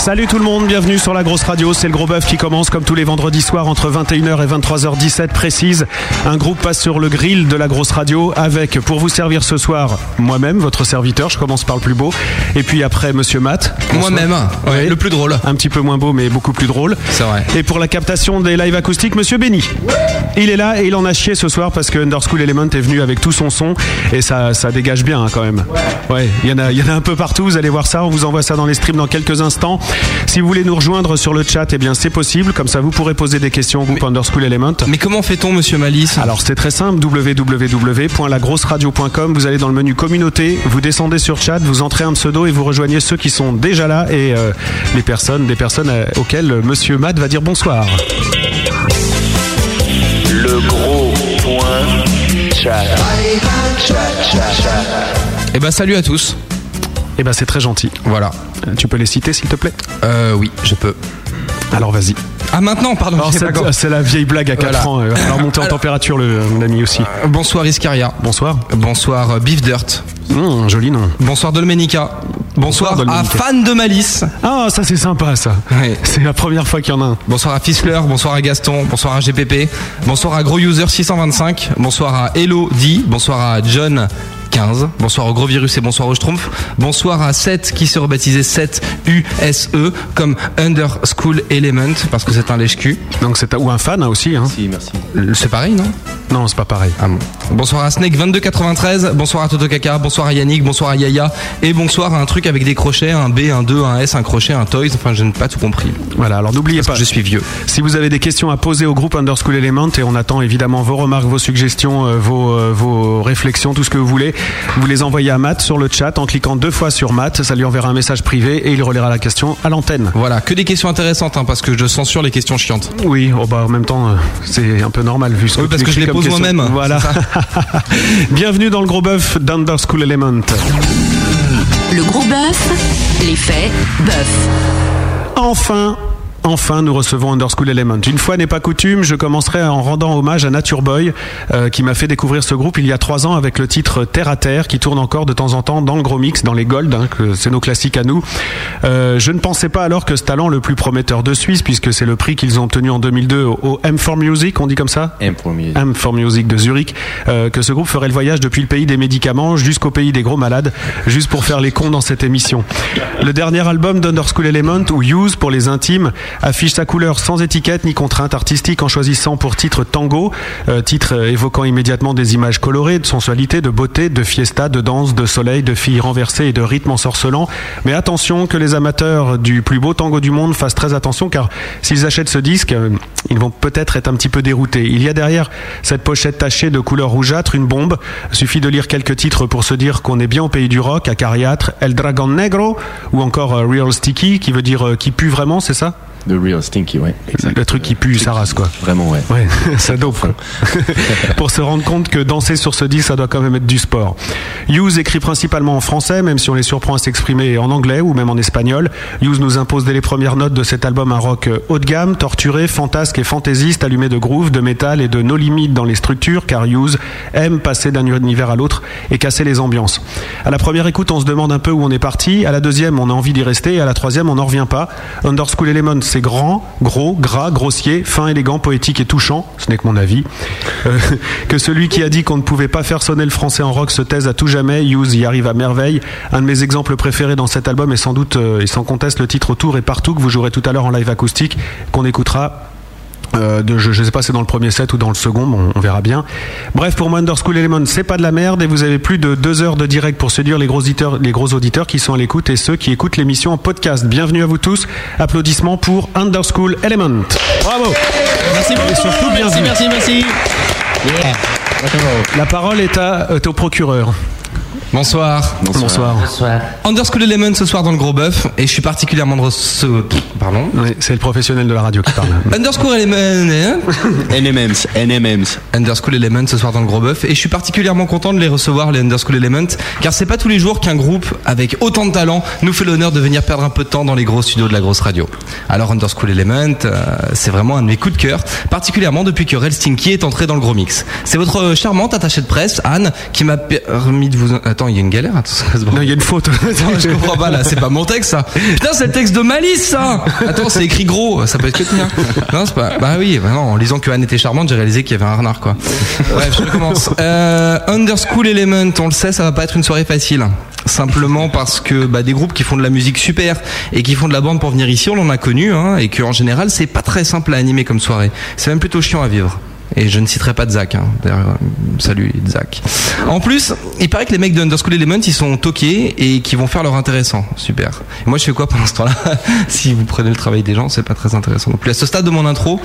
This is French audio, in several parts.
Salut tout le monde, bienvenue sur la grosse radio. C'est le gros bœuf qui commence comme tous les vendredis soirs entre 21h et 23h17 précise. Un groupe passe sur le grill de la grosse radio avec, pour vous servir ce soir, moi-même, votre serviteur. Je commence par le plus beau. Et puis après, monsieur Matt. Moi-même, ouais, le plus drôle. Un petit peu moins beau, mais beaucoup plus drôle. C'est vrai. Et pour la captation des lives acoustiques, monsieur Benny. Il est là et il en a chié ce soir parce que Underschool Element est venu avec tout son son et ça, ça dégage bien hein, quand même. Ouais, il y, en a, il y en a un peu partout, vous allez voir ça, on vous envoie ça dans les streams dans quelques instants. Si vous voulez nous rejoindre sur le chat, eh bien c'est possible, comme ça vous pourrez poser des questions au groupe Underschool Element. Mais comment fait-on, monsieur Malice? Alors c'est très simple, www.lagrosseradio.com, vous allez dans le menu communauté, vous descendez sur chat, vous entrez un pseudo et vous rejoignez ceux qui sont déjà là et euh, les personnes, des personnes euh, auxquelles euh, monsieur Matt va dire bonsoir. Le gros point chat. Chat, chat, chat. Eh ben, salut à tous. Eh ben c'est très gentil. Voilà. Tu peux les citer s'il te plaît? Euh, oui, je peux. Alors vas-y. Ah, maintenant, pardon. Alors, c'est pas compris. c'est la vieille blague à 4 Voilà. ans. euh, Alors monter en température le, mon ami aussi. Euh, Bonsoir Iscaria. Bonsoir. Bonsoir euh, Beef Dirt. Mmh, joli nom. Bonsoir Dolmenica. Bonsoir, Bonsoir, à. Fan de Malice. Ah, ça c'est sympa ça. C'est la première fois qu'il y en a un. Bonsoir à Fischler, bonsoir à Gaston, bonsoir à GPP, bonsoir à Gros User 625, bonsoir à Elodie, bonsoir à John 15, bonsoir au Gros Virus et bonsoir au Schtroumpf, bonsoir à 7 qui se rebaptisait 7 USE comme Under School Element parce que c'est un lèche-cul. Donc c'est ou un fan hein, aussi. Hein. Euh, C'est pareil, non? Non, c'est pas pareil. Ah bon. Bonsoir à Snake 2293, bonsoir à Toto Kaka, bonsoir à Yannick, bonsoir à Yaya et bonsoir à un truc avec des crochets, un B, un 2, un S, un crochet, un toys, enfin je n'ai pas tout compris. Voilà. Alors n'oubliez pas. que je suis vieux. Si vous avez des questions à poser au groupe Underschool Element et on attend évidemment vos remarques, vos suggestions, euh, vos, euh, vos réflexions, tout ce que vous voulez, vous les envoyez à Matt sur le chat en cliquant deux fois sur Matt. Ça lui enverra un message privé et il relaiera la question à l'antenne. Voilà, que des questions intéressantes hein, parce que je censure les questions chiantes. Oui, oh bah en même temps, euh, c'est un peu normal vu ce Oui, que parce que je les pose moi-même, Voilà. Bienvenue dans le gros bœuf d'Underschool Element. Le gros bœuf, l'effet bœuf. Enfin, enfin, nous recevons Underschool Element. Une fois n'est pas coutume, je commencerai en rendant hommage à Nature Boy, euh, qui m'a fait découvrir ce groupe il y a trois ans avec le titre Terre à Terre, qui tourne encore de temps en temps dans le gros mix, dans les Gold, hein, que c'est nos classiques à nous. Euh, je ne pensais pas alors que ce talent le plus prometteur de Suisse, puisque c'est le prix qu'ils ont obtenu en 2002 au, au M4 Music, on dit comme ça M4 Music de Zurich, euh, que ce groupe ferait le voyage depuis le pays des médicaments jusqu'au pays des gros malades, juste pour faire les cons dans cette émission. Le dernier album d'Underschool Element, ou Use pour les intimes, affiche sa couleur sans étiquette ni contrainte artistique en choisissant pour titre Tango, euh, titre évoquant immédiatement des images colorées, de sensualité, de beauté, de fiesta, de danse, de soleil, de filles renversées et de rythme ensorcelant. Mais attention que les amateurs du plus beau tango du monde fassent très attention car s'ils achètent ce disque, euh, ils vont peut-être être un petit peu déroutés. Il y a derrière cette pochette tachée de couleur rougeâtre une bombe. Suffit de lire quelques titres pour se dire qu'on est bien au pays du rock, à Cariatre, El Dragon Negro ou encore euh, Real Sticky qui veut dire euh, qui pue vraiment, c'est ça? The real stinky, ouais. Exact. Le truc qui pue sa race quoi. Vraiment, ouais. Ouais, ça dope. Pour se rendre compte que danser sur ce disque, ça doit quand même être du sport. Hughes écrit principalement en français, même si on les surprend à s'exprimer en anglais ou même en espagnol. Hughes nous impose dès les premières notes de cet album un rock euh, haut de gamme, torturé, fantasque fantaisiste, allumé de groove, de métal et de no limites dans les structures, car Hughes aime passer d'un univers à l'autre et casser les ambiances. À la première écoute, on se demande un peu où on est parti. À la deuxième, on a envie d'y rester. Et à la troisième, on n'en revient pas. Underschool Element, c'est grand, gros, gras, grossier, fin, élégant, poétique et touchant. Ce n'est que mon avis. Euh, que celui qui a dit qu'on ne pouvait pas faire sonner le français en rock se taise à tout jamais. Hughes y arrive à merveille. Un de mes exemples préférés dans cet album est sans doute euh, et sans conteste le titre autour et partout que vous jouerez tout à l'heure en live acoustique, qu'on écoutera Euh, de, je, je sais pas, c'est dans le premier set ou dans le second, bon, on verra bien. Bref, pour moi, Underschool Element, c'est pas de la merde et vous avez plus de deux heures de direct pour séduire les gros auditeurs, les gros auditeurs qui sont à l'écoute et ceux qui écoutent l'émission en podcast. Bienvenue à vous tous. Applaudissements pour Underschool Element. Bravo. Merci beaucoup. Et surtout, merci, merci, merci. La parole est à, euh, au procureur. Bonsoir. Bonsoir. Underschool Element ce soir dans le gros bœuf et je suis particulièrement de rece- Pardon. Oui, c'est le professionnel de la radio qui parle. Underscore Element. NMMs, NMMs. Underschool Element ce soir dans le gros bœuf et je suis particulièrement content de les recevoir les Underschool Element car c'est pas tous les jours qu'un groupe avec autant de talent nous fait l'honneur de venir perdre un peu de temps dans les gros studios de la grosse radio. Alors Underschool Element euh, c'est vraiment un de mes coups de cœur particulièrement depuis que Rel Stinky est entré dans le gros mix. C'est votre charmante attachée de presse Anne qui m'a permis de vous Attends, il y a une galère Attends, Non, il y a une faute. Attends, je comprends pas là, c'est pas mon texte ça. Putain, c'est le texte de Malice ça. Attends, c'est écrit gros, ça peut être que le mien. Non, c'est pas. Bah oui, bah non, en lisant que Anne était charmante, j'ai réalisé qu'il y avait un renard quoi. Bref, je recommence. Euh, Underschool Element, on le sait, ça va pas être une soirée facile. Simplement parce que bah, des groupes qui font de la musique super et qui font de la bande pour venir ici, on en a connu, hein, et que en général c'est pas très simple à animer comme soirée. C'est même plutôt chiant à vivre. Et je ne citerai pas de Zach. Hein. Euh, salut Zach. En plus, il paraît que les mecs de Underschool Element, ils sont toqués et qui vont faire leur intéressant. Super. Et moi, je fais quoi pendant ce temps-là Si vous prenez le travail des gens, c'est pas très intéressant plus. À ce stade de mon intro,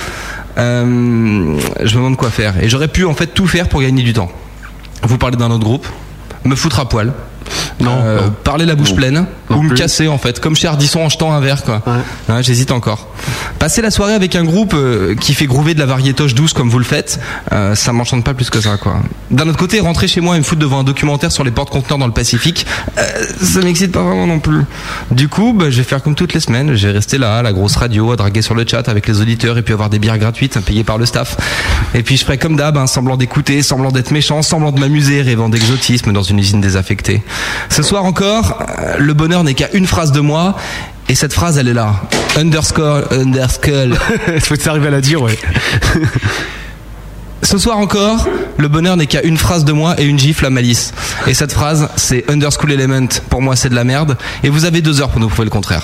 euh, je me demande quoi faire. Et j'aurais pu en fait tout faire pour gagner du temps. Vous parler d'un autre groupe, me foutre à poil. Non, Euh, non. parler la bouche pleine Non ou me casser en fait comme chez Ardisson en jetant un verre quoi. Ouais, j'hésite encore. Passer la soirée avec un groupe euh, qui fait groover de la variétoche douce comme vous le faites euh, ça m'enchante pas plus que ça quoi. D'un autre côté rentrer chez moi et me foutre devant un documentaire sur les porte-conteneurs dans le Pacifique euh, ça m'excite pas vraiment non plus. Du coup bah, je vais faire comme toutes les semaines je vais rester là à la grosse radio à draguer sur le chat avec les auditeurs et puis avoir des bières gratuites payées par le staff. Et puis je ferai comme d'hab hein, semblant d'écouter semblant d'être méchant semblant de m'amuser rêvant d'exotisme dans une usine désaffectée ce soir encore euh, le bonheur n'est qu'à une phrase de moi et cette phrase elle est là underscore underscore Il faut que ça arrive à la dire, ouais. ce soir encore, le bonheur n'est qu'à une phrase de moi et une gifle à malice. Et cette phrase, c'est Underschool Element. Pour moi, c'est de la merde. Et vous avez deux heures pour nous prouver le contraire.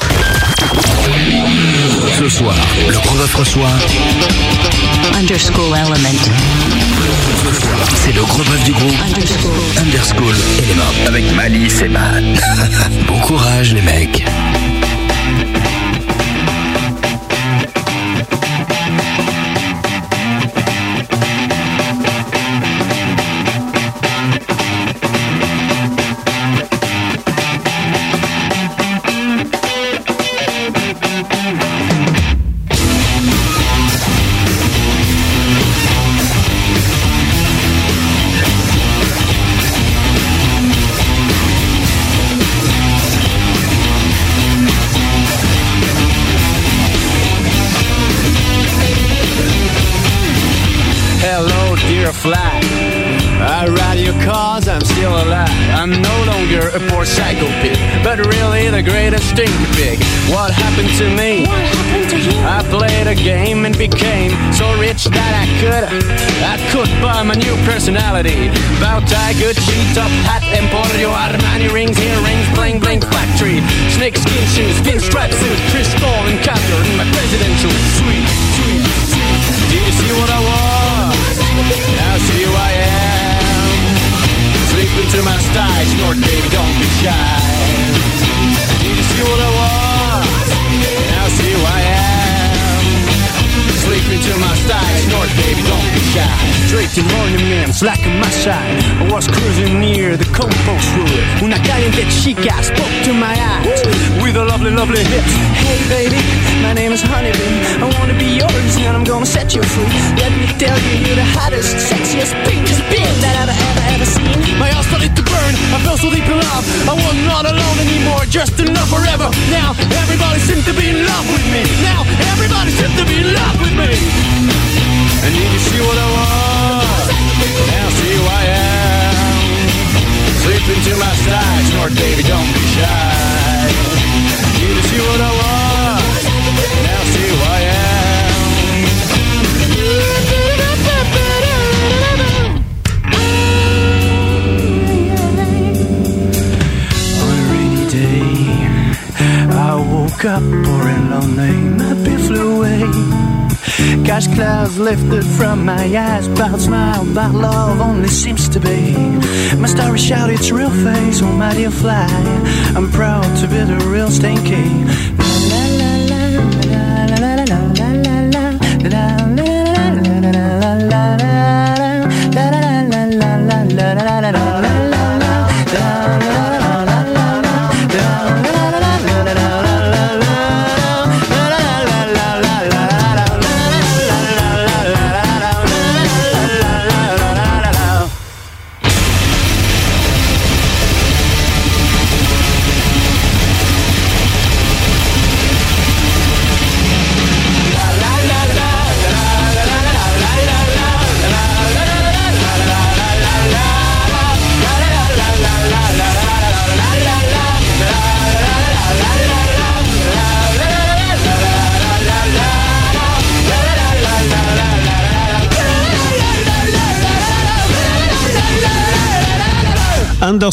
Ce soir, le bœuf reçoit. Underschool Element. C'est le gros bœuf du groupe Underschool Element. Avec Malice et Matt. bon courage, les mecs. A poor psychopath, but really the greatest stinky pig. What happened to me? What happened to you? I played a game and became so rich that I could, I could buy my new personality. Bow tie, Gucci, top hat, Emporio, Armani rings, earrings, bling bling factory, snake skin shoes, pinstripe suit, crystal encounter in my presidential suite. Did you see what I was? Into my style, snort, baby, don't be shy. Did you see what I was? Sleep into my style, snort, baby, don't be shy. Straight in morning man, slack on my side. I was cruising near the compost road. Una caliente chica spoke to my eyes with a lovely, lovely hips. Hey baby, my name is Honeybee. I wanna be yours and I'm gonna set you free. Let me tell you, you're the hottest, sexiest, biggest bitch that I've ever, ever seen. My heart started to burn, I fell so deep in love. I was not alone anymore, just enough forever. Now everybody seems to be in love with me. Now everybody seems to be in love with me. And you see what I was? Now see who I am. Into my baby, don't be shy. You see what I was? Now see who I am. I woke up pouring lonely. My bed flew away. Cash clouds lifted from my eyes, proud smile, but love only seems to be. My story shout its real face, oh my dear fly. I'm proud to be the real stinky.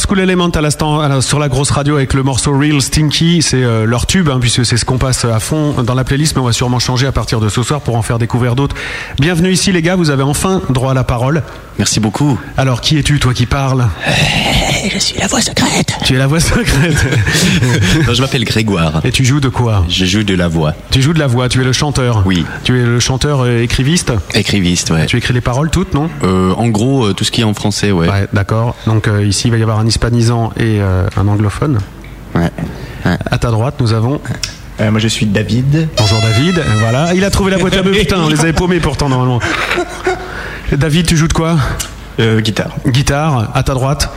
School Element à l'instant sur la grosse radio avec le morceau Real Stinky, c'est euh, leur tube hein, puisque c'est ce qu'on passe à fond dans la playlist, mais on va sûrement changer à partir de ce soir pour en faire découvrir d'autres. Bienvenue ici les gars, vous avez enfin droit à la parole. Merci beaucoup. Alors qui es-tu toi qui parles Je suis la voix secrète. Tu es la voix secrète. Non, je m'appelle Grégoire. Et tu joues de quoi Je joue de la voix. Tu joues de la voix, tu es le chanteur. Oui. Tu es le chanteur euh, écriviste. Écriviste, ouais. Tu écris les paroles toutes, non Euh, en gros, euh, tout ce qui est en français, ouais. Ouais, d'accord. Donc euh, ici il va y avoir un hispanisant et euh, un anglophone. Ouais. À ta droite, nous avons Euh, moi je suis David. Bonjour David, voilà, il a trouvé la boîte à bœuf, putain, on les avait paumés pourtant normalement. David, tu joues de quoi Euh, guitare. Guitare, à ta droite.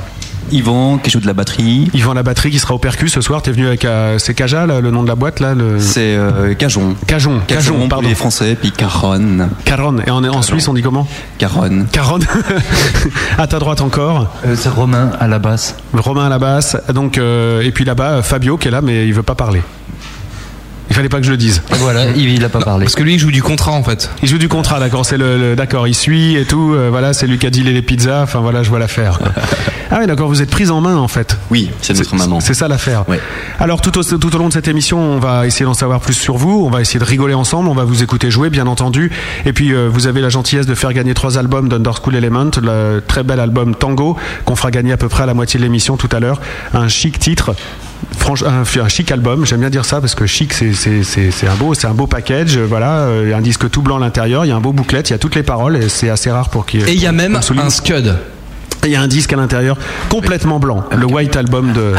Yvan qui joue de la batterie. Yvan la batterie qui sera au percu ce soir, t'es venu avec euh, c'est Caja là, le nom de la boîte là le... C'est euh, Cajon. Cajon, Cajon, pour pardon. les Français, puis Caron. Caron, et en, en Suisse on dit comment Caron. Caron. à ta droite encore. Euh, c'est Romain à la basse. Romain à la basse, donc euh, et puis là-bas Fabio qui est là mais il veut pas parler. Il fallait pas que je le dise. Et voilà, il, il a pas parlé. Parce que lui, il joue du contrat en fait. Il joue du contrat, d'accord. C'est le, le- d'accord. Il suit et tout. euh, voilà, c'est lui qui a dealé les pizzas. Enfin voilà, je vois l'affaire. ah oui, d'accord. Vous êtes prise en main en fait. Oui, c'est notre maman. C'est ça l'affaire. Ouais. Alors tout au, tout au long de cette émission, on va essayer d'en savoir plus sur vous. On va essayer de rigoler ensemble. On va vous écouter jouer, bien entendu. Et puis euh, vous avez la gentillesse de faire gagner trois albums d'Under School Element, le très bel album Tango qu'on fera gagner à peu près à la moitié de l'émission tout à l'heure. Un chic titre. Un, chic album, j'aime bien dire ça parce que chic c'est un beau c'est un beau package, voilà, euh, un disque tout blanc à l'intérieur, il y a un beau bouclet, il y a toutes les paroles et c'est assez rare pour qu'il Et il y a même un scud. Et il y a un disque à l'intérieur complètement blanc, le white album de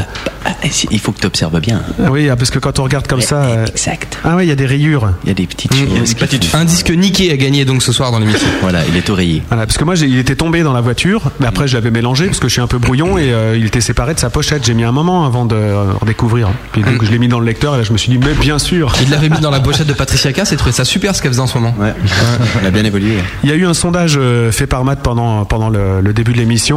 Ah, Il faut que tu observes bien. Ah oui, ah, parce que quand on regarde comme ça. euh, Exact. Ah oui, il y a des rayures. Il y a des petites Mmh, choses. Un disque niqué à gagner donc ce soir dans l'émission. Voilà, il est oreillé. Voilà, parce que moi, il était tombé dans la voiture, mais après, je l'avais mélangé parce que je suis un peu brouillon et euh, il était séparé de sa pochette. J'ai mis un moment avant de euh, redécouvrir. Puis donc, je l'ai mis dans le lecteur et là, je me suis dit, mais bien sûr. Il l'avait mis dans la pochette de Patricia Cass et trouvait ça super ce qu'elle faisait en ce moment. Ouais. Il a bien évolué. Il y a eu un sondage fait par Matt pendant, pendant le, le début de l'émission.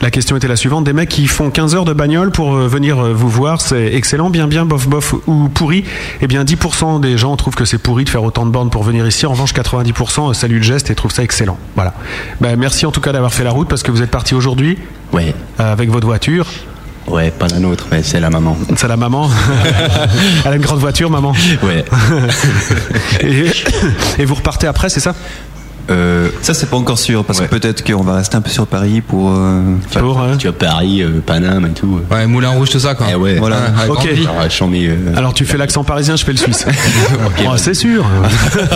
La question était la suivante. Des mecs qui font 15 heures de bagnole pour euh, venir euh, vous voir, c'est excellent, bien, bien, bof, bof ou pourri. Eh bien, 10% des gens trouvent que c'est pourri de faire autant de bornes pour venir ici. En revanche, 90% saluent le geste et trouvent ça excellent. Voilà. Ben, merci en tout cas d'avoir fait la route parce que vous êtes parti aujourd'hui euh, avec votre voiture. Ouais, pas la nôtre, mais c'est la maman. C'est la maman. Elle a une grande voiture, maman. Ouais. Et, et vous repartez après, c'est ça? Euh, ça, c'est pas encore sûr, parce que peut-être qu'on va rester un peu sur Paris pour. euh, enfin, Pour, hein Tu as Paris, euh, Paname et tout. Ouais, Moulin Rouge, tout ça quoi. Eh ouais. Voilà. Ouais, Ok. vie. Alors, euh, tu fais l'accent parisien, je fais le suisse. Oh, c'est sûr.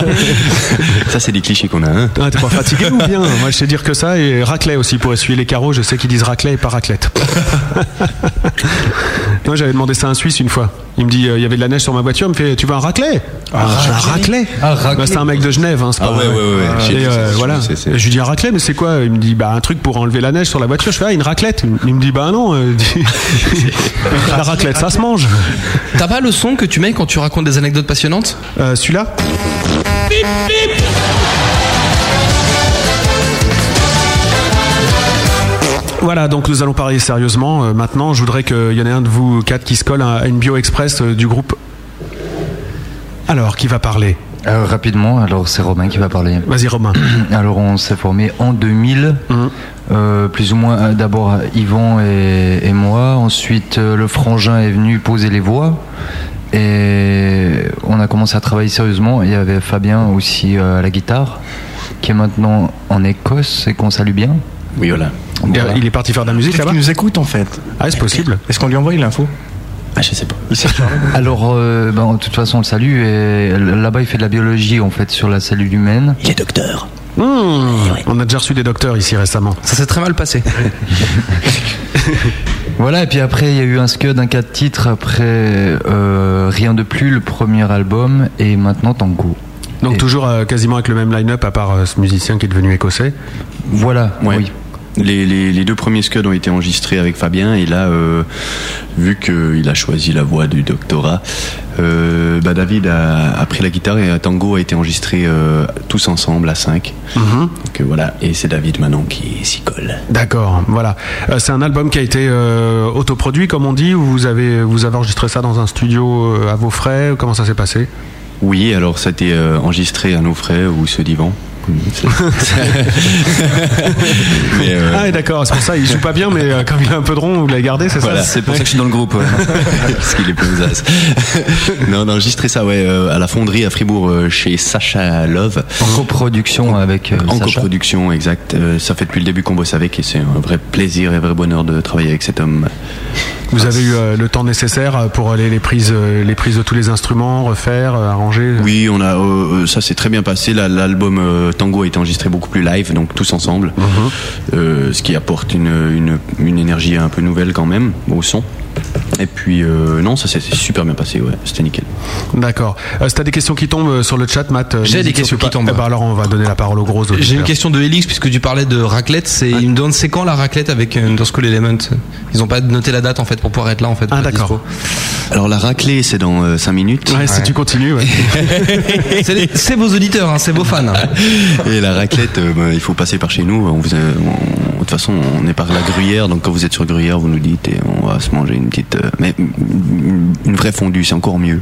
ça, c'est des clichés qu'on a. Hein. Ah, t'es pas fatigué ou bien? Moi, je sais dire que ça et raclette aussi pour essuyer les carreaux. Je sais qu'ils disent raclette et pas raclette. Moi, j'avais demandé ça à un Suisse une fois. Il me dit, euh, il y avait de la neige sur ma voiture. Il me fait, tu veux un raclette? Ah, un raclette? Ah, raclette. Bah, C'est un mec de Genève. Hein, c'est Ah pas- ouais, ouais, ouais, ouais. Euh, voilà. je lui dis un raclette, mais c'est quoi? Il me dit, bah un truc pour enlever la neige sur la voiture. Je fais, ah, une raclette? Il me dit, bah non. euh, la raclette, ça se mange. T'as pas le son que tu mets quand tu racontes des anecdotes passionnantes? Euh, Celui-là? Voilà, donc nous allons parler sérieusement. Euh, maintenant, je voudrais qu'il y en ait un de vous quatre qui se colle à à une bio express euh, du groupe. Alors, qui va parler? Euh, rapidement, alors c'est Romain qui va parler. Vas-y, Romain. Alors on s'est formé en 2000, Mhm. euh, plus ou moins euh, d'abord Yvan et, et moi, ensuite le frangin est venu poser les voix et on a commencé à travailler sérieusement. Il y avait Fabien aussi euh, à la guitare, qui est maintenant en Écosse et qu'on salue bien. Oui, voilà. Voilà. Il est parti faire de la musique là-bas qu'il nous écoute en fait. Ah, c'est possible. Est-ce qu'on lui envoie l'info Ah, je sais pas. Alors, euh, ben, de toute façon, on le salue. Et là-bas, il fait de la biologie en fait sur la cellule humaine. Il est docteur. Hmm, On a déjà reçu des docteurs ici récemment. Ça s'est très mal passé. Voilà, et puis après, il y a eu un scud, un 4 titres, après euh, Rien de plus, le premier album, et maintenant Tango. Donc Et- toujours euh, quasiment avec le même line-up à part euh, ce musicien qui est devenu écossais. Voilà, Ouais. oui. Les, les, les deux premiers scuds ont été enregistrés avec Fabien et là, euh, vu qu'il a choisi la voie du doctorat, euh, bah David a, a pris la guitare et Tango a été enregistré euh, tous ensemble à 5. Mhm. Donc voilà, et c'est David maintenant qui s'y colle. D'accord, voilà. C'est un album qui a été autoproduit, comme on dit, ou vous avez, vous avez enregistré ça dans un studio à vos frais? Comment ça s'est passé? Oui, alors ça a été enregistré à nos frais ou ce divan. Mais euh, Ah, d'accord, c'est pour ça, il joue pas bien, mais euh, comme il a un peu de rond, vous l'avez gardé, c'est Voilà, ça c'est pour ça que je suis dans le groupe. ouais. Parce qu'il est plus as. non, on a enregistré ça ouais, euh, à la fonderie à Fribourg chez Sacha Love. En coproduction avec En Sacha. coproduction, exact. Ça fait depuis le début qu'on bosse avec et c'est un vrai plaisir et un vrai bonheur de travailler avec cet homme. Vous avez eu euh, le temps nécessaire euh, pour aller les prises, euh, les prises de tous les instruments, refaire, arranger Oui, on a, euh, ça s'est très bien passé. La- L'album euh, Tango a été enregistré beaucoup plus live, donc tous ensemble, Euh, ce qui apporte une, une, une énergie un peu nouvelle quand même au son. Et puis euh, non, ça s'est super bien passé, ouais, c'était nickel. D'accord. Euh, si t'as des questions qui tombent euh, sur le chat, Matt, euh, J'ai des questions qui tombent. Eh ben alors on va donner la parole aux gros J'ai une question de Elix puisque tu parlais de raclette. C'est il me demande c'est quand la raclette avec euh, Underschool Element? Ils ont pas noté la date en fait pour pouvoir être là en fait. Ah d'accord. Alors la raclée, c'est dans 5 minutes. Ouais, si tu continues, ouais. C'est vos auditeurs, hein, c'est vos fans. Et la raclette, euh, bah, il faut passer par chez nous. On vous a- on- de toute façon, on est par la gruyère, donc quand vous êtes sur gruyère, vous nous dites et on va se manger une petite, euh, mais une, une vraie fondue, c'est encore mieux.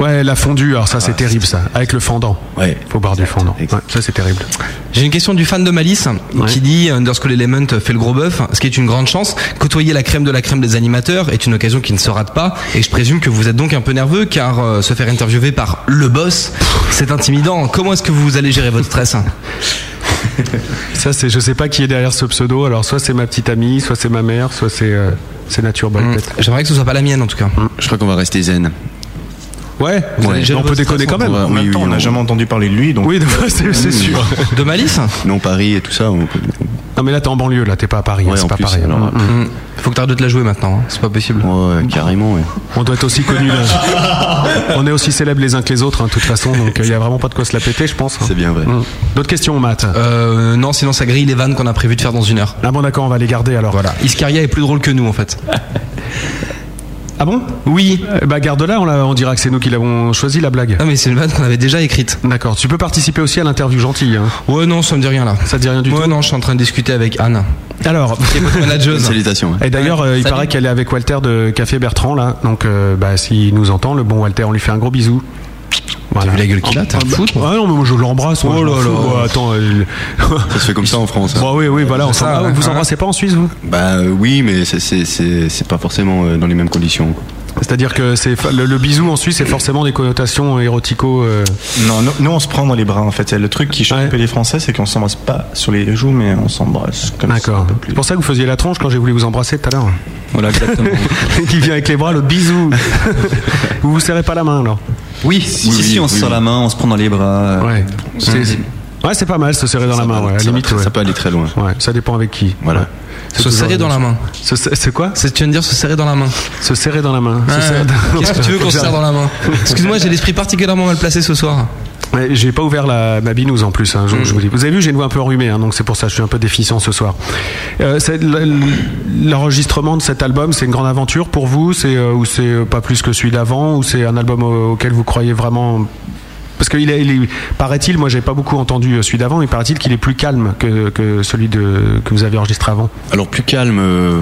Ouais, la fondue, alors ça c'est terrible ça, avec le fondant. Ouais. Faut boire du fondant. Ouais, ça c'est terrible. J'ai une question du fan de Malice qui dit Underschool Element fait le gros bœuf, ce qui est une grande chance. Côtoyer la crème de la crème des animateurs est une occasion qui ne se rate pas. Et je présume que vous êtes donc un peu nerveux car euh, se faire interviewer par le boss, c'est intimidant. Comment est-ce que vous allez gérer votre stress? Ça c'est, je sais pas qui est derrière ce pseudo. Alors soit c'est ma petite amie, soit c'est ma mère, soit c'est euh, c'est Nature Boy Mm. peut-être. J'aimerais que ce soit pas la mienne en tout cas. Je crois qu'on va rester zen. Ouais. On peut déconner quand même. Ouais, En même oui, temps, oui, on n'a on- jamais entendu parler de lui, donc Oui, c'est, c'est sûr. De Malice Non, Paris et tout ça. on peut- Non mais là t'es en banlieue, là t'es pas à Paris, hein, Ouais, c'est pas plus, pareil. alors, Mm, mm. Faut que t'arrêtes de te la jouer maintenant, hein. c'est pas possible. Ouais, carrément, ouais. On doit être aussi connus là. On est aussi célèbres les uns que les autres, hein, de toute façon, donc il y a vraiment pas de quoi se la péter, je pense. C'est bien vrai. Mm. D'autres questions, Matt? Euh, non, sinon ça grille les vannes qu'on a prévu de faire dans une heure. Ah bon d'accord, on va les garder alors. Voilà. Iscaria est plus drôle que nous en fait. Ah bon? Oui. Bah garde-la, on, la- on dira que c'est nous qui l'avons choisi la blague. Non mais c'est une vanne qu'on avait déjà écrite. D'accord, tu peux participer aussi à l'interview gentille. Hein. Ouais non, ça me dit rien là. Ça te dit rien du ouais tout? non, je suis en train de discuter avec Anne, Alors, qui est votre manageuse. Salutations. et d'ailleurs, euh, il Salut. paraît qu'elle est avec Walter de Café Bertrand là, donc euh, bah, s'il nous entend, le bon Walter, on lui fait un gros bisou. Voilà. vu la gueule qu'il a, t'es un fou, toi. Ah non, mais moi je l'embrasse. Oh là là. Ouais, attends, euh, Ça se fait comme ça en France. hein. Bon, oui, oui, voilà. Vous embrassez pas en Suisse, vous? Bah euh, oui, mais c'est pas forcément euh, dans les mêmes conditions. C'est-à-dire que c'est le, le bisou en Suisse, c'est forcément des connotations érotico. euh, non, nous, nous, on se prend dans les bras en fait. Le truc qui choque Ouais. un peu les Français, c'est qu'on s'embrasse pas sur les joues, mais on s'embrasse comme ça. D'accord. C'est pour ça que vous faisiez la tronche quand j'ai voulu vous embrasser tout à l'heure. Voilà, exactement. Qui vient avec les bras, le bisou. vous vous serrez pas la main alors Oui, si, Oui, si, oui, on se oui, serre la main, on se prend dans les bras. euh, Ouais. C'est ouais, c'est pas mal se serrer dans la main, ouais, à ça limite. Ça peut aller très loin. Ouais, ça dépend avec qui. Voilà. Se serrer dans la main. C'est quoi C'est tu viens de dire se serrer dans la main. Se serrer dans la main. Qu'est-ce que tu veux qu'on se serre dans la main Excuse-moi, j'ai l'esprit particulièrement mal placé ce soir. Ouais, j'ai pas ouvert la, ma binouse en plus. hein, je, Mm. je vous dis. Vous avez vu, j'ai une voix un peu enrhumée, hein, donc c'est pour ça que je suis un peu déficient ce soir. Euh, L'enregistrement de cet album, c'est une grande aventure pour vous, c'est euh, ou c'est pas plus que celui d'avant, ou c'est un album au- auquel vous croyez vraiment. Parce qu'il est, il est- paraît-il, moi j'ai pas beaucoup entendu euh, celui d'avant, mais paraît-il qu'il est plus calme que, que celui de, que vous avez enregistré avant. Alors plus calme. euh,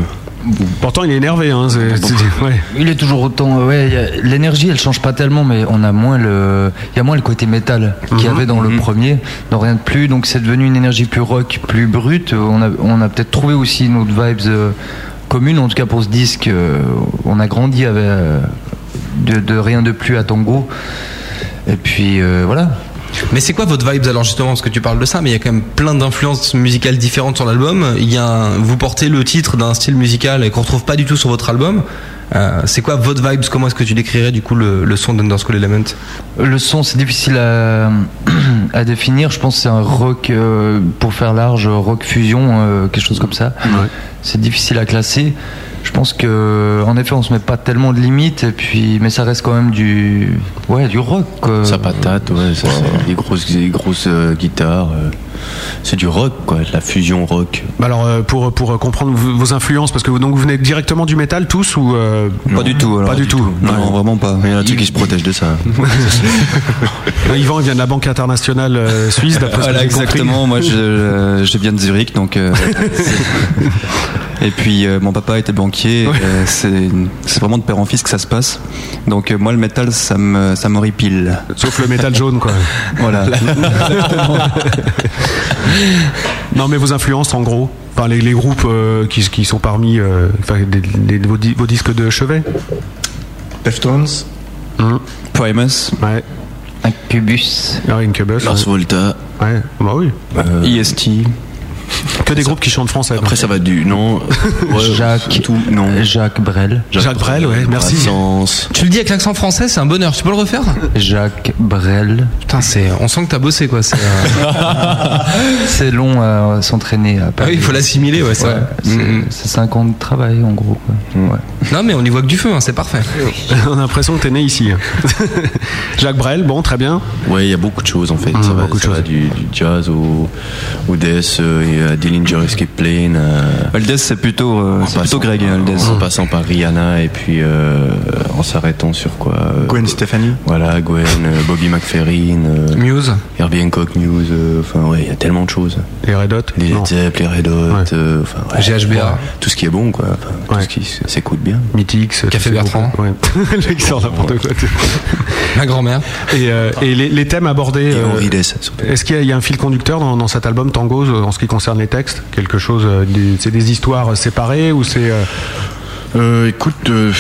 Pourtant, il est énervé. Hein, c'est- c'est- ouais. Il est toujours autant. Ouais, a- l'énergie, elle change pas tellement, mais on a moins le, il y a moins le côté métal qu'il y avait dans le premier, dans rien de plus. Donc c'est devenu une énergie plus rock, plus brute. On a, on a peut-être trouvé aussi notre vibes euh, commune, en tout cas pour ce disque. euh, on a grandi avec euh, de, de rien de plus à Tango. Et puis euh, voilà. Mais c'est quoi votre vibes alors justement parce que tu parles de ça, mais il y a quand même plein d'influences musicales différentes sur l'album. Il y a un- vous portez le titre d'un style musical et qu'on retrouve pas du tout sur votre album. Euh, c'est quoi votre vibes? Comment est-ce que tu décrirais du coup le, le son d'Underschool Element? Le son, c'est difficile à, à définir. Je pense que c'est un rock, euh, pour faire large, rock fusion, euh, quelque chose comme ça. C'est difficile à classer. Je pense que, en effet, on se met pas tellement de limites, et puis, mais ça reste quand même du, ouais, du rock. quoi. Ça patate, ouais, ça, des grosses, des grosses euh, guitares. euh, c'est du rock, quoi, de la fusion rock. Bah alors euh, pour pour euh, comprendre vos influences parce que vous, donc vous venez directement du métal tous ou euh, Pas du tout, alors, pas du, du tout. tout. Non, vraiment pas. Il y en a qui se protègent de ça. Yvan il vient de la banque internationale euh, suisse d'après ce que Voilà, j'ai compris. exactement. Moi, je, euh, je viens de Zurich, donc. euh, et puis, euh, mon papa était banquier. euh, c'est c'est vraiment de père en fils que ça se passe. Donc, euh, moi, le métal, ça me, ça m'horripile. Sauf le métal jaune, quoi. Voilà. Non mais vos influences en gros, enfin les, les groupes euh, qui, qui sont parmi euh, enfin, les- les- vos, di- vos disques de chevet. Deftones. Primus. Ouais. Incubus. Incubus. Lars. Volta. Ouais. Bah oui. IST. Que des groupes qui chantent français. Après, ça va du. Non. ouais, Jacques, tout, non. Jacques Brel. Jacques Brel, ouais, merci. Brassens. Tu le dis avec l'accent français, c'est un bonheur. Tu peux le refaire Jacques Brel. Putain, c'est, on sent que t'as bossé quoi. C'est, euh, C'est long à s'entraîner à Ah oui, il faut l'assimiler, ouais, c'est Ouais, vrai. c'est Mhm. c'est 5 ans de travail en gros. quoi. Ouais. Non, mais on y voit que du feu, hein, c'est parfait. On a l'impression que t'es né ici. Jacques Brel, bon, très bien. Ouais, il y a beaucoup de choses en fait. Mmh, ça va, beaucoup de ça va choses. du, du jazz au, au death, euh, et à Dillinger Escape Plane. euh, Aldez, c'est plutôt, euh, en c'est plutôt passant- Greg, Aldez. En passant par Rihanna et puis euh, en s'arrêtant sur quoi euh, Gwen Stefani. Voilà, Gwen, euh, Bobby McFerrin, euh, Muse. Herbie Hancock euh, Enfin, ouais, il y a tellement de choses. Les Red Hot. Les Non. Led Zepp, les Red Hot, euh, enfin, ouais, GHBA. ouais, tout ce qui est bon, quoi. Tout ce qui s'écoute bien. Mythix. Café Bertrand. Ouais. Le mec sort n'importe quoi. Ma grand-mère. Et, euh, et les, les thèmes abordés. Et euh, Henri Dess, surtout. Est-ce qu'il y, a- il y a un fil conducteur dans, dans cet album Tangos euh, en ce qui concerne les textes Quelque chose, euh, c'est des histoires séparées ou c'est euh, Euh, écoute, euh,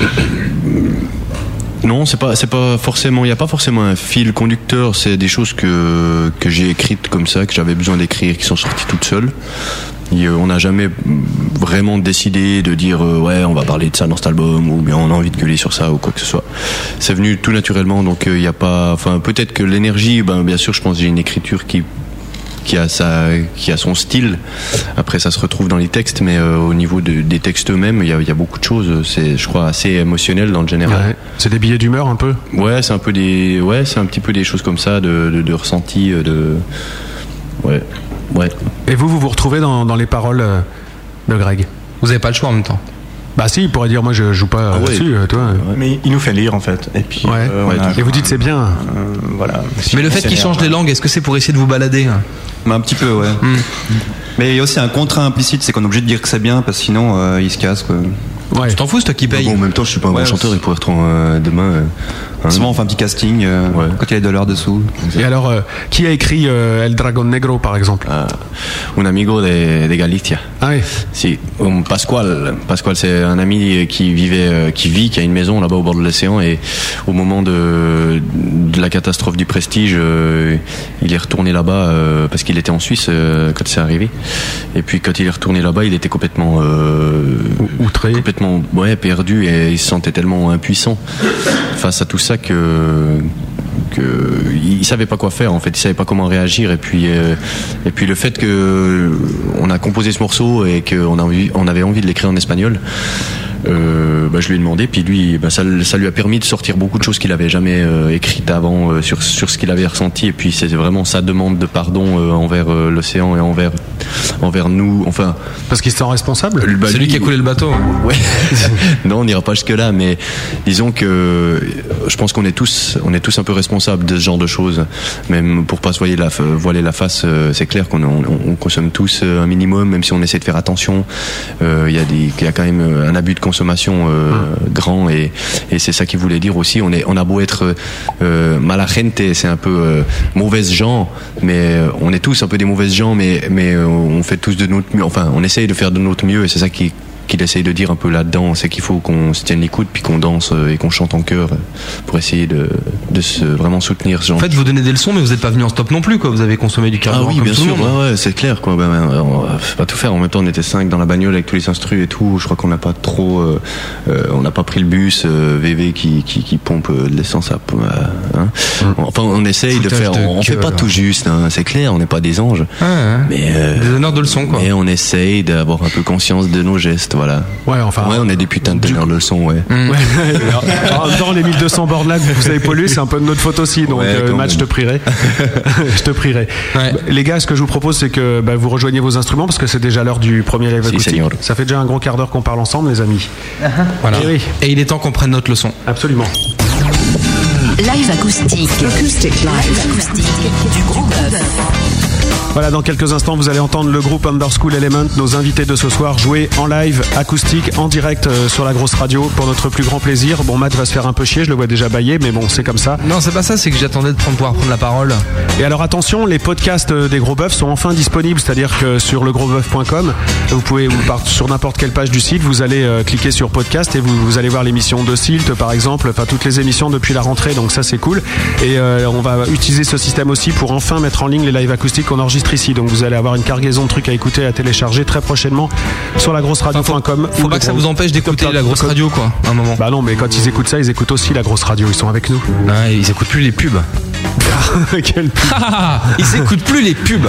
non, c'est pas, c'est pas forcément, il n'y a pas forcément un fil conducteur. C'est des choses que que j'ai écrites comme ça, que j'avais besoin d'écrire, qui sont sorties toutes seules. Et, euh, on n'a jamais vraiment décidé de dire euh, ouais, on va parler de ça dans cet album ou bien on a envie de gueuler sur ça ou quoi que ce soit. C'est venu tout naturellement, donc il n'y a pas, enfin peut-être que l'énergie, ben bien sûr, je pense j'ai une écriture qui qui a sa, qui a son style. Après, ça se retrouve dans les textes, mais euh, au niveau de- des textes eux-mêmes, il y a, il y a beaucoup de choses. C'est, je crois, assez émotionnel dans le général. ouais, c'est des billets d'humeur un peu Ouais, c'est un peu des, ouais, c'est un petit peu des choses comme ça, de, de, de ressenti, euh, de, ouais, ouais. Et vous, vous vous retrouvez dans, dans les paroles euh, de Greg? Vous avez pas le choix en même temps. Bah si, il pourrait dire moi je joue pas Ah ouais. là-dessus, euh, toi. Mais il nous fait lire en fait. Et puis, Ouais. euh, on Ouais, a- Et vous dites c'est bien. euh, voilà. Mais le fait qu'il change les langues, est-ce que c'est pour essayer de vous balader hein un petit peu, ouais. Mais il y a aussi un contrat implicite, c'est qu'on est obligé de dire que c'est bien, parce que sinon, euh, il se casse, quoi. Ouais. Tu t'en fous, c'est toi qui paye. Bon, en même temps, je suis pas un Ouais, bon chanteur, il pourrait retrouver euh, demain. euh, hein. Souvent, on fait un petit casting, euh, Ouais. quand il y a de l'heure dessous. Et alors, euh, qui a écrit euh, El Dragon Negro par exemple? Un amigo de, de Galicia. Ah oui. Si, um, Pasquale. Pasquale, c'est un ami qui vivait, euh, qui vit, qui a une maison là-bas au bord de l'océan et au moment de, de la catastrophe du Prestige, euh, il est retourné là-bas euh, parce qu'il était en Suisse euh, quand c'est arrivé. Et puis quand il est retourné là-bas, il était complètement euh, outré, complètement ouais perdu et il se sentait tellement impuissant face à tout ça que que il savait pas quoi faire en fait. Il savait pas comment réagir. Et puis euh, et puis le fait que on a composé ce morceau et qu'on a envie, on avait envie de l'écrire en espagnol euh, bah, je lui ai demandé. Puis lui bah, ça, ça lui a permis de sortir beaucoup de choses qu'il avait jamais euh, écrites avant euh, sur sur ce qu'il avait ressenti. Et puis c'est vraiment sa demande de pardon euh, envers euh, l'océan et envers envers nous. Enfin parce qu'il se sent responsable? Bah, C'est lui qui a coulé le bateau. Ouais. non, on n'ira pas jusque là, mais disons que euh, je pense qu'on est tous, on est tous un peu responsables de ce genre de choses. Même pour pas se voiler la, voiler la face, euh, c'est clair qu'on on, on consomme tous euh, un minimum, même si on essaie de faire attention. Euh, Il y a des, il y a quand même euh, un abus de consommation euh, grand et, et c'est ça qu'il voulait dire aussi. On est, on a beau être euh, mala gente, c'est un peu euh, mauvaise gens, mais euh, on est tous un peu des mauvaises gens, mais mais euh, on fait tous de notre mieux. Enfin, on essaye de faire de notre mieux et c'est ça qui qu'il essaye de dire un peu là-dedans, c'est qu'il faut qu'on se tienne les coudes puis qu'on danse euh, et qu'on chante en chœur euh, pour essayer de, de se vraiment soutenir ce genre. En fait, vous donnez des leçons, mais vous n'êtes pas venu en stop non plus, quoi. Vous avez consommé du Ah carburant oui, comme bien tout sûr, ouais, ouais, c'est clair, quoi. Ben, ben, on va pas tout faire. En même temps, on était cinq dans la bagnole avec tous les instrus et tout. Je crois qu'on n'a pas trop, euh, euh, on n'a pas pris le bus euh, VV qui, qui, qui pompe euh, de l'essence à, euh, hein. Enfin, on essaye de faire. de on, on fait pas tout juste, hein, c'est clair. On n'est pas des anges. Mais euh, Des donneurs de leçons, quoi. mais on essaye d'avoir un peu conscience de nos gestes, voilà. Ouais, enfin. Ouais, on est des putains de donneurs de leçons, ouais. Mm. Ouais. Alors, dans les 1200 bornes là que vous avez pollué, c'est un peu de notre faute aussi. Donc, Ouais, euh, match, je te prierai. je te prierai. Ouais. Les gars, ce que je vous propose, c'est que bah, vous rejoignez vos instruments parce que c'est déjà l'heure du premier live Si, acoustique. Ça fait déjà un gros quart d'heure qu'on parle ensemble, les amis. Voilà. Eh oui. Et il est temps qu'on prenne notre leçon. Absolument. Live acoustique. Acoustic live. Acoustique du bœuf. Voilà, dans quelques instants, vous allez entendre le groupe Underschool Element, nos invités de ce soir, jouer en live, acoustique, en direct euh, sur la grosse radio pour notre plus grand plaisir. Bon, Matt va se faire un peu chier, je le vois déjà bailler, mais bon, c'est comme ça. Non, c'est pas ça, c'est que j'attendais de prendre, pouvoir prendre la parole. Et alors attention, les podcasts euh, des Gros Bœufs sont enfin disponibles, c'est-à-dire que sur legrosboeuf.com, vous pouvez vous part sur n'importe quelle page du site, vous allez euh, cliquer sur podcast et vous, vous allez voir l'émission de Silt par exemple, enfin toutes les émissions depuis la rentrée, donc ça c'est cool. Et euh, on va utiliser ce système aussi pour enfin mettre en ligne les lives acoustiques qu'on enregistre ici. Donc vous allez avoir une cargaison de trucs à écouter et à télécharger très prochainement sur lagrosseradio.com. Faut pas que ça vous empêche d'écouter la grosse radio, quoi, à un moment. Bah non, mais quand ils écoutent ça, ils écoutent aussi la grosse radio, ils sont avec nous. Ils écoutent plus les pubs. Quel pub. ils écoutent plus les pubs.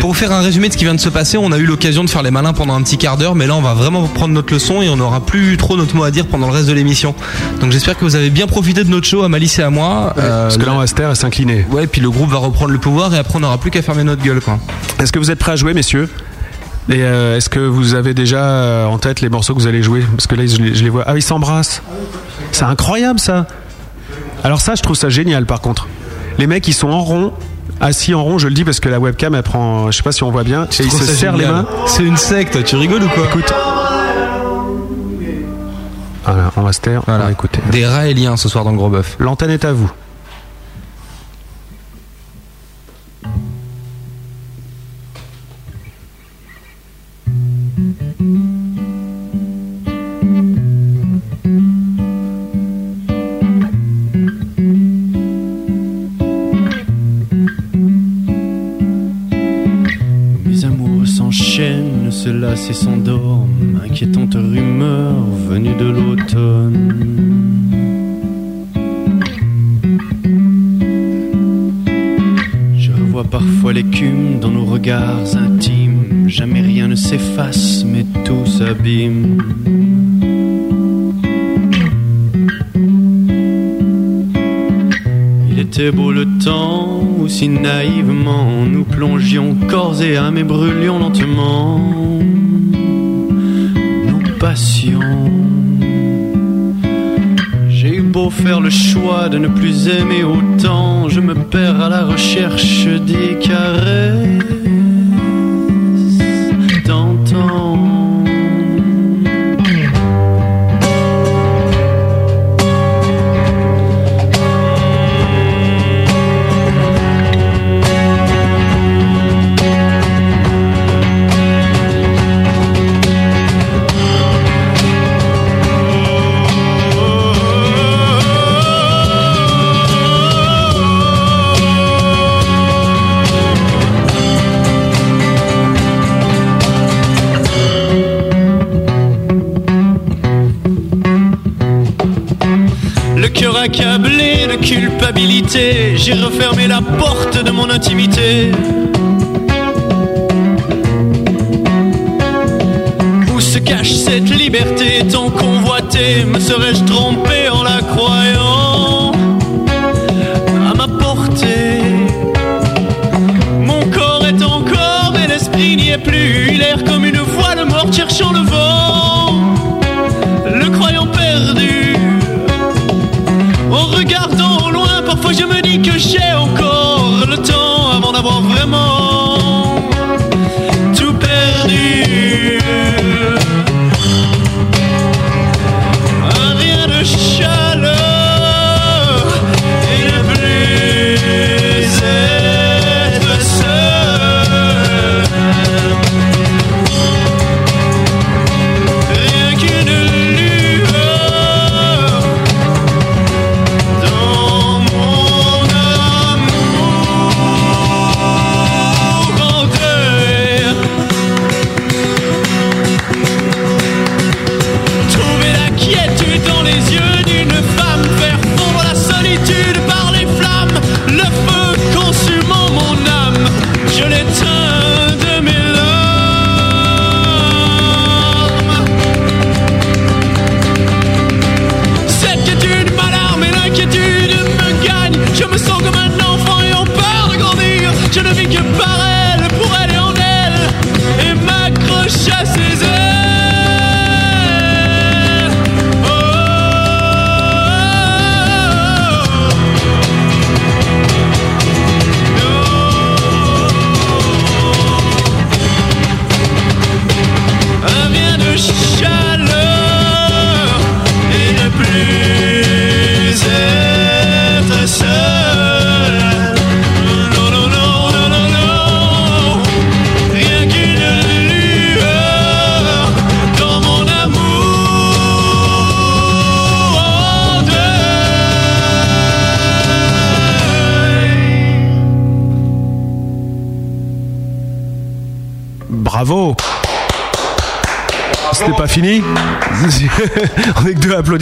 Pour vous faire un résumé de ce qui vient de se passer, on a eu l'occasion de faire les malins pendant un petit quart d'heure, mais là on va vraiment prendre notre leçon et on n'aura plus trop notre mot à dire pendant le reste de l'émission. Donc j'espère que vous avez bien profité de notre show à Malice et à moi. Euh, Parce que là on va se taire et s'incliner. Ouais, puis le groupe va reprendre le pouvoir et après on n'aura plus qu'à fermer notre gueule, quoi. Est-ce que vous êtes prêts à jouer, messieurs? Et euh, est-ce que vous avez déjà euh, en tête les morceaux que vous allez jouer? Parce que là, je les vois. Ah, ils s'embrassent. C'est incroyable, ça. Alors ça, je trouve ça génial, par contre. Les mecs, ils sont en rond, assis en rond. Je le dis parce que la webcam, elle prend. Je sais pas si on voit bien. Et ils se serrent les mains. C'est une secte. Tu rigoles ou quoi Écoute. Voilà, on va se taire. On va écouter. Des raéliens ce soir dans le gros bœuf. L'antenne est à vous. S'enchaînent, se lassent et s'endorment, inquiétante rumeur venue de l'automne. Je revois parfois l'écume dans nos regards intimes, jamais rien ne s'efface, mais tout s'abîme. Il était beau le temps où si naïvement nous plongions corps et âme et brûlions lentement nos passions. J'ai eu beau faire le choix de ne plus aimer autant, je me perds à la recherche des caresses j'ai refermé la porte de mon intimité. Où se cache cette liberté tant convoitée? Me serais-je trompé en la croyant?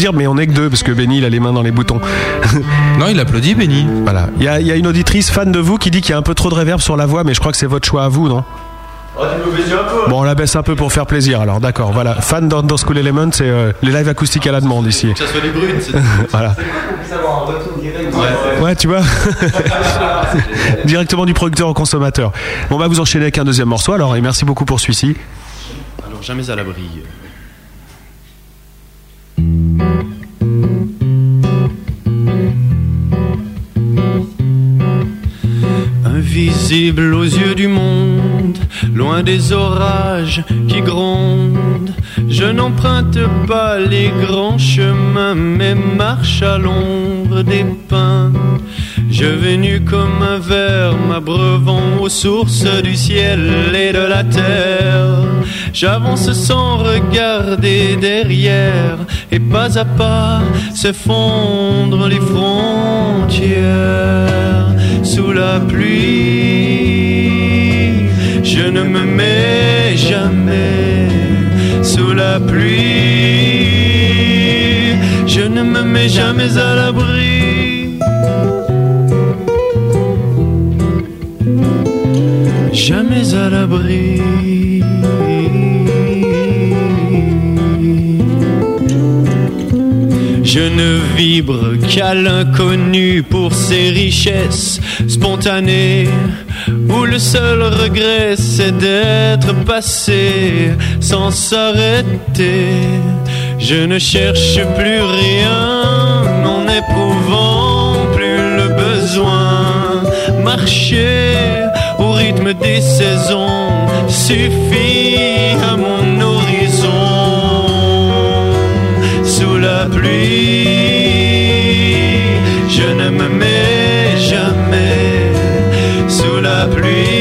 Applaudir, mais on est que deux parce que Benny il a les mains dans les boutons. non, il applaudit Benny. Voilà. Il y a, il y a une auditrice fan de vous qui dit qu'il y a un peu trop de réverb sur la voix, mais je crois que c'est votre choix à vous, non? Bon, on la baisse un peu pour faire plaisir, alors d'accord. Voilà, fan d'Under School Element, c'est euh, les lives acoustiques à la demande ici. ça soit des brutes. voilà. Ouais, tu vois Directement du producteur au consommateur. Bon, on va vous enchaîner avec un deuxième morceau alors, et merci beaucoup pour celui-ci. Alors, jamais à l'abri. Invisible aux yeux du monde, loin des orages qui grondent, je n'emprunte pas les grands chemins, mais marche à l'ombre des pins. Je vais nu comme un ver, m'abreuvant aux sources du ciel et de la terre. J'avance sans regarder derrière, et pas à pas s'effondrent les frontières sous la pluie. Je ne me mets jamais sous la pluie. Je ne me mets jamais à l'abri. Jamais à l'abri. Je ne vibre qu'à l'inconnu pour ses richesses spontanées, où le seul regret c'est d'être passé sans s'arrêter. Je ne cherche plus rien en éprouvant plus le besoin. Marcher au rythme des saisons suffit à mon pluie. Je ne me mets jamais sous la pluie.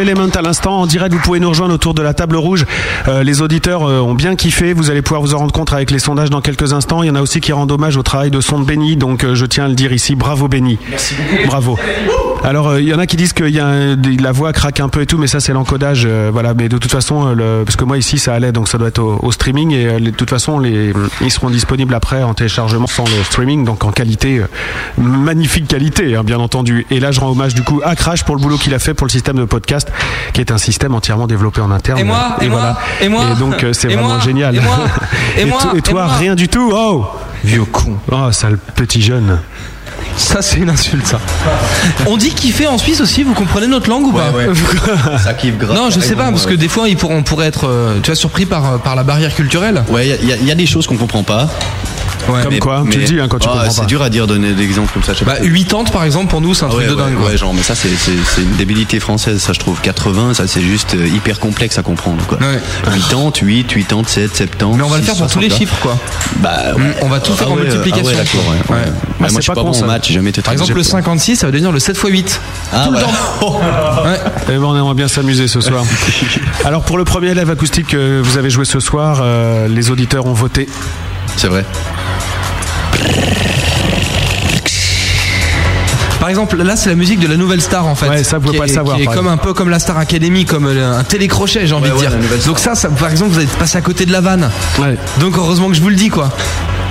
Element à l'instant en direct vous pouvez nous rejoindre autour de la table rouge. Euh, les auditeurs euh, ont bien kiffé vous allez pouvoir vous en rendre compte avec les sondages dans quelques instants. Il y en a aussi qui rendent hommage au travail de son de Benny donc euh, je tiens à le dire ici bravo Benny bravo. Alors il y en a qui disent que y a un- des- la voix craque un peu et tout mais ça c'est l'encodage voilà. Mais de toute façon le, parce que moi ici ça allait donc ça doit être au, au streaming et de toute façon les, ils seront disponibles après en téléchargement sans le streaming donc en qualité magnifique qualité hein, bien entendu. Et là je rends hommage du coup à Crash pour le boulot qu'il a fait pour le système de podcast qui est un système entièrement développé en interne. Et moi, et moi, et moi, donc euh, c'est et vraiment moi, génial. et moi, et moi, et toi et moi. rien du tout. Oh. Vieux con. Oh sale petit jeune. Ça, c'est une insulte, ça. On dit kiffer en Suisse aussi, vous comprenez notre langue ou pas? Ça kiffe grave. Non, je sais pas, parce que des fois, ils pourront- on pourrait être euh, tu vois, surpris par, euh, par la barrière culturelle. Ouais, il y, a- y a des choses qu'on comprend pas. Comme Mais- quoi Tu mais- le dis hein, quand tu Ah, comprends C'est dur à dire, donner d'exemples comme ça. je sais Bah, pas. 80 par exemple, pour nous, c'est un Ah truc ouais, de ouais, dingue. quoi. ouais, genre, mais ça, c'est c'est- c'est une débilité française, ça, je trouve. 80, ça, c'est juste euh, hyper complexe à comprendre, quoi. 80, 8, 87, 70. Mais on va le faire pour tous les chiffres, quoi. Bah, Mm, on va tout faire en ouais, multiplication. ah ouais, ouais, ouais. Ouais. Bah, Ah, moi, c'est je suis pas bon en maths, j'ai jamais été Par exemple, le j'ai- 56, ça va devenir le 7 x 8. Ah, tout le ouais. temps. Ouais. Eh ben, on aimerait bien s'amuser ce soir. Alors pour le premier live acoustique que vous avez joué ce soir, euh, les auditeurs ont voté. C'est vrai. Par exemple, là, c'est la musique de la nouvelle star en fait. Ouais, ça, vous pouvez pas est- le savoir, Qui est comme un peu comme la Star Academy, comme euh, un télécrochet, j'ai envie Ouais, de dire. Donc ça, ça, par exemple, vous êtes passé à côté de la vanne. Ouais. Donc heureusement que je vous le dis, quoi.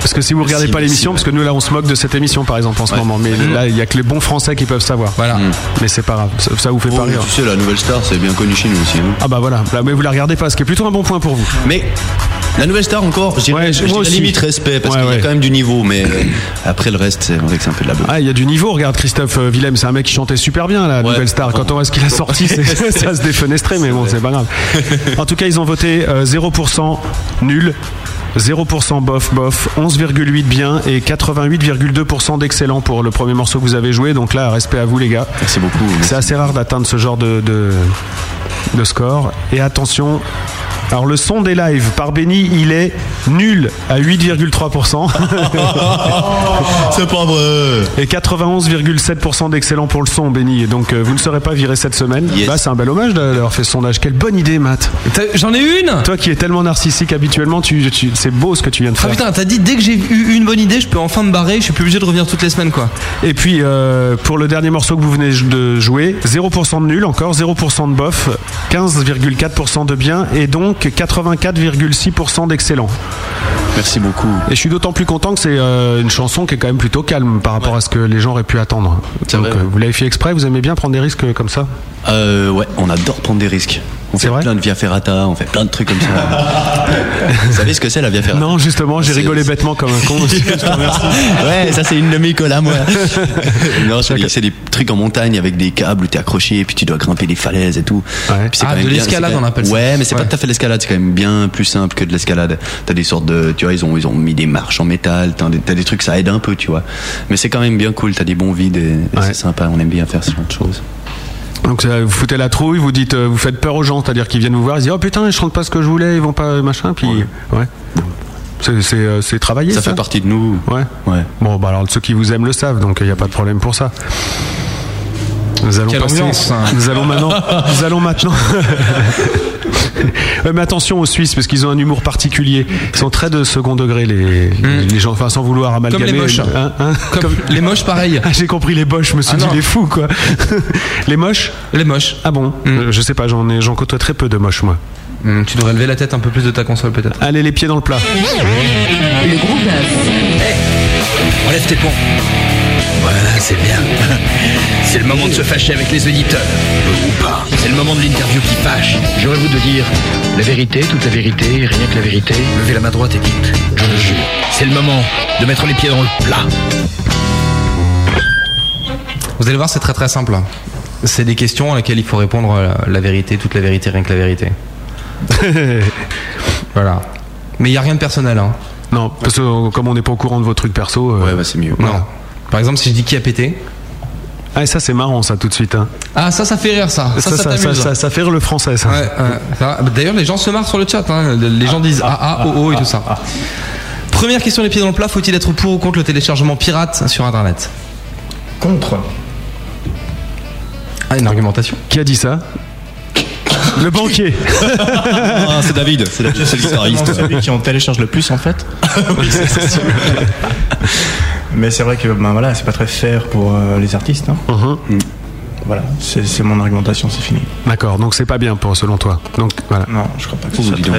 Parce que si vous regardez pas l'émission, ouais. parce que nous là on se moque de cette émission par exemple en ce Ouais. moment, mais là il y a que les bons Français qui peuvent savoir. Voilà. Mais c'est pas grave, ça, ça vous fait Oh, pas rire. tu sais, la nouvelle star, c'est bien connu chez nous aussi. hein. Ah bah voilà, Là, mais vous la regardez pas, ce qui est plutôt un bon point pour vous. Mais la nouvelle star encore, dirais, Ouais, aussi. limite respect parce Ouais, qu'il y a quand même du niveau, mais euh, après le reste, c'est vrai que c'est un peu de la beuh. Ah, il y a du niveau, regarde Christophe euh, Willem, c'est un mec qui chantait super bien la nouvelle star. Quand on voit ce qu'il a sorti, ça se défenestrait, mais bon, c'est pas grave. En tout cas, ils ont voté euh, 0% nul. 0% bof bof, 11,8 bien et 88,2% d'excellent pour le premier morceau que vous avez joué. Donc là, respect à vous les gars. Merci beaucoup. C'est assez rare d'atteindre ce genre de, de, de score. Et attention, alors le son des lives par Benny, il est nul à 8,3%. c'est pas vrai. Et 91,7% d'excellent pour le son, Benny. Et donc euh, vous ne serez pas viré cette semaine. Yes. Bah, c'est un bel hommage d'avoir fait ce sondage. Quelle bonne idée, Matt. J'en ai une? Toi qui es tellement narcissique habituellement, tu, tu- c'est beau ce que tu viens de Ah faire. putain, t'as dit dès que j'ai eu une bonne idée, je peux enfin me barrer, je suis plus obligé de revenir toutes les semaines, quoi. Et puis euh, pour le dernier morceau que vous venez de jouer, 0% de nul encore, 0% de bof, 15,4% de bien et donc 84,6% d'excellent. Merci beaucoup. Et je suis d'autant plus content que c'est euh, une chanson qui est quand même plutôt calme par rapport à ce que les gens auraient pu attendre. C'est Donc vrai, euh, ouais. vous l'avez fait exprès, vous aimez bien prendre des risques comme ça? Euh, ouais, on adore prendre des risques. On fait vrai? plein de via ferrata, on fait plein de trucs comme ça. Vous savez ce que c'est la via ferrata? Non, justement, j'ai rigolé bêtement comme un con. Ouais, ça c'est une de mes colas, moi. non, c'est des trucs en montagne avec des câbles où t'es accroché et puis tu dois grimper des falaises et tout. Ouais. Puis c'est Ah, quand même de l'escalade, on appelle ça. Ouais, mais c'est Ouais. pas tout à fait de l'escalade, c'est quand même bien plus simple que de l'escalade. T'as des sortes de, tu vois, ils ont ils ont mis des marches en métal, t'as des, t'as des trucs ça aide un peu, tu vois. Mais c'est quand même bien cool, t'as des bons vides et, et Ouais. c'est sympa. On aime bien faire ce genre de choses. Donc vous foutez la trouille, vous dites, euh, vous faites peur aux gens, c'est-à-dire qu'ils viennent vous voir, ils disent oh putain, ils chantent pas ce que je voulais, ils vont pas machin, puis ouais. C'est c'est euh, c'est travaillé ça. Ça fait partie de nous. Ouais. Ouais. Bon bah alors ceux qui vous aiment le savent, donc il n'y a pas de problème pour ça. Nous allons Quelle passer. ambiance, hein. Nous allons maintenant. nous allons maintenant. Ouais, mais attention aux Suisses parce qu'ils ont un humour particulier. Ils sont très de second degré les, les gens, enfin sans vouloir amalgamer. Hmm. les moches. Hein, hein Comme les moches, pareil. Ah, J'ai compris les boches, je me suis Ah dit non. les fous quoi. les moches Les moches. Ah bon Mm. Euh, Je sais pas, j'en ai, j'en côtoie très peu de moches moi. Hmm, tu devrais lever la tête un peu plus de ta console, peut-être. Allez les pieds dans le plat. Le gros bœuf. Enlève tes ponts. Voilà, c'est bien. C'est le moment de se fâcher avec les auditeurs. Ou pas. C'est le moment de l'interview qui fâche. J'aurais vous de dire la vérité, toute la vérité, rien que la vérité. Levez la main droite et dites, je le jure. C'est le moment de mettre les pieds dans le plat. Vous allez voir, c'est très très simple. C'est des questions à laquelle il faut répondre euh, la vérité, toute la vérité, rien que la vérité. Voilà. Mais il n'y a rien de personnel. Hein. Non, parce que euh, comme on n'est pas au courant de vos trucs perso. euh, Ouais, bah c'est mieux. Non. Par exemple, si je dis qui a pété. Ah, et ça c'est marrant ça tout de suite. Hein. Ah, ça, ça fait rire, ça. Ça, ça, ça, ça, t'amuse. ça- ça fait rire le français ça. Ouais, ouais, ça va. D'ailleurs, les gens se marrent sur le chat. hein. Les gens disent ah, ah, oh, oh et tout ça. Première question les pieds dans le plat faut-il être pour ou contre le téléchargement pirate sur Internet? Contre. Ah, une argumentation. Qui a dit ça? Le banquier. Ah, c'est David, c'est David, c'est le guitariste. celui qui en télécharge le plus en fait. Mais c'est vrai que ben voilà, c'est pas très fair pour euh, les artistes. hein. Mhm. Voilà, c'est c'est mon argumentation, c'est fini. D'accord, donc c'est pas bien pour selon toi. Donc voilà. Non, je crois pas que ce soit très.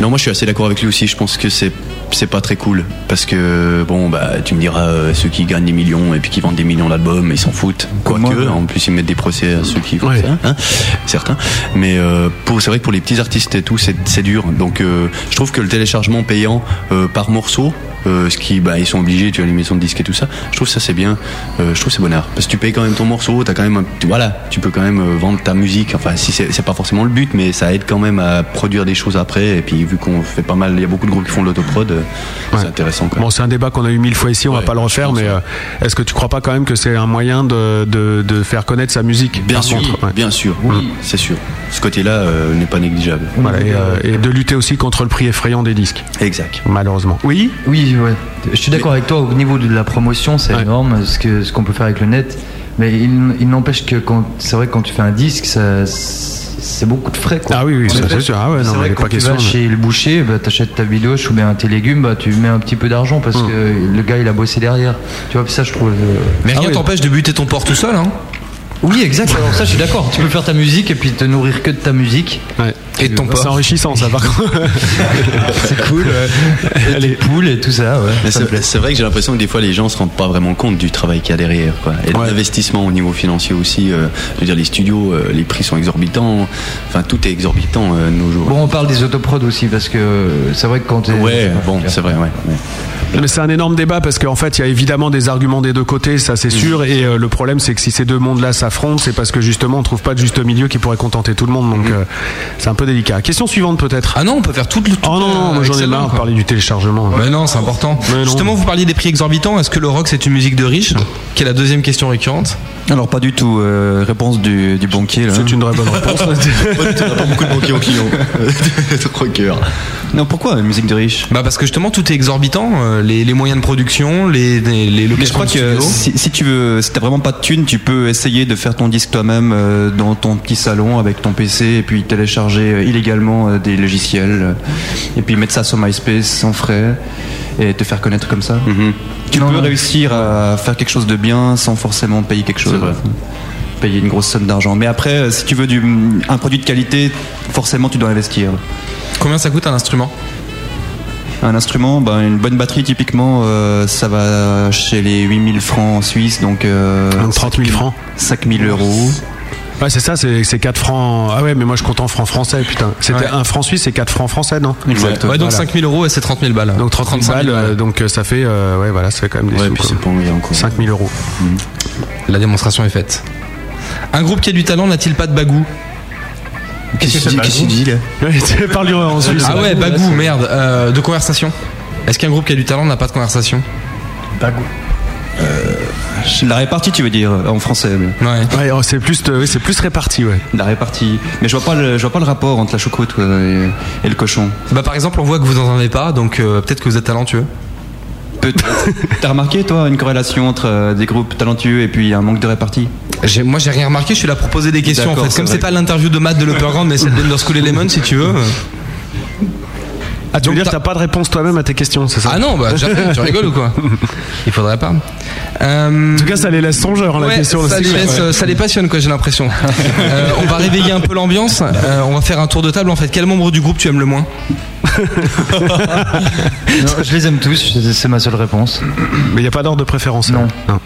Non, moi je suis assez d'accord avec lui aussi. Je pense que c'est c'est pas très cool parce que bon bah tu me diras euh, ceux qui gagnent des millions et puis qui vendent des millions d'albums ils s'en foutent. Quoique en plus ils mettent des procès à ceux qui font Ouais. ça, hein, certains. Mais euh, pour c'est vrai que pour les petits artistes et tout c'est c'est dur. Donc euh, je trouve que le téléchargement payant par morceau ce qui bah ils sont obligés tu as une maison de disques et tout ça je trouve ça c'est bien je trouve c'est bonheur parce que tu payes quand même ton morceau t'as quand même un, tu- voilà tu peux quand même vendre ta musique enfin si c'est pas forcément le but mais ça aide quand même à produire des choses après et puis vu qu'on fait pas mal il y a beaucoup de groupes qui font de l'autoprod euh, c'est intéressant quoi Bon, c'est un débat qu'on a eu mille fois ici, on va pas le refaire, mais euh, est-ce que tu crois pas quand même que c'est un moyen de, de, de faire connaître sa musique bien sûr contre, ouais. bien sûr oui c'est sûr ce côté là n'est pas négligeable Voilà, et, euh, et de lutter aussi contre le prix effrayant des disques. Exact. Malheureusement. Oui? Oui, ouais. Je suis d'accord avec toi au niveau de la promotion, c'est énorme ce que ce qu'on peut faire avec le net. Mais il, il n'empêche que quand c'est vrai que quand tu fais un disque, ça, c'est beaucoup de frais quoi. Ah oui, ça, c'est sûr. Ah ouais, non, C'est mais vrai pas quand tu question, vas mais- chez le boucher, bah, t'achètes ta bidoche ou bien tes légumes, bah, tu mets un petit peu d'argent parce Hum. que le gars il a bossé derrière. Tu vois, puis ça je trouve. euh, Mais ah rien oui. t'empêche de buter ton porc tout seul, hein. Oui, exact. Alors ça, je suis d'accord. Tu peux faire ta musique et puis te nourrir que de ta musique. Et de ton C'est enrichissant, ça, par contre. C'est cool. Ouais. Allez. poules et tout ça. Ouais. C'est vrai que j'ai l'impression que des fois les gens se rendent pas vraiment compte du travail qu'il y a derrière quoi. Et de l'investissement au niveau financier aussi. euh, je veux dire les studios, euh, les prix sont exorbitants. Enfin tout est exorbitant euh, de nos jours. Bon, on parle des autoprods aussi parce que c'est vrai que quand t'es. Ouais, bon, c'est vrai, ouais. ouais. Mais c'est un énorme débat parce qu'en fait, il y a évidemment des arguments des deux côtés, ça c'est sûr. Et euh, le problème, c'est que si ces deux mondes-là s'affrontent, c'est parce que justement, on trouve pas de juste milieu qui pourrait contenter tout le monde. Donc, euh, c'est un peu délicat. Question suivante, peut-être. Ah non, on peut faire toute le. Oh non, non, moi j'en ai marre de parler du téléchargement. Mais non, c'est important. Mais non. Justement, vous parliez des prix exorbitants. Est-ce que le rock c'est une musique de riche Qui est la deuxième question récurrente. Alors pas du tout. euh, réponse du, du banquier. C'est une vraie bonne réponse. Pas du tout, on pas beaucoup de banquiers aux clients. Rocker. Non, pourquoi une musique de riche Bah parce que justement tout est exorbitant. euh, Les, les moyens de production, les, les, les Mais je locations crois que si tu veux, si t'as vraiment pas de thunes, tu peux essayer de faire ton disque toi-même euh, dans ton petit salon avec ton PC et puis télécharger euh, illégalement euh, des logiciels euh, et puis mettre ça sur MySpace sans frais et te faire connaître comme ça. Tu peux réussir à faire quelque chose de bien sans forcément payer quelque chose. Payer une grosse somme d'argent. Mais après, si tu veux du, un produit de qualité, forcément tu dois investir. Combien ça coûte un instrument? Un instrument, ben, une bonne batterie typiquement, euh, ça va chez les 8000 francs en Suisse, donc euh, 30 000 francs? 5000 euros. Ouais, c'est ça, c'est c'est 4 francs. Ah ouais, mais moi je compte en francs français, putain. C'était Ouais. un franc suisse, c'est 4 francs français, non? Exact. Ouais, donc Voilà. 5000 euros et c'est 30 000 balles. Donc 30 000 35 balles, 000 euh, donc euh, ça fait, euh, ouais, voilà, ça fait quand même des Ouais, sous. puis pas a encore. 5 000 euros. La démonstration est faite. Un groupe qui a du talent n'a-t-il pas de bagou? Qu'est-ce que tu dis là en suisse. Ah ouais, bagou, merde. Euh, de conversation. Est-ce qu'un groupe qui a du talent n'a pas de conversation? La répartie, tu veux dire, en français. mais- Ouais. Ouais, oh, c'est plus, euh, oui, c'est plus réparti, ouais. La répartie. Mais je vois pas le, je vois pas le rapport entre la choucroute quoi, et, et le cochon. Bah par exemple, on voit que vous en avez pas, donc euh, peut-être que vous êtes talentueux. Peut-être. T'as remarqué, toi, une corrélation entre euh, des groupes talentueux et puis un manque de répartie? Moi j'ai rien remarqué, je suis là pour poser des questions en fait. c'est Comme c'est pas l'interview de Matt de l'Upperground mais celle d'Ender School Element si tu veux. Ah, tu veux dire que t'as- pas de réponse toi-même à tes questions, c'est ça Ah non, bah jamais, tu rigoles ou quoi Il faudrait pas. Euh, En tout cas, ça les laisse songeurs, hein, la question. ça, les laisse- euh, ça les passionne quoi j'ai l'impression. Euh, on va réveiller un peu l'ambiance, Euh, on va faire un tour de table en fait. Quel membre du groupe tu aimes le moins Non, je les aime tous. c'est- ma seule réponse. Mais il n'y a pas d'ordre de préférence. Non. hein.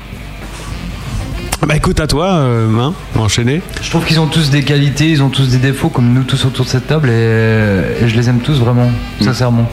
Bah écoute, à toi, euh, hein, enchaîner. Je trouve qu'ils ont tous des qualités, ils ont tous des défauts, comme nous tous autour de cette table, et, et je les aime tous vraiment, sincèrement.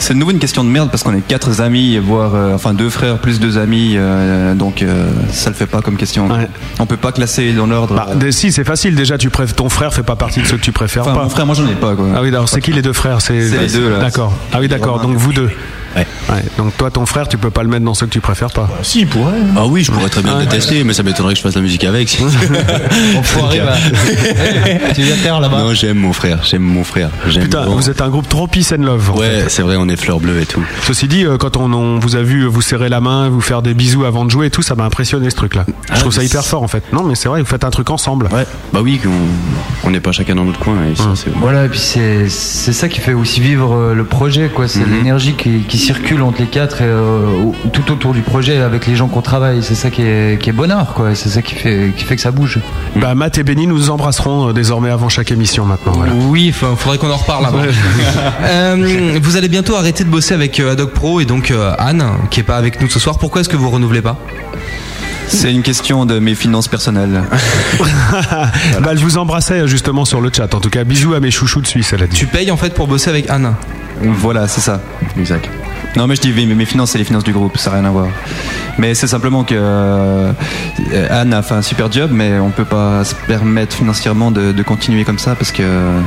C'est de nouveau une question de merde parce qu'on est quatre amis, voire euh, enfin deux frères plus deux amis, euh, donc euh, ça le fait pas comme question. Ouais. On peut pas classer dans l'ordre. Bah, si, c'est facile. Déjà, tu préf- ton frère fait pas partie de ceux que tu préfères Enfin, pas. mon frère, moi j'en ai pas quoi. Ah oui, alors c'est qui les deux frères? C'est les deux, là. D'accord. Ah oui, d'accord. Donc vous deux. Ouais. Ouais. Donc toi, ton frère, tu peux pas le mettre dans ceux que tu préfères pas? Si, il pourrait. Ah oui, je pourrais très bien le détester, mais ça m'étonnerait que je fasse la musique avec. Enfoiré, va. tu viens faire là-bas? Non, j'aime mon frère, j'aime mon frère. j'aime Putain, bon. vous êtes un groupe trop peace and love. en Ouais, fait. c'est vrai, on est fleur bleue et tout. Ceci dit, euh, quand on, on vous a vu vous serrer la main, vous faire des bisous avant de jouer et tout, ça m'a impressionné ce truc-là. je trouve ça hyper c'est- fort en fait. Non, mais c'est vrai, vous faites un truc ensemble. Ouais, bah oui, qu'on on n'est pas chacun dans notre coin et ça, c'est Voilà, et puis c'est c'est ça qui fait aussi vivre euh, le projet, quoi. C'est l'énergie qui, qui circule entre les quatre et euh, tout autour du projet avec les gens qu'on travaille. C'est ça qui est, qui est bonheur, quoi. C'est ça qui fait, qui fait que ça bouge. Bah Matt et Benny nous embrasserons euh, désormais avant chaque émission maintenant. Voilà. Oui, faudrait qu'on en reparle avant. Euh, vous allez bientôt arrêter de bosser avec euh, Adoc Pro et donc euh, Anne, qui est pas avec nous ce soir. Pourquoi est-ce que vous renouvelez pas? C'est une question de mes finances personnelles. Bah elle vous embrassait euh, justement sur le chat. En tout cas, bisous à mes chouchous de Suisse, elle a dit. Tu payes en fait pour bosser avec Anne? Voilà, c'est ça. Exact. Non, mais je dis mes, finances, c'est les finances du groupe, ça n'a rien à voir. Mais c'est simplement que euh, Anne a fait un super job, mais on peut pas se permettre financièrement de, continuer comme ça parce que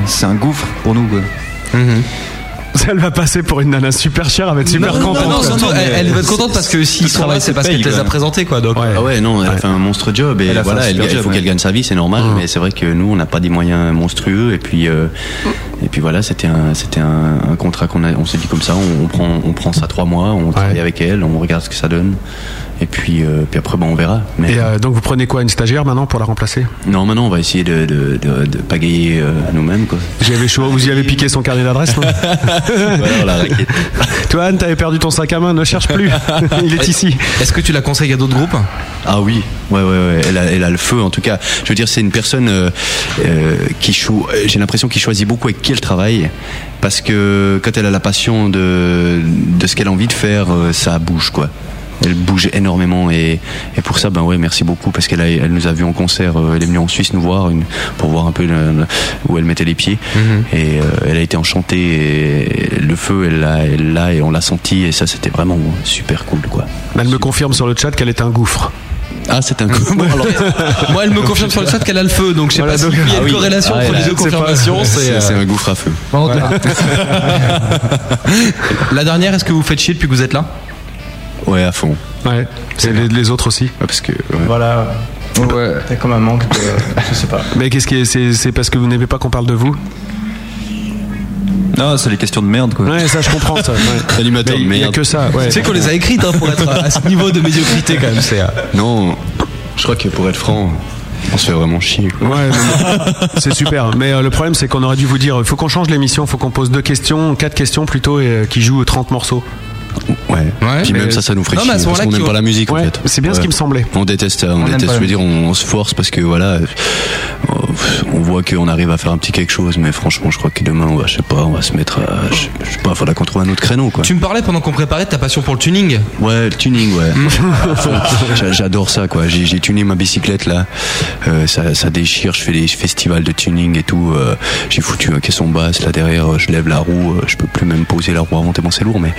c'est un gouffre pour nous. quoi. Elle va passer pour une nana super chère, elle va être super non, non, contente. non, elle, elle va être contente parce que s'ils travaillent, travail c'est parce qu'elle te les a présentés, quoi. Donc, Ah ouais, non, elle a fait un monstre job et Elle voilà, elle- il faut ouais. qu'elle gagne sa vie, c'est normal, mais c'est vrai que nous, on n'a pas des moyens monstrueux et puis euh, Et puis voilà, c'était un, c'était un, un contrat qu'on a, on s'est dit comme ça, on, on prend, on prend ça trois mois, on travaille avec elle, on regarde ce que ça donne. Et puis, euh, puis après, ben, on verra. Mais Et euh, donc vous prenez quoi Une stagiaire maintenant pour la remplacer? Non, maintenant, on va essayer de, de, de, de pagayer euh, nous-mêmes, quoi. Vous y avez chaud, vous y avez piqué son carnet d'adresse, non? Voilà, la raquette. Toi Anne, t'avais perdu ton sac à main, ne cherche plus. Il est ici. Est-ce que tu la conseilles à d'autres groupes? Ah oui, ouais, ouais, ouais. Elle a, elle a le feu, en tout cas. Je veux dire, c'est une personne euh, euh, qui J'ai l'impression qu'il choisit beaucoup avec qui elle travaille, parce que quand elle a la passion de, de ce qu'elle a envie de faire, ça bouge, quoi. Elle bouge énormément et, et pour ça, ben ouais, merci beaucoup parce qu'elle elle nous a vu en concert. euh, Elle est venue en Suisse nous voir une, pour voir un peu le- le- où elle mettait les pieds et euh, elle a été enchantée. Et le feu, elle l'a, elle l'a et on l'a senti et ça, c'était vraiment super cool, quoi. Elle me confirme sur le chat qu'elle est un gouffre. Ah, c'est un gouffre. Moi, elle me confirme sur le chat qu'elle a le feu, donc je sais Voilà, pas donc- s'il y a Ah une oui. corrélation Ah, entre les deux confirmations. C'est, C'est euh, un gouffre à feu. La dernière, est-ce que vous faites chier depuis que vous êtes là? Ouais, à fond. Ouais. C'est les, les autres aussi. parce que. Voilà. Ouais. T'as comme un manque de. Je sais pas. Mais qu'est-ce qui est, c'est, c'est parce que vous n'aimez pas qu'on parle de vous Non, c'est les questions de merde, quoi. Ouais, ça je comprends ça. Ouais. Animateur Mais de il y a merde. que ça. Ouais. Tu sais qu'on les a écrites hein, pour être à ce niveau de médiocrité quand même. C'est, euh, Non, je crois que pour être franc, on se fait vraiment chier. Quoi. Ouais, c'est super. Mais euh, le problème, c'est qu'on aurait dû vous dire, il faut qu'on change l'émission, il faut qu'on pose deux questions, quatre questions plutôt, et euh, qui jouent 30 morceaux. Ouais. Ouais, Puis même ça, ça nous ferait Non, chier. ce Parce qu'on qui- n'aime pas la musique, Ouais, en fait. c'est bien ce qui me semblait. On déteste ça, on, déteste. Je veux dire, on, on se force parce que voilà, on voit qu'on arrive à faire un petit quelque chose, mais franchement, je crois que demain, on va, je sais pas, on va se mettre à, je, je sais pas, faudra qu'on trouve un autre créneau, quoi. Tu me parlais pendant qu'on préparait de ta passion pour le tuning. Ouais, le tuning, ouais. J'a- J'adore ça, quoi. J'ai tuné ma bicyclette là. Euh, ça, ça déchire. Je fais des festivals de tuning et tout. Euh, J'ai foutu un caisson basse là derrière. euh, Je lève la roue. Je peux plus même poser la roue avant tellement c'est lourd. Mais,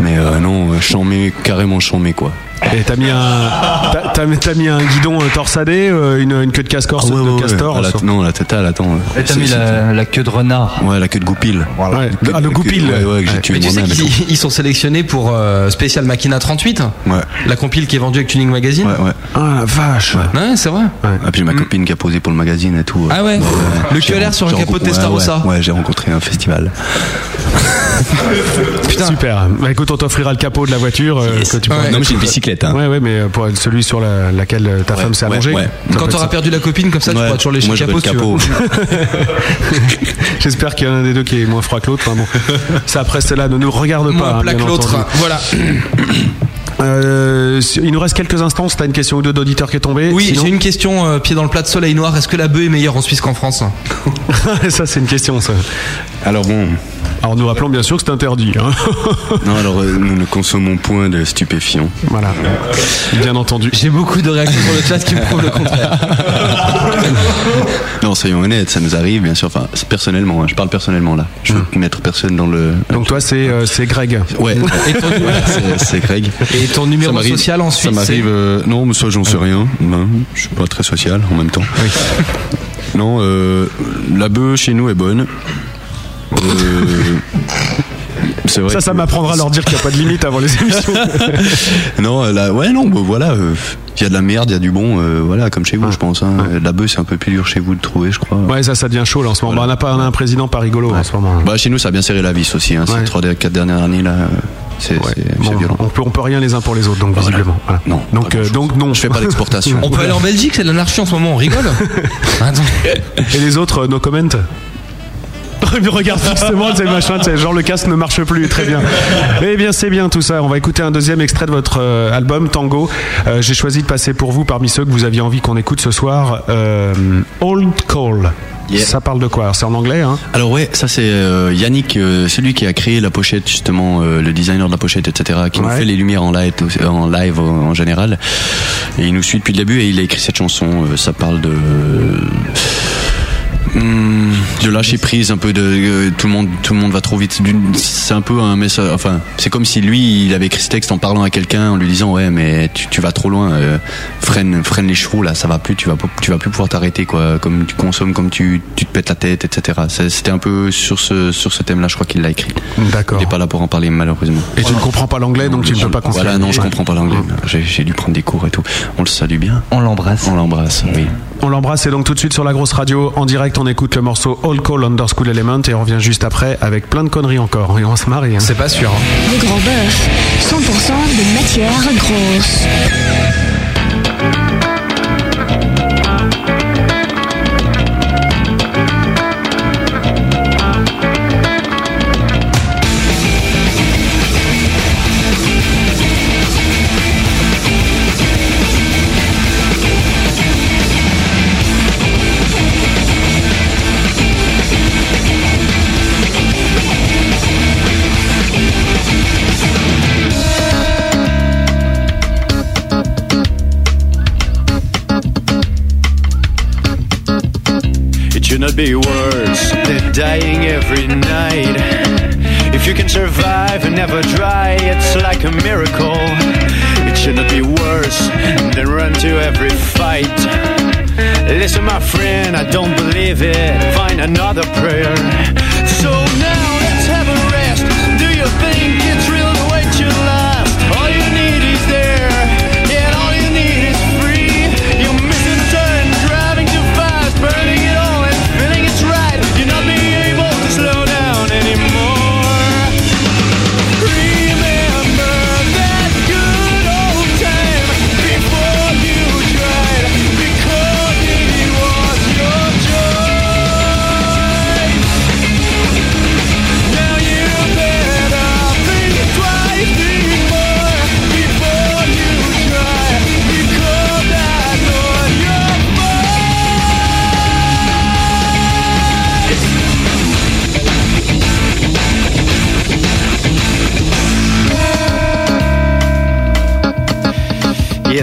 mais euh, non, euh, chambé, carrément chambé, quoi. Et t'as mis un, t'as, t'as- t'as mis un guidon euh, torsadé, euh, une, une queue de casse-corse Ah ouais, de ouais, castor. ouais. Ah, la- non, la totale, attends. Et t'as C'est- mis c'est- la, la queue de renard. Ouais, la queue de goupil. Ouais. Ah, le goupil. Ouais, ouais, que j'ai tué Mais tu sais qu'ils ils sont sélectionnés pour euh, spécial Makina 38, tout. Ouais, la compile qui est vendue avec Tuning Magazine. ouais, ouais. Ah la vache. Ouais, c'est vrai. Ah, puis j'ai ma copine qui a posé pour le magazine et tout. Ah ouais Le J'ai QLR sur un capot de Testarossa. Ouais, j'ai rencontré un festival. Super. Bah, écoute, on t'offrira le capot de la voiture que tu pourras- Non, mais j'ai une bicyclette. Hein. Ouais, ouais, mais euh, pour celui sur la- laquelle euh, ta Ouais, femme s'est ouais, allongée. Quand t'auras perdu la copine comme ça, tu pourras toujours lécher Moi, je capot. le. J'espère qu'il y en a un des deux qui est moins froid que l'autre. Bon. Ça, après, cela ne nous regarde pas. Moins hein, plat que bien l'autre. entendu. Voilà. Euh, il nous reste quelques instants. Si t'as une question ou deux d'auditeur qui est tombée. Oui, Sinon- j'ai une question euh, pied dans le plat de soleil noir. Est-ce que la bœuf est meilleure en Suisse qu'en France ça, c'est une question, ça. Alors bon, Alors, nous rappelons bien sûr que c'est interdit. hein. non, alors euh, nous ne consommons point de stupéfiants. voilà. Bien entendu. J'ai beaucoup de réactions sur le chat qui me prouvent le contraire. Non, soyons honnêtes, ça nous arrive, bien sûr. Enfin, c'est personnellement, hein, je parle personnellement là. Je veux mettre personne dans le. Donc, toi, c'est euh, c'est Greg. Ouais, c'est- c'est Greg. et ton numéro social en Suisse Ça m'arrive. euh, non, mais ça, j'en sais rien. Non, je suis pas très social en même temps. Non, euh, la bœuf chez nous est bonne. Euh, c'est vrai. Ça, ça que- m'apprendra à leur dire qu'il n'y a pas de limite avant les émissions. Non, euh, là, ouais, non, bah, voilà. euh, Il y a de la merde, il y a du bon, euh, voilà, comme chez vous, je pense. Hein. La bœuf, c'est un peu plus dur chez vous de trouver, je crois. ouais, ça, ça devient chaud là en ce moment. Bah, on, a pas, on a un président pas rigolo en ce moment. Bah, chez nous, ça a bien serré la vis aussi. Hein. Ouais. Ces trois, quatre dernières années, là, euh, c'est Ouais. Bon, violent. on peut on peut rien les uns pour les autres donc visiblement. Voilà. Non, Donc euh, donc non. Je fais pas d'exportation. On peut aller en Belgique, c'est de l'anarchie en ce moment, on rigole. Attends. Et les autres, euh, no comment? Il me regarde fixement, c'est machin, c'est genre le casque ne marche plus, très bien. Eh bien, c'est bien tout ça. On va écouter un deuxième extrait de votre euh, album Tango. Euh, J'ai choisi de passer pour vous parmi ceux que vous aviez envie qu'on écoute ce soir. Euh, Old Call. Yeah. Ça parle de quoi? C'est en anglais, hein? Alors ouais, ça c'est euh, Yannick, euh, celui qui a créé la pochette justement, euh, le designer de la pochette, etc., qui nous fait les lumières en live, en live en, général. Et il nous suit depuis le début et il a écrit cette chanson. ça parle de hum, de lâcher prise un peu de euh, tout le monde tout le monde va trop vite. C'est un peu un message enfin c'est comme si lui il avait écrit ce texte en parlant à quelqu'un en lui disant ouais mais tu, tu vas trop loin euh, freine freine les chevaux là ça va plus tu vas tu vas plus pouvoir t'arrêter quoi comme tu consommes comme tu, tu te pètes la tête etc C'est- c'était un peu sur ce sur ce thème là je crois qu'il l'a écrit. D'accord. il est pas là pour en parler malheureusement. Et tu ne comprends pas l'anglais, donc tu ne peux pas voilà non je comprends pas l'anglais. J'ai j'ai dû prendre des cours et tout. On le salue bien. On l'embrasse. on l'embrasse oui On l'embrasse et donc tout de suite sur la grosse radio, en direct, on écoute le morceau All Call Under School Element et on revient juste après avec plein de conneries encore. Et on va se marrer. hein. C'est pas sûr. Le grand bœuf, 100% de matière grosse. Be worse than dying every night. If you can survive and never dry, it's like a miracle. It should not be worse than run to every fight. Listen, my friend, I don't believe it. Find another prayer. So now let's have a rest. Do you think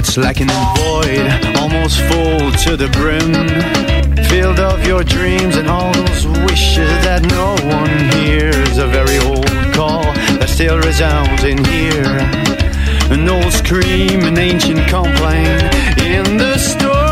It's like an void, almost full to the brim. Filled of your dreams and all those wishes that no one hears. A very old call that still resounds in here. An old scream, an ancient complaint in the storm.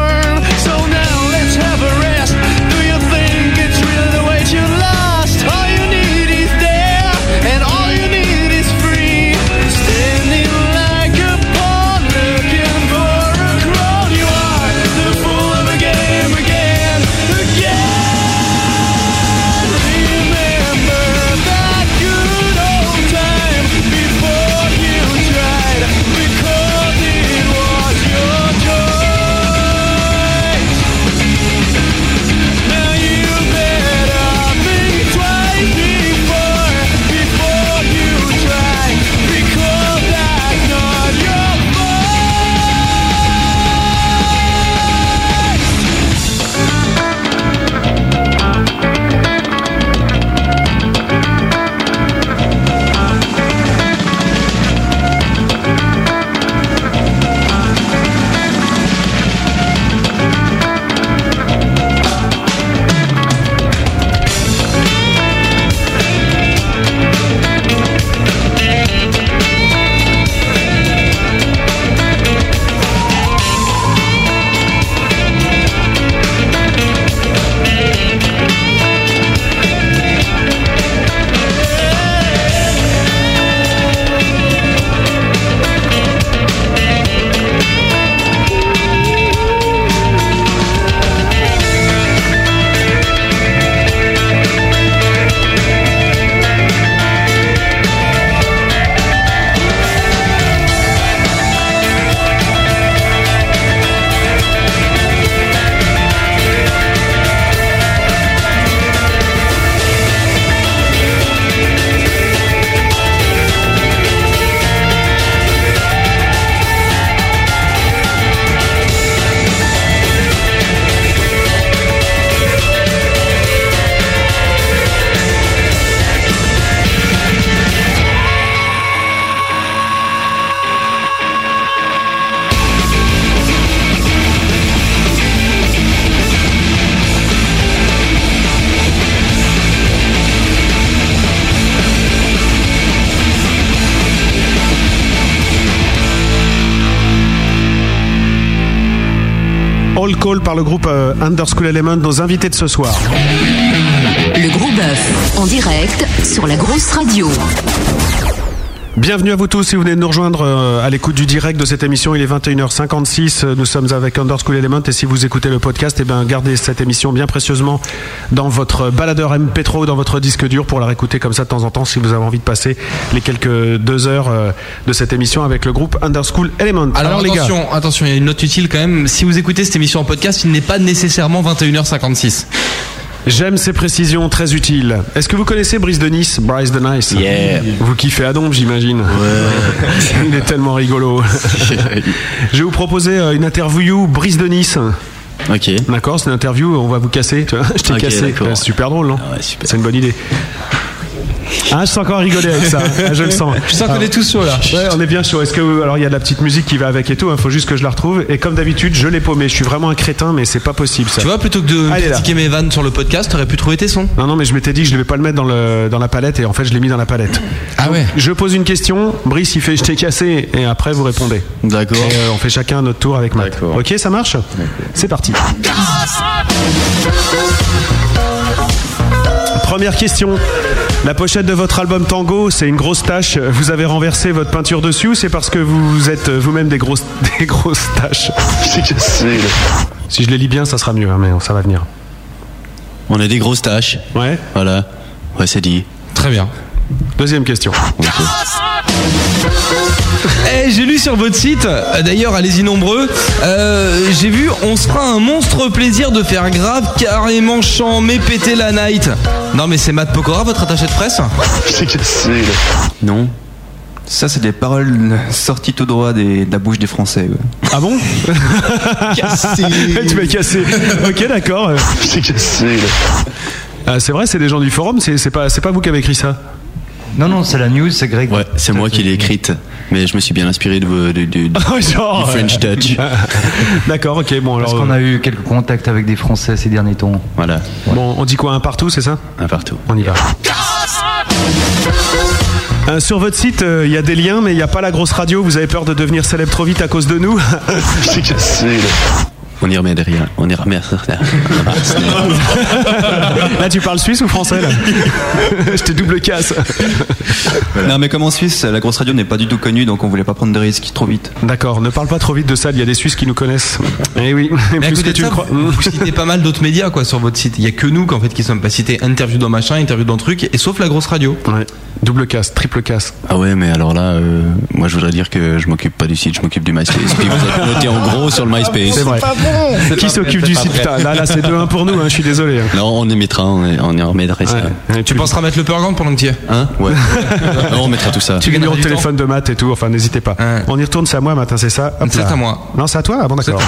Par le groupe euh, Under School Element, nos invités de ce soir. Le gros bœuf, en direct sur la grosse radio. Bienvenue à vous tous si vous venez de nous rejoindre euh, à l'écoute du direct de cette émission. Il est 21h56. euh, Nous sommes avec Underschool Element et si vous écoutez le podcast, eh bien gardez cette émission bien précieusement dans votre baladeur MP3 ou dans votre disque dur pour la réécouter comme ça de temps en temps si vous avez envie de passer les quelques deux heures euh, de cette émission avec le groupe Underschool Element. Alors, les gars, attention, attention, il y a une note utile quand même. Si vous écoutez cette émission en podcast, il n'est pas nécessairement 21h56. J'aime ces précisions très utiles. Est-ce que vous connaissez Brice de Nice Bryce de Nice Yeah. Vous kiffez Adom, j'imagine. Ouais. Il est tellement rigolo. Je vais vous proposer euh, une interview Brice de Nice. Ok. D'accord, c'est une interview, on va vous casser. tu vois. Je t'ai Ok, cassé. Ouais, c'est super drôle, non Ah C'est une bonne idée. Ah, je sens encore rigoler avec ça. Ah, je le sens. Je sens qu'on Alors- est tous chauds là. Ouais, on est bien chaud. Est-ce que alors il y a de la petite musique qui va avec et tout. Il faut juste que je la retrouve. Et comme d'habitude, je l'ai paumé. Je suis vraiment un crétin, mais c'est pas possible ça. Tu vois, plutôt que de Allez, là. critiquer mes vannes sur le podcast, t'aurais pu trouver tes sons. Non, non, mais je m'étais dit que je devais pas le mettre dans, le, dans la palette et en fait je l'ai mis dans la palette. Ah ouais Je pose une question, Brice il fait je t'ai cassé et après vous répondez. D'accord. Et, euh, on fait chacun notre tour avec Matt. D'accord. Ok, ça marche C'est parti. Première question. La pochette de votre album Tango, c'est une grosse tache. Vous avez renversé votre peinture dessus ou c'est parce que vous êtes vous-même des grosses, des grosses taches Si je les lis bien, ça sera mieux, hein, mais ça va venir. On a des grosses tâches. Ouais. Voilà. Ouais, c'est dit. Très bien. Deuxième question. Eh, j'ai lu sur votre site, euh, d'ailleurs, allez-y nombreux, euh, j'ai vu, on se fera un monstre plaisir de faire grave, carrément chant, mais péter la night. Non, mais c'est Matt Pokora, votre attaché de presse Non. Ça, c'est des paroles sorties tout droit des- de la bouche des Français. ouais. Ah bon Cassé. tu m'as cassé. Ok, d'accord. Ah, c'est vrai, c'est des gens du forum. C'est c'est pas, c'est pas vous qui avez écrit ça. Non, non, c'est la news, c'est Greg. Ouais, c'est moi qui l'ai écrite. Mais je me suis bien inspiré de, vos- de- de- Ah, Genre, du French euh, Touch. D'accord, ok, bon Parce alors. qu'on a eu quelques contacts avec des Français ces derniers temps. Voilà. Bon, on dit quoi, un partout, c'est ça? Un partout. On y va. Euh, sur votre site, euh, il y a des liens, mais il n'y a pas la grosse radio. Vous avez peur de devenir célèbre trop vite à cause de nous? On y remet derrière. On y remet. Là, tu parles suisse ou français là Je t'ai double casse. Non, mais comme en Suisse, la grosse radio n'est pas du tout connue, donc on voulait pas prendre de risques trop vite. D'accord, ne parle pas trop vite de ça. Il y a des Suisses qui nous connaissent. Eh oui, Mais plus côté que tu ça, le crois. vous, vous citez pas mal d'autres médias quoi sur votre site. Il y a que nous qu'en fait qui sommes pas cités. Interview dans machin, interview dans truc, et sauf la grosse radio. Ouais. Double casse, triple casse. Ah ouais, mais alors là, euh, moi je voudrais dire que je m'occupe pas du site, je m'occupe du MySpace. Puis vous êtes noté en gros sur le MySpace. C'est vrai. Qui s'occupe du site Putain, Là, là, c'est 2-1 pour nous. hein, je suis désolé. hein. Non, on y mettra, on, y- on y remettra ça. Ouais. Tu penseras mettre le purgant pendant que tu y es Hein Ouais. on mettra tout ça. Tu le du temps. téléphone de Matt et tout, enfin n'hésitez pas. Ouais. On y retourne, c'est à moi Matt, hein, c'est ça C'est à moi. Non, c'est à toi Ah bon d'accord.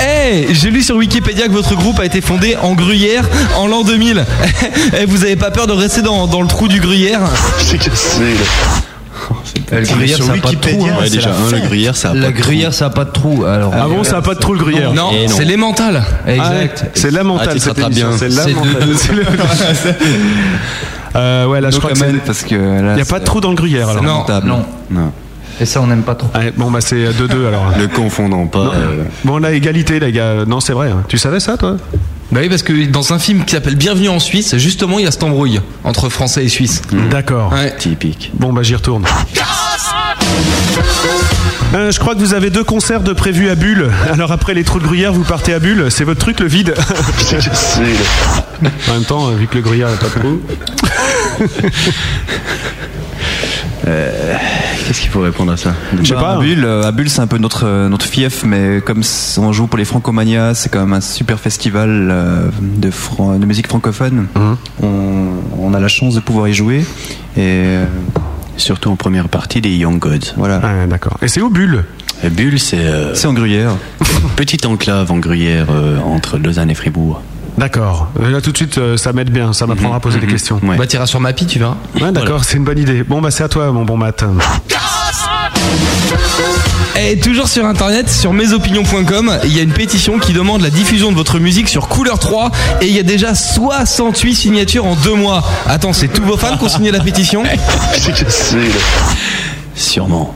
Eh, j'ai lu sur Wikipédia que votre groupe a été fondé en Gruyère en l'an 2000. Eh, vous avez pas peur de rester dans, dans le trou du Gruyère Le gruyère, sur ça a pas de trou. Wikipédia, hein. Ouais, c'est déjà, la un, le fête. gruyère, ça a La pas de trou. gruyère, ça a pas de trou. Alors, Ah bon, ça a pas de trou le gruyère Non, Eh non. c'est l'émental. Exact. Ah, c'est lamentable Ah, cette émission. bien. C'est C'est lamentable. de- C'est le- Euh, ouais, là je No crois que c'est. parce que Il n'y a pas de trou dans le gruyère alors. Non. Non. Non. Et ça, on n'aime pas trop. Bon bah c'est 2-2 alors. Le confondant pas. Non. euh, Bon là égalité les gars. Non c'est vrai. hein. Tu savais ça toi? Bah oui, parce que dans un film qui s'appelle Bienvenue en Suisse, justement, il y a cette embrouille entre Français et Suisses. D'accord. Ouais. typique. Bon bah j'y retourne. Euh, je crois que vous avez deux concerts de prévus à Bulle. Alors après les trous de gruyère, vous partez à Bulle. C'est votre truc le vide. en même temps, euh, vu que le gruyère n'a pas de trou. Qu'est-ce qu'il faut répondre à ça? Je sais Bah, pas. À Bulle, euh, à Bulle, c'est un peu notre, euh, notre fief, mais comme on joue pour les Francomania, c'est quand même un super festival euh, de, fran- de musique francophone. Mhm. On, on a la chance de pouvoir y jouer. Et euh, Surtout en première partie des Young Gods. voilà. Ah, D'accord. Et c'est au Bulle? Bulle, c'est euh, C'est en gruyère. petite enclave en gruyère euh, entre Lausanne et Fribourg. D'accord. Là tout de suite, euh, ça m'aide bien. Ça m'apprendra à poser des questions. Ouais. Bah, t'iras sur Mappy, tu verras. Ouais, d'accord. C'est une bonne idée. Bon bah c'est à toi, mon bon Matt. Et toujours sur internet, sur mesopinions.com, il y a une pétition qui demande la diffusion de votre musique sur Couleur 3 et il y a déjà 68 signatures en deux mois. Attends, c'est tous vos fans qui ont signé la pétition? Sûrement.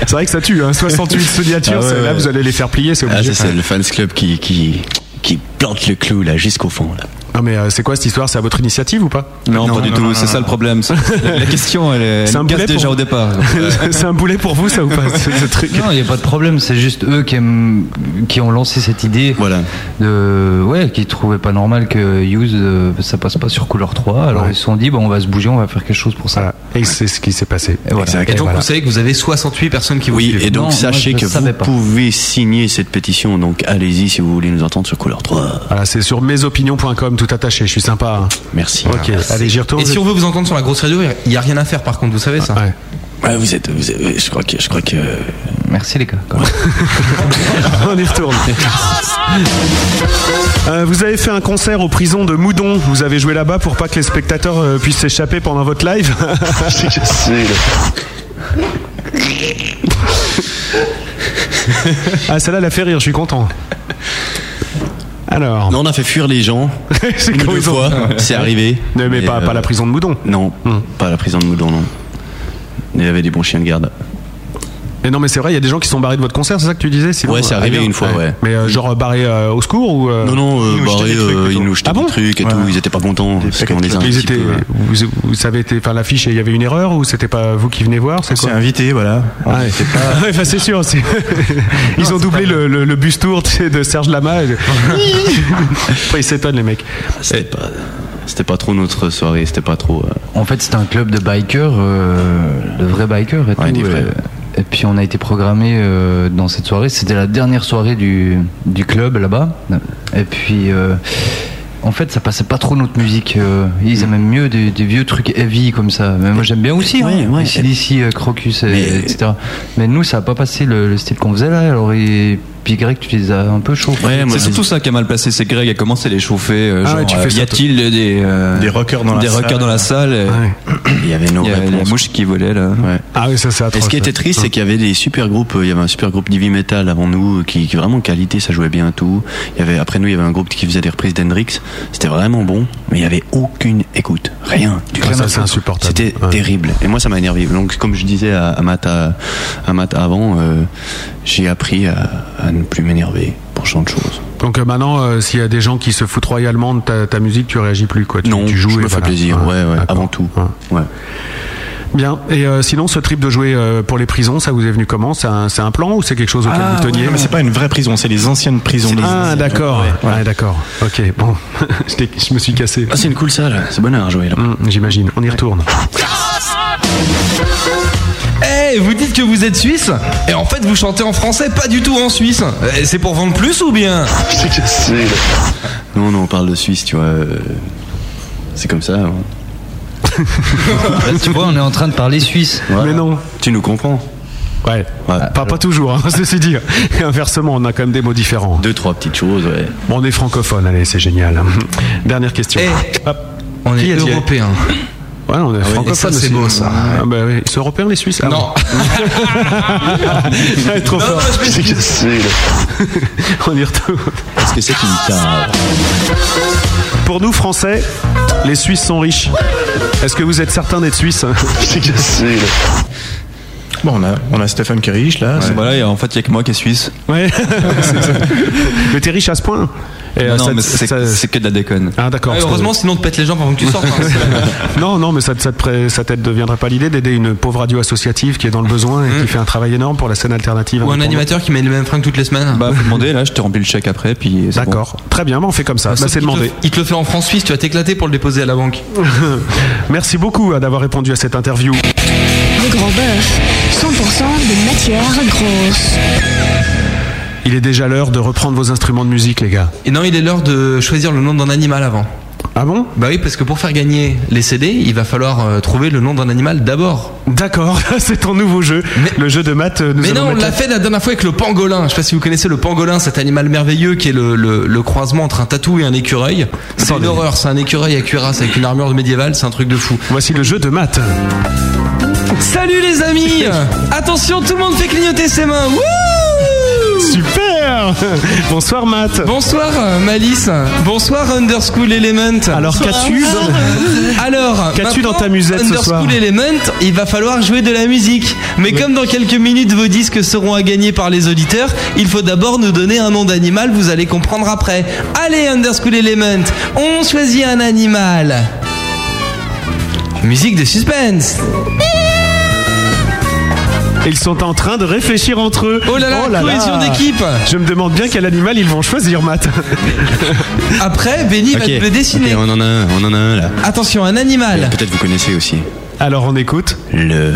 C'est vrai que ça tue. Hein. 68 signatures. Ah ouais, là ouais. vous allez les faire plier, c'est Ah, obligé. ça, c'est le fans club qui, qui, qui plante le clou là jusqu'au fond. Là. Non mais euh, c'est quoi cette histoire? C'est à votre initiative ou pas? Non, pas du tout, c'est ça le problème. La question, elle, est- C'est elle un casse boulet déjà pour- au départ. c'est un boulet pour vous ça ou pas ce, ce truc? Non, il n'y a pas de problème, c'est juste eux qui, aiment- qui ont lancé cette idée. Voilà. De, ouais, qui trouvaient pas normal que Use, euh, ça passe pas sur couleur 3. Alors Ouais. ils se sont dit, bon, on va se bouger, on va faire quelque chose pour ça. Voilà. Et c'est ce qui s'est passé. Et voilà. Et donc voilà. vous savez que vous avez 68 personnes qui vous Oui, suivent. et donc Non, sachez moi, que vous pas. pouvez signer cette pétition. Donc allez-y si vous voulez nous entendre sur Couleur 3. Voilà, c'est sur mesopinions.com tout attaché. Je suis sympa. hein. Merci. Ok, allez, j'y retourne. Et si on veut vous entendre sur la grosse radio, il y a rien à faire par contre, vous savez ça Ouais. Ouais, vous êtes, vous êtes- je crois que, je crois que. Merci les gars. on y retourne. Euh, vous avez fait un concert aux prisons de Moudon. Vous avez joué là-bas pour pas que les spectateurs euh, puissent s'échapper pendant votre live. ah, celle-là, elle a fait rire. Je suis content. Alors. Non, on a fait fuir les gens. C'est deux fois. C'est arrivé. Mais pas, euh, pas la prison de Moudon. Non, pas la prison de Moudon, non. Il y avait des bons chiens de garde. Mais non, mais c'est vrai, il y a des gens qui sont barrés de votre concert, c'est ça que tu disais sinon, Ouais, c'est euh, arrivé ailleurs une fois, ouais. Mais euh, genre barrés euh, au secours ou euh, Non, non, euh, ils nous jetaient barrés, des trucs euh, plutôt ils nous jetaient Ah bon des trucs et tout. Ils étaient pas contents parce qu'on les a un Ils petit étaient, peu. euh, vous, vous été- enfin l'affiche, il y avait une erreur ou c'était pas vous qui venez voir C'est C'est quoi invité, voilà. Ah ouais, était pas- enfin, c'est sûr. c'est- Ils ont doublé le, le, le bus tour de Serge Lama. et- Après, ils s'étonnent, les mecs. C'était pas, c'était pas trop notre soirée, c'était pas trop. euh, En fait, c'était un club de bikers, euh, de vrais bikers et Ouais, tout. des vrais. Et, puis on a été programmé euh, dans cette soirée. C'était la dernière soirée du, du club là-bas. Et puis, euh, en fait, ça passait pas trop notre musique. euh, ils aimaient mieux des, des vieux trucs heavy comme ça. Mais moi, j'aime bien aussi. Hein, euh, Crocus, et- Mais- etc. Mais nous, ça a pas passé le, le style qu'on faisait là. Alors, et, puis Greg, tu les as un peu chauffés. Ouais, C'est surtout ça qui a mal placé, c'est que Greg a commencé à les chauffer. euh, Ah genre, ouais, tu fais euh, y a-t-il des, euh, Des rockers dans la des salle. rockers dans la salle et- Il y avait nos Il y a la mouche qui volait là. Ouais. Ah oui, ça c'est Et atroce. ce qui était triste, c'est qu'il y avait des super groupes. Il y avait un super groupe d'heavy metal avant nous, qui, qui vraiment qualité, ça jouait bien tout. Il y avait après nous, il y avait un groupe qui faisait des reprises d'Hendrix. C'était vraiment bon, mais il y avait aucune écoute, rien. Du Ah, ça, c'est insupportable. C'était Ouais. terrible. Et moi, ça m'a énervé. Donc, comme je disais à, à Matt, à, à Matt avant, euh, j'ai appris à, à ne plus m'énerver pour ce genre de choses. Donc euh, maintenant, euh, s'il y a des gens qui se foutent royalement de ta, ta musique, tu réagis plus quoi. Tu, non, tu joues je me fais voilà. plaisir. Ouais, ouais, avant tout. Ouais. Ouais. Bien. Et euh, sinon, ce trip de jouer euh, pour les prisons, ça vous est venu comment? C'est un, c'est un plan ou c'est quelque chose auquel Ah, vous teniez? ouais, mais c'est pas une vraie prison, c'est les anciennes prisons. Les Ah d'accord. Ouais, d'accord. Ok. Bon, je me suis cassé. Ah, c'est une cool salle. C'est bonheur à jouer là. Hum, J'imagine. On y retourne. Vous dites que vous êtes suisse et en fait vous chantez en français, pas du tout en suisse. C'est pour vendre plus ou bien Non, non, on parle de Suisse, tu vois. euh, C'est comme ça. hein. Tu vois, on est en train de parler suisse. Voilà. Mais non. Tu nous comprends Ouais. Ouais. Pas, pas toujours, hein, ceci dit. Et inversement, on a quand même des mots différents. Deux, trois petites choses, ouais. Bon, on est francophone, allez, c'est génial. Dernière question. Hop. On est européen. Ouais, on est oui, ça, c'est beau, ça. Ah, bah oui. Ils sont européens, les Suisses Ah, Non. ouais. Trop Non, fort. non, on y retourne. Est-ce que c'est une tare Pour nous, Français, les Suisses sont riches. Est-ce que vous êtes certain d'être Suisse Bon, on a, on a Stephen qui est riche là. Voilà, et en fait, il y a que moi qui est suisse. Ouais. Mais t'es riche à ce point Et, Non, euh, non, ça- mais c'est ça- c'est que de la déconne. Ah d'accord. Ouais, parce que- heureusement, sinon on te pète les jambes avant que tu sortes. hein. Non, non, mais ça, ça, te, ça te deviendrait pas l'idée d'aider une pauvre radio associative qui est dans le besoin et qui fait un travail énorme pour la scène alternative. Ou un animateur qui met les mêmes fringues toutes les semaines. Bah, faut demander, là, je te remplis le chèque après, puis c'est bon. D'accord. Très bien, bah, on fait comme ça. Bah, Sauf c'est te demandé. le- Il te le fait en France suisse, tu vas t'éclater pour le déposer à la banque. Merci beaucoup hein, d'avoir répondu à cette interview. Le Grand Bœuf, 100% de matière grosse. Il est déjà l'heure de reprendre vos instruments de musique, les gars. Et non, il est l'heure de choisir le nom d'un animal avant. Ah bon? Bah oui, parce que pour faire gagner les CD, il va falloir euh, trouver le nom d'un animal d'abord. D'accord, c'est ton nouveau jeu. Mais- le jeu de maths. euh, Nous Mais non, on l'a fait la dernière fois avec le pangolin. Je sais pas si vous connaissez le pangolin, cet animal merveilleux qui est le, le- le croisement entre un tatou et un écureuil. C'est une horreur, c'est un écureuil à cuirasse avec une armure médiévale, c'est un truc de fou. Voici le jeu de maths. Salut les amis Attention, tout le monde fait clignoter ses mains. Wouh Super bonsoir. Matt. Bonsoir euh, Malice. Bonsoir Underschool Element. Alors qu'as-tu Alors, Qu'as-tu dans ta musette ce soir Underschool Element, il va falloir jouer de la musique. Mais comme dans quelques minutes vos disques seront à gagner par les auditeurs, il faut d'abord nous donner un nom d'animal, vous allez comprendre après. Allez Underschool Element, on choisit un animal. Musique de suspense. Ils sont en train de réfléchir entre eux. Oh là là, cohésion d'équipe. Je me demande bien quel animal ils vont choisir, Matt. Après, Benny va te le dessiner. on en a un, on en a un là. Attention, un animal. Peut-être vous connaissez aussi. Alors on écoute. Le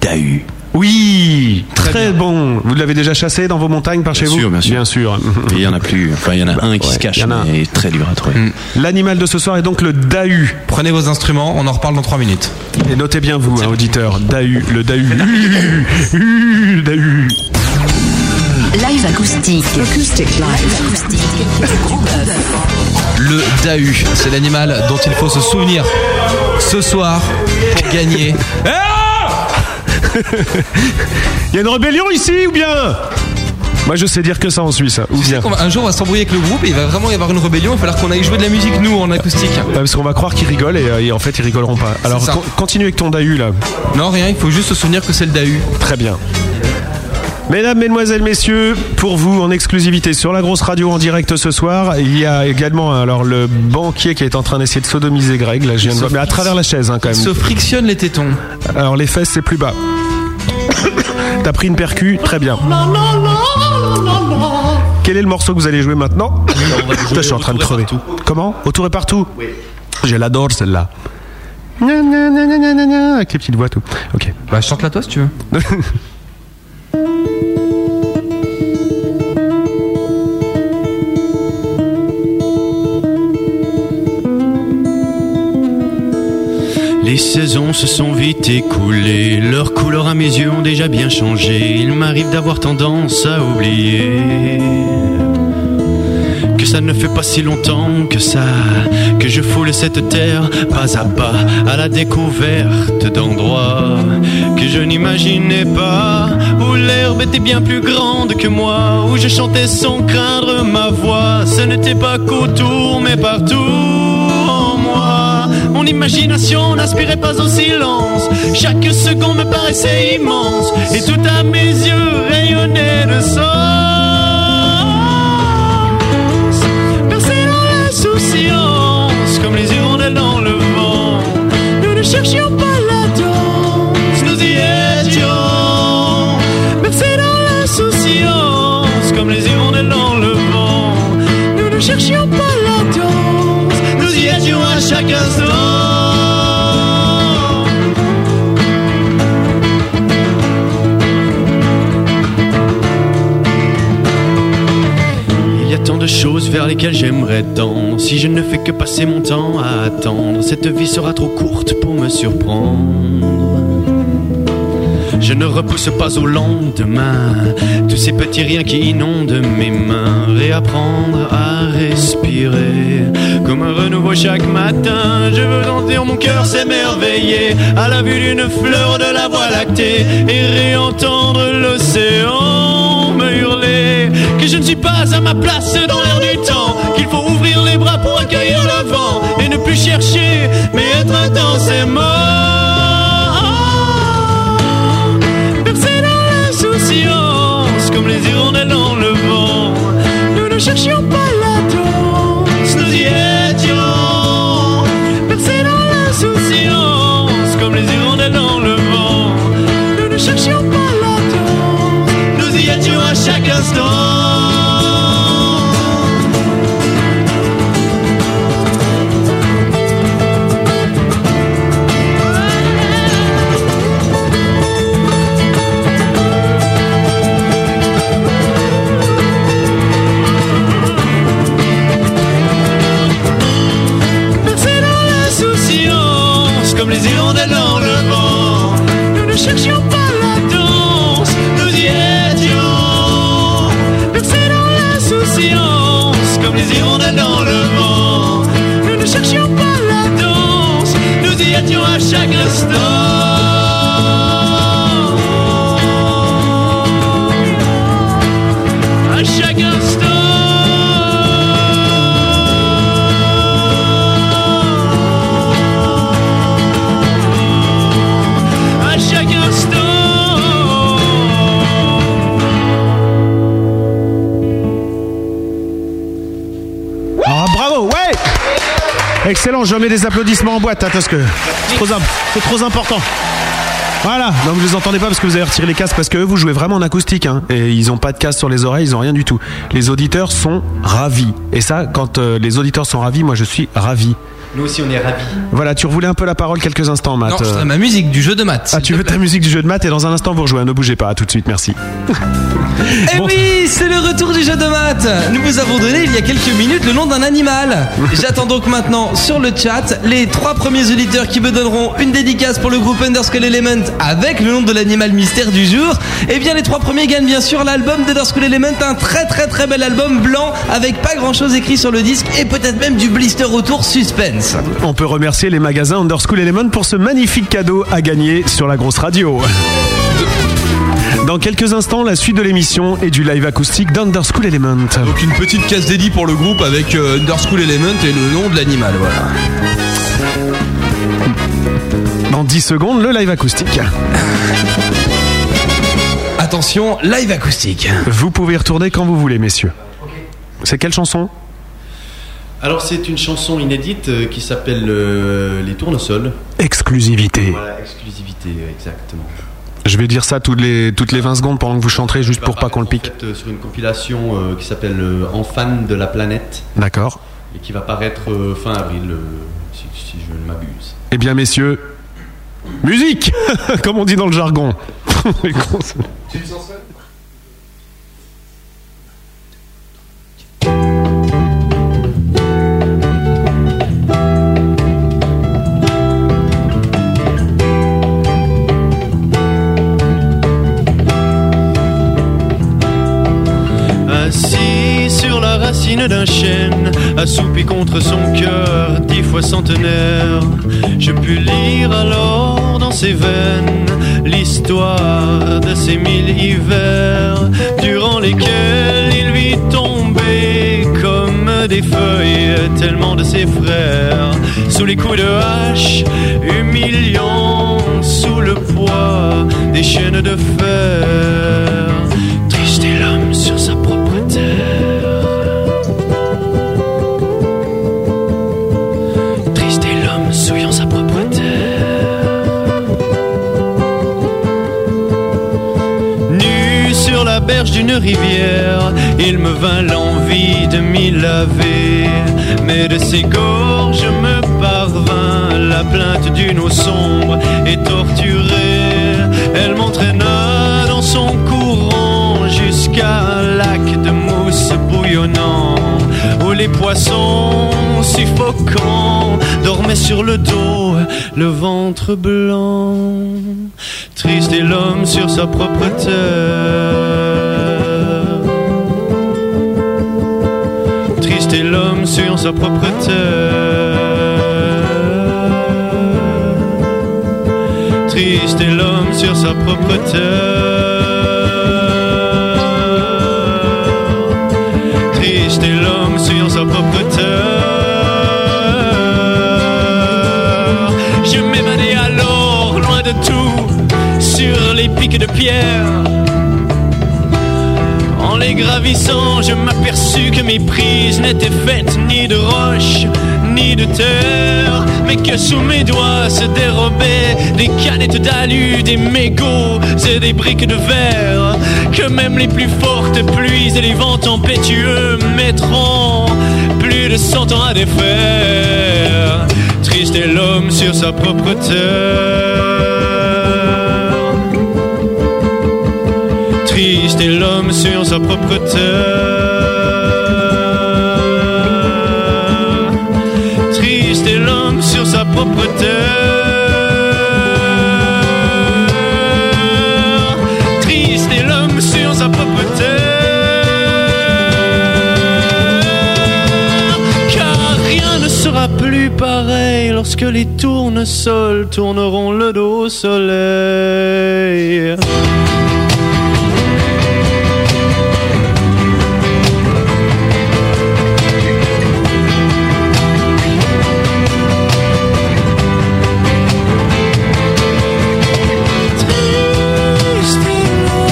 Dahu. Oui, très, bon. Vous l'avez déjà chassé dans vos montagnes par chez Bien vous sûr, bien sûr. Bien sûr. Et il y en a plus. Enfin, il y en a un qui se cache, il y en a un. mais très dur à trouver. L'animal de ce soir est donc le dahu. Prenez vos instruments, on en reparle dans 3 minutes. Et notez bien vous, hein, auditeurs, dahu, le dahu. le dahu. Live acoustique. Acoustic live. Le Dahu, c'est l'animal dont il faut se souvenir ce soir pour gagner. Il y a une rébellion ici ou bien? Moi je sais dire que ça en Suisse. hein, Ou bien. va- un jour on va s'embrouiller avec le groupe et il va vraiment y avoir une rébellion, il va falloir qu'on aille jouer de la musique nous en acoustique. Ouais, parce qu'on va croire qu'ils rigolent et, euh, et en fait ils rigoleront pas. Alors con- continue avec ton dahu là. Non rien, il faut juste se souvenir que c'est le Dahu. Très bien. Mesdames, Mesdemoiselles, Messieurs, pour vous en exclusivité sur la grosse radio en direct ce soir, il y a également alors le banquier qui est en train d'essayer de sodomiser Greg. Là, je viens de voir, mais à travers la chaise hein, quand Il même. se frictionne les tétons. Alors les fesses c'est plus bas. T'as pris une percu, très bien. Quel est le morceau que vous allez jouer maintenant Putain, Je suis en train de crever. Comment Autour et partout Oui. Je l'adore celle-là. Avec les petites voix tout. Ok. Bah chante-la toi si tu veux. Les saisons se sont vite écoulées, leurs couleurs à mes yeux ont déjà bien changé. Il m'arrive d'avoir tendance à oublier que ça ne fait pas si longtemps que ça, que je foule cette terre pas à pas à la découverte d'endroits que je n'imaginais pas, où l'herbe était bien plus grande que moi, où je chantais sans craindre ma voix. Ce n'était pas qu'autour, mais partout. Mon imagination n'aspirait pas au silence. Chaque seconde me paraissait immense. Et tout à mes yeux rayonnait de sens. Bercé dans l'insouciance, comme les hirondelles dans le vent. Nous ne cherchions pas la danse, nous y étions. Bercé dans l'insouciance, comme les hirondelles dans le vent. Nous ne cherchions pas la danse, nous y étions à chaque instant. Choses vers lesquelles j'aimerais tendre. Si je ne fais que passer mon temps à attendre, cette vie sera trop courte pour me surprendre. Je ne repousse pas au lendemain tous ces petits riens qui inondent mes mains. Réapprendre à respirer comme un renouveau chaque matin. Je veux sentir mon cœur s'émerveiller à la vue d'une fleur de la voie lactée et réentendre l'océan que je ne suis pas à ma place dans l'air du temps. Qu'il faut ouvrir les bras pour accueillir le vent et ne plus chercher mais être intensément. Je mets des applaudissements en boîte, hein, parce que c'est trop, important. Voilà, donc vous les entendez pas parce que vous avez retiré les casques parce que eux, vous jouez vraiment en acoustique hein, et ils ont pas de casque sur les oreilles, ils ont rien du tout. Les auditeurs sont ravis et ça, quand euh, les auditeurs sont ravis, moi je suis ravi. Nous aussi, on est ravis. Voilà, tu revoulais un peu la parole quelques instants, Matt. Non, je voudrais ma musique du jeu de maths. Ah, tu veux ta musique du jeu de maths et dans un instant vous rejouez. Ne bougez pas, à tout de suite, merci. Eh oui, c'est le retour du jeu de maths. Nous vous avons donné il y a quelques minutes le nom d'un animal. J'attends donc maintenant sur le chat les trois premiers auditeurs qui me donneront une dédicace pour le groupe Underskull Element avec le nom de l'animal mystère du jour. Et bien les trois premiers gagnent bien sûr l'album d'Underskull Element, un très très très bel album blanc avec pas grand chose écrit sur le disque et peut-être même du blister autour suspense. On peut remercier les magasins Underschool Element pour ce magnifique cadeau à gagner sur la grosse radio. Dans quelques instants, la suite de l'émission et du live acoustique d'Underschool Element. Donc une petite case dédiée pour le groupe avec euh, Underschool Element et le nom de l'animal, voilà. Dans 10 secondes, le live acoustique. Attention, live acoustique. Vous pouvez retourner quand vous voulez, messieurs. C'est quelle chanson? Alors c'est une chanson inédite euh, qui s'appelle euh, Les Tournesols. Exclusivité. Voilà, exclusivité, exactement. Je vais dire ça toutes les, toutes les 20 secondes pendant que vous chanterez, juste pour pas qu'on le pique. En fait, euh, sur une compilation euh, qui s'appelle euh, En fan de la planète D'accord. et qui va paraître euh, fin avril, euh, si, si je ne m'abuse. Eh bien, messieurs, musique Comme on dit dans le jargon. Les d'un chêne, assoupi contre son cœur, dix fois centenaire, je pus lire alors dans ses veines l'histoire de ces mille hivers, durant lesquels il vit tomber comme des feuilles tellement de ses frères, sous les coups de hache, humiliant, sous le poids des chaînes de fer. D'une rivière, il me vint l'envie de m'y laver. Mais de ses gorges me parvint la plainte d'une eau sombre et torturée. Elle m'entraîna dans son courant jusqu'à un lac de mousse bouillonnant où les poissons suffocants dormaient sur le dos, le ventre blanc. Triste est l'homme sur sa propre terre. L'homme sur sa propre terre. Triste est l'homme sur sa propre terre. Triste est l'homme sur sa propre terre. Je m'évanais alors loin de tout sur les pics de pierre. Gravissant, je m'aperçus que mes prises n'étaient faites ni de roches ni de terre, mais que sous mes doigts se dérobaient des canettes d'alu, des mégots et des briques de verre, que même les plus fortes pluies et les vents tempétueux mettront plus de cent ans à défaire. Triste est l'homme sur sa propre terre. Triste est l'homme sur sa propre terre. Triste est l'homme sur sa propre terre. Triste est l'homme sur sa propre terre. Car rien ne sera plus pareil lorsque les tournesols tourneront le dos au soleil. Triste l'homme,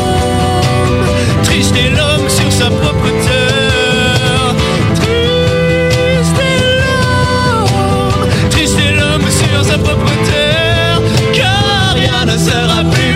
triste l'homme sur sa propre terre. Triste l'homme, triste l'homme sur sa propre terre. Car rien ne sera plus.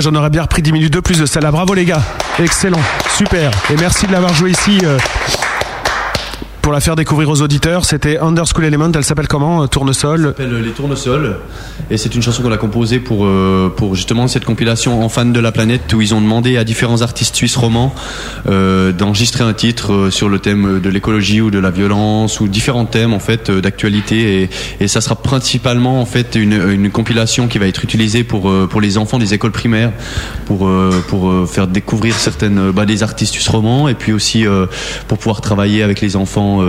J'en aurais bien repris 10 minutes de plus de celle-là. Bravo les gars. Excellent. Super. Et merci de l'avoir joué ici. euh, pour la faire découvrir aux auditeurs, c'était Under School Element. Elle s'appelle comment euh, Tournesol? s'appelle Les Tournesols et c'est une chanson qu'on a composée pour euh, pour justement cette compilation en fan de la planète où ils ont demandé à différents artistes suisses romans euh, d'enregistrer un titre euh, sur le thème de l'écologie ou de la violence ou différents thèmes en fait euh, d'actualité. Et, et ça sera principalement en fait une, une compilation qui va être utilisée pour euh, pour les enfants des écoles primaires pour pour faire découvrir certaines bah, des artistes suisses romans et puis aussi euh, pour pouvoir travailler avec les enfants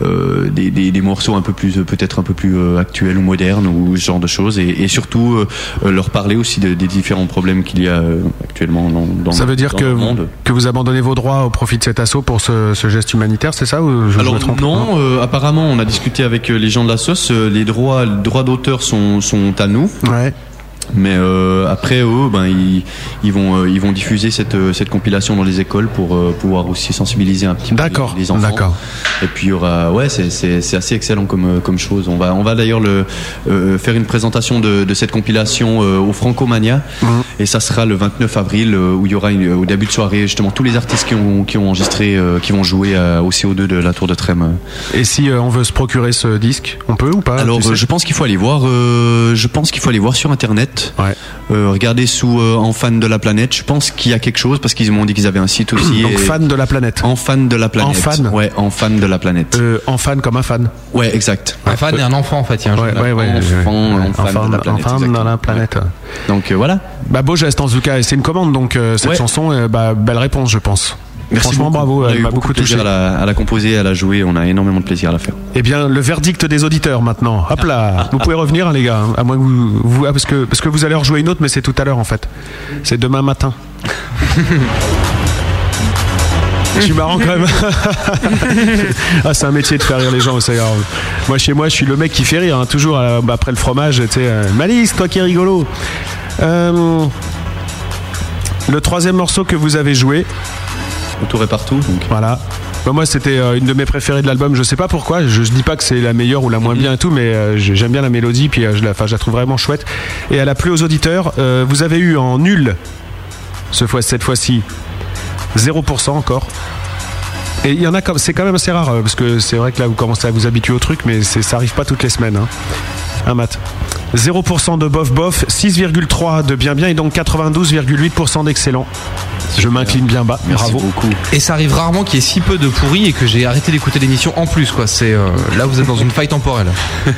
des, des, des morceaux un peu plus peut-être un peu plus actuels ou modernes ou ce genre de choses et, et surtout euh, leur parler aussi de- des différents problèmes qu'il y a euh, actuellement dans, dans Ça veut dire dans que, le monde. que vous abandonnez vos droits au profit de cet assaut pour ce, ce geste humanitaire, c'est ça ou je, Alors me trompe non, euh, apparemment on a discuté avec les gens de la les droits, les droits d'auteur sont, sont à nous. Ouais. Mais euh, après eux, ben ils, ils vont euh, ils vont diffuser cette euh, cette compilation dans les écoles pour euh, pouvoir aussi sensibiliser un petit peu les, les enfants. d'accord. Et puis il y aura ouais c'est assez excellent comme comme chose. On va on va d'ailleurs le faire une présentation de, de cette compilation au Francomania et ça sera le 29 avril où il y aura une- au début de soirée justement tous les artistes qui ont qui ont enregistré qui vont jouer au CO2 de la Tour de Trême. Et si on veut se procurer ce disque, on peut ou pas Alors, tu sais? je pense qu'il faut aller voir. je pense qu'il faut aller voir sur internet. Euh, regarder sous euh, en fan de la planète. Je pense qu'il y a quelque chose parce qu'ils m'ont dit qu'ils avaient un site aussi. Donc et- fan de la planète. En fan de la planète. En fan Ouais, en fan de la planète. Euh, en fan comme un fan. Ouais, exact. Un fan et un enfant en fait. Il y a un Ouais, ouais, ouais. Enfant, ouais. enfant Enfant- de la planète, enfant exactement. dans la planète. Donc euh, voilà. Bah beau geste en tout cas, c'est une commande donc euh, cette Ouais. chanson, euh, bah belle réponse je pense. Merci Franchement beaucoup. bravo, On a elle eu m'a beaucoup beaucoup de plaisir touché. à la, à la composer, à la jouer. On a énormément de plaisir à la faire. Eh bien, le verdict des auditeurs maintenant. Hop là, vous pouvez revenir, hein, les gars. À moins que vous, vous- ah, parce que parce que vous allez rejouer une autre, mais c'est tout à l'heure en fait. C'est demain matin. Je suis marrant quand même. ah, c'est un métier de faire rire les gens. c'est grave. Moi, chez moi, je suis le mec qui fait rire. hein, toujours euh, après le fromage, tu sais. euh, Malice, toi qui es rigolo. Euh, le troisième morceau que vous avez joué. Autour et partout. Donc. Voilà. Bah, moi, c'était euh, une de mes préférées de l'album. Je sais pas pourquoi. Je, je dis pas que c'est la meilleure ou la moins bien et tout, mais euh, j'ai- j'aime bien la mélodie. Puis euh, je, la, je la trouve vraiment chouette. Et elle a plu aux auditeurs. Vous avez eu en nul ce fois, cette fois-ci 0% encore. Et il y en a comme c'est quand même assez rare parce que c'est vrai que là vous commencez à vous habituer au truc, mais ça arrive pas toutes les semaines. Hein. Un mat. 0% de bof bof, 6,3 de bien bien et donc 92,8% d'excellent. Je m'incline bien bas. Bravo. Et ça arrive rarement qu'il y ait si peu de pourris et que j'ai arrêté d'écouter l'émission en plus quoi. C'est euh, là vous êtes dans une faille temporelle.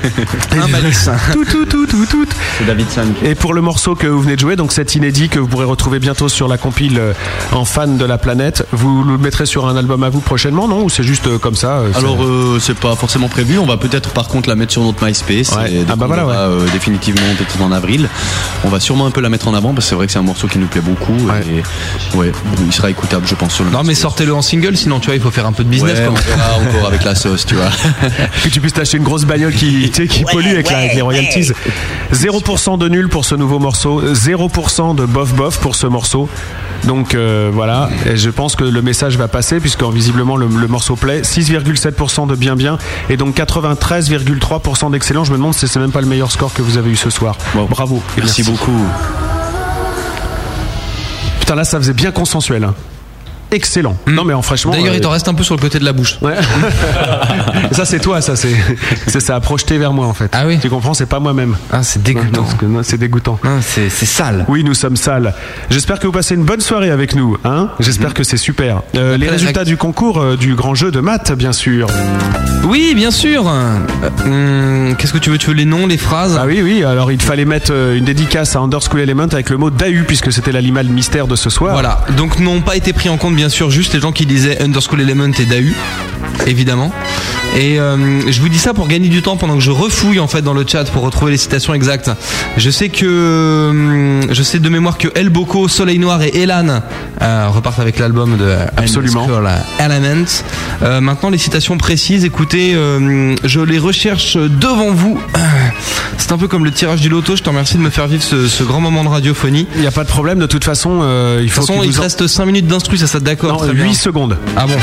Un malice. tout, tout, tout, tout, tout. C'est David San. Et pour le morceau que vous venez de jouer, donc cet inédit que vous pourrez retrouver bientôt sur la compile euh, en fan de la planète, vous le mettrez sur un album à vous prochainement, non? Ou c'est juste euh, comme ça euh, Alors euh, c'est pas forcément prévu. On va peut-être par contre la mettre sur notre MySpace. Ouais. Et dès Ah bah voilà, l'aura, euh, définitivement peut-être en avril. On va sûrement un peu la mettre en avant parce que c'est vrai que c'est un morceau qui nous plaît beaucoup. Et ouais, il sera écoutable je pense sur le. Non mais sortez-le en single sinon tu vois il faut faire un peu de business Ouais, quoi. on verra encore avec la sauce, tu vois. que tu puisses t'acheter une grosse bagnole qui, tu sais, qui pollue avec, la- avec les royalties. 0% de nul pour ce nouveau morceau, 0% de bof bof pour ce morceau. Donc euh, voilà, et je pense que le message va passer puisque visiblement le, le morceau plaît. 6,7% de bien bien et donc 93,3% d'excellent. Je me demande si c'est même pas le meilleur score que vous avez eu ce soir. Bravo. Merci beaucoup. Putain là ça faisait bien consensuel. Excellent. Non mais en franchement. D'ailleurs, il euh, t'en reste un peu sur le côté de la bouche. Ouais. ça c'est toi, ça c'est c'est ça a projeté vers moi en fait. Ah oui. Tu comprends, c'est pas moi-même. Ah, c'est dégoûtant. C'est dégoûtant. c'est sale. Oui, nous sommes sales. J'espère que vous passez une bonne soirée avec nous. Hein J'espère que c'est super. Euh, les résultats du concours euh, du grand jeu de maths, bien sûr. Oui, bien sûr. Hum, Qu'est-ce que tu veux? Tu veux les noms, les phrases? Ah oui, oui. Alors il fallait mettre une dédicace à Underschool Element avec le mot DAU puisque c'était l'animal mystère de ce soir. Voilà, donc n'ont pas été pris en compte bien sûr juste les gens qui disaient Underschool Element et DAU, évidemment. Et euh, je vous dis ça pour gagner du temps pendant que je refouille en fait dans le chat pour retrouver les citations exactes. Je sais que hum, je sais de mémoire que El Boko, Soleil Noir et Elan euh, repartent avec l'album de Absolument. Element. Euh, maintenant les citations précises, écoutez, euh, je les recherche devant vous. C'est un peu comme le tirage du loto. Je te remercie de me faire vivre ce, ce grand moment de radiophonie. Il n'y a pas de problème. De toute façon, euh, il De faut toute façon, il vous te en- reste 5 minutes d'instru, ça, ça d'accord Non, très 8 bien. secondes. Ah bon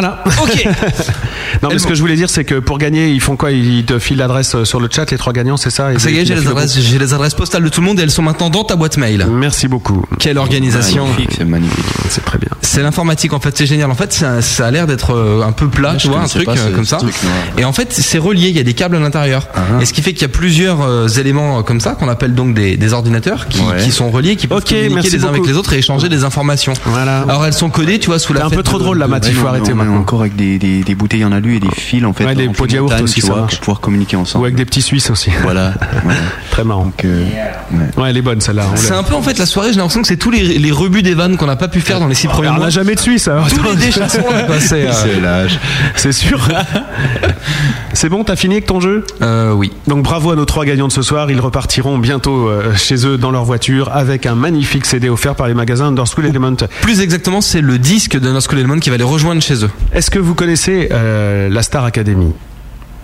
Voilà. Ok. non, mais ce que je voulais dire, c'est que pour gagner, ils font quoi? Ils te filent l'adresse euh, sur le chat, les trois gagnants, c'est ça? Et Ça y est, j'ai les, adresses, j'ai les adresses postales de tout le monde et elles sont maintenant dans ta boîte mail. Merci beaucoup. Quelle organisation Magnifique, c'est magnifique. C'est très bien. C'est l'informatique en fait, c'est génial. En fait, ça, ça a l'air d'être euh, un peu plat, Ouais, tu vois, un truc pas euh, comme ça. truc. Et en fait, c'est relié, il y a des câbles à l'intérieur. Et ce qui fait qu'il y a plusieurs éléments comme ça qu'on appelle donc des, des ordinateurs qui, Ouais. qui sont reliés, qui peuvent Ok, communiquer les uns avec les autres et échanger des informations. Voilà. Alors elles sont codées, tu vois, sous C'est la un peu trop drôle, la maths, il faut arrêter maintenant. encore avec des, des, des bouteilles en alu et des fils en fait. Ouais, des pots de yaourt montagne, aussi, vois, pour pouvoir communiquer ensemble. Ou avec des petits Suisses aussi. Voilà. voilà. Très marrant. Donc, euh, ouais. Ouais, elle est bonne celle-là. On C'est l'a- un peu en fait la soirée, j'ai l'impression que c'est tous les, les rebuts des vannes qu'on n'a pas pu faire dans les six premiers Alors, on mois. n'a jamais de Suisse. alors. Tous les déchets sont c'est, euh, C'est l'âge. C'est sûr. c'est bon, t'as fini avec ton jeu? Euh, oui. Donc bravo à nos trois gagnants de ce soir. Ils repartiront bientôt euh, chez eux dans leur voiture avec un magnifique CD offert par les magasins Underschool Element. Plus exactement, c'est le disque de School Element qui va les rejoindre chez eux. Est-ce que vous connaissez euh, la Star Academy?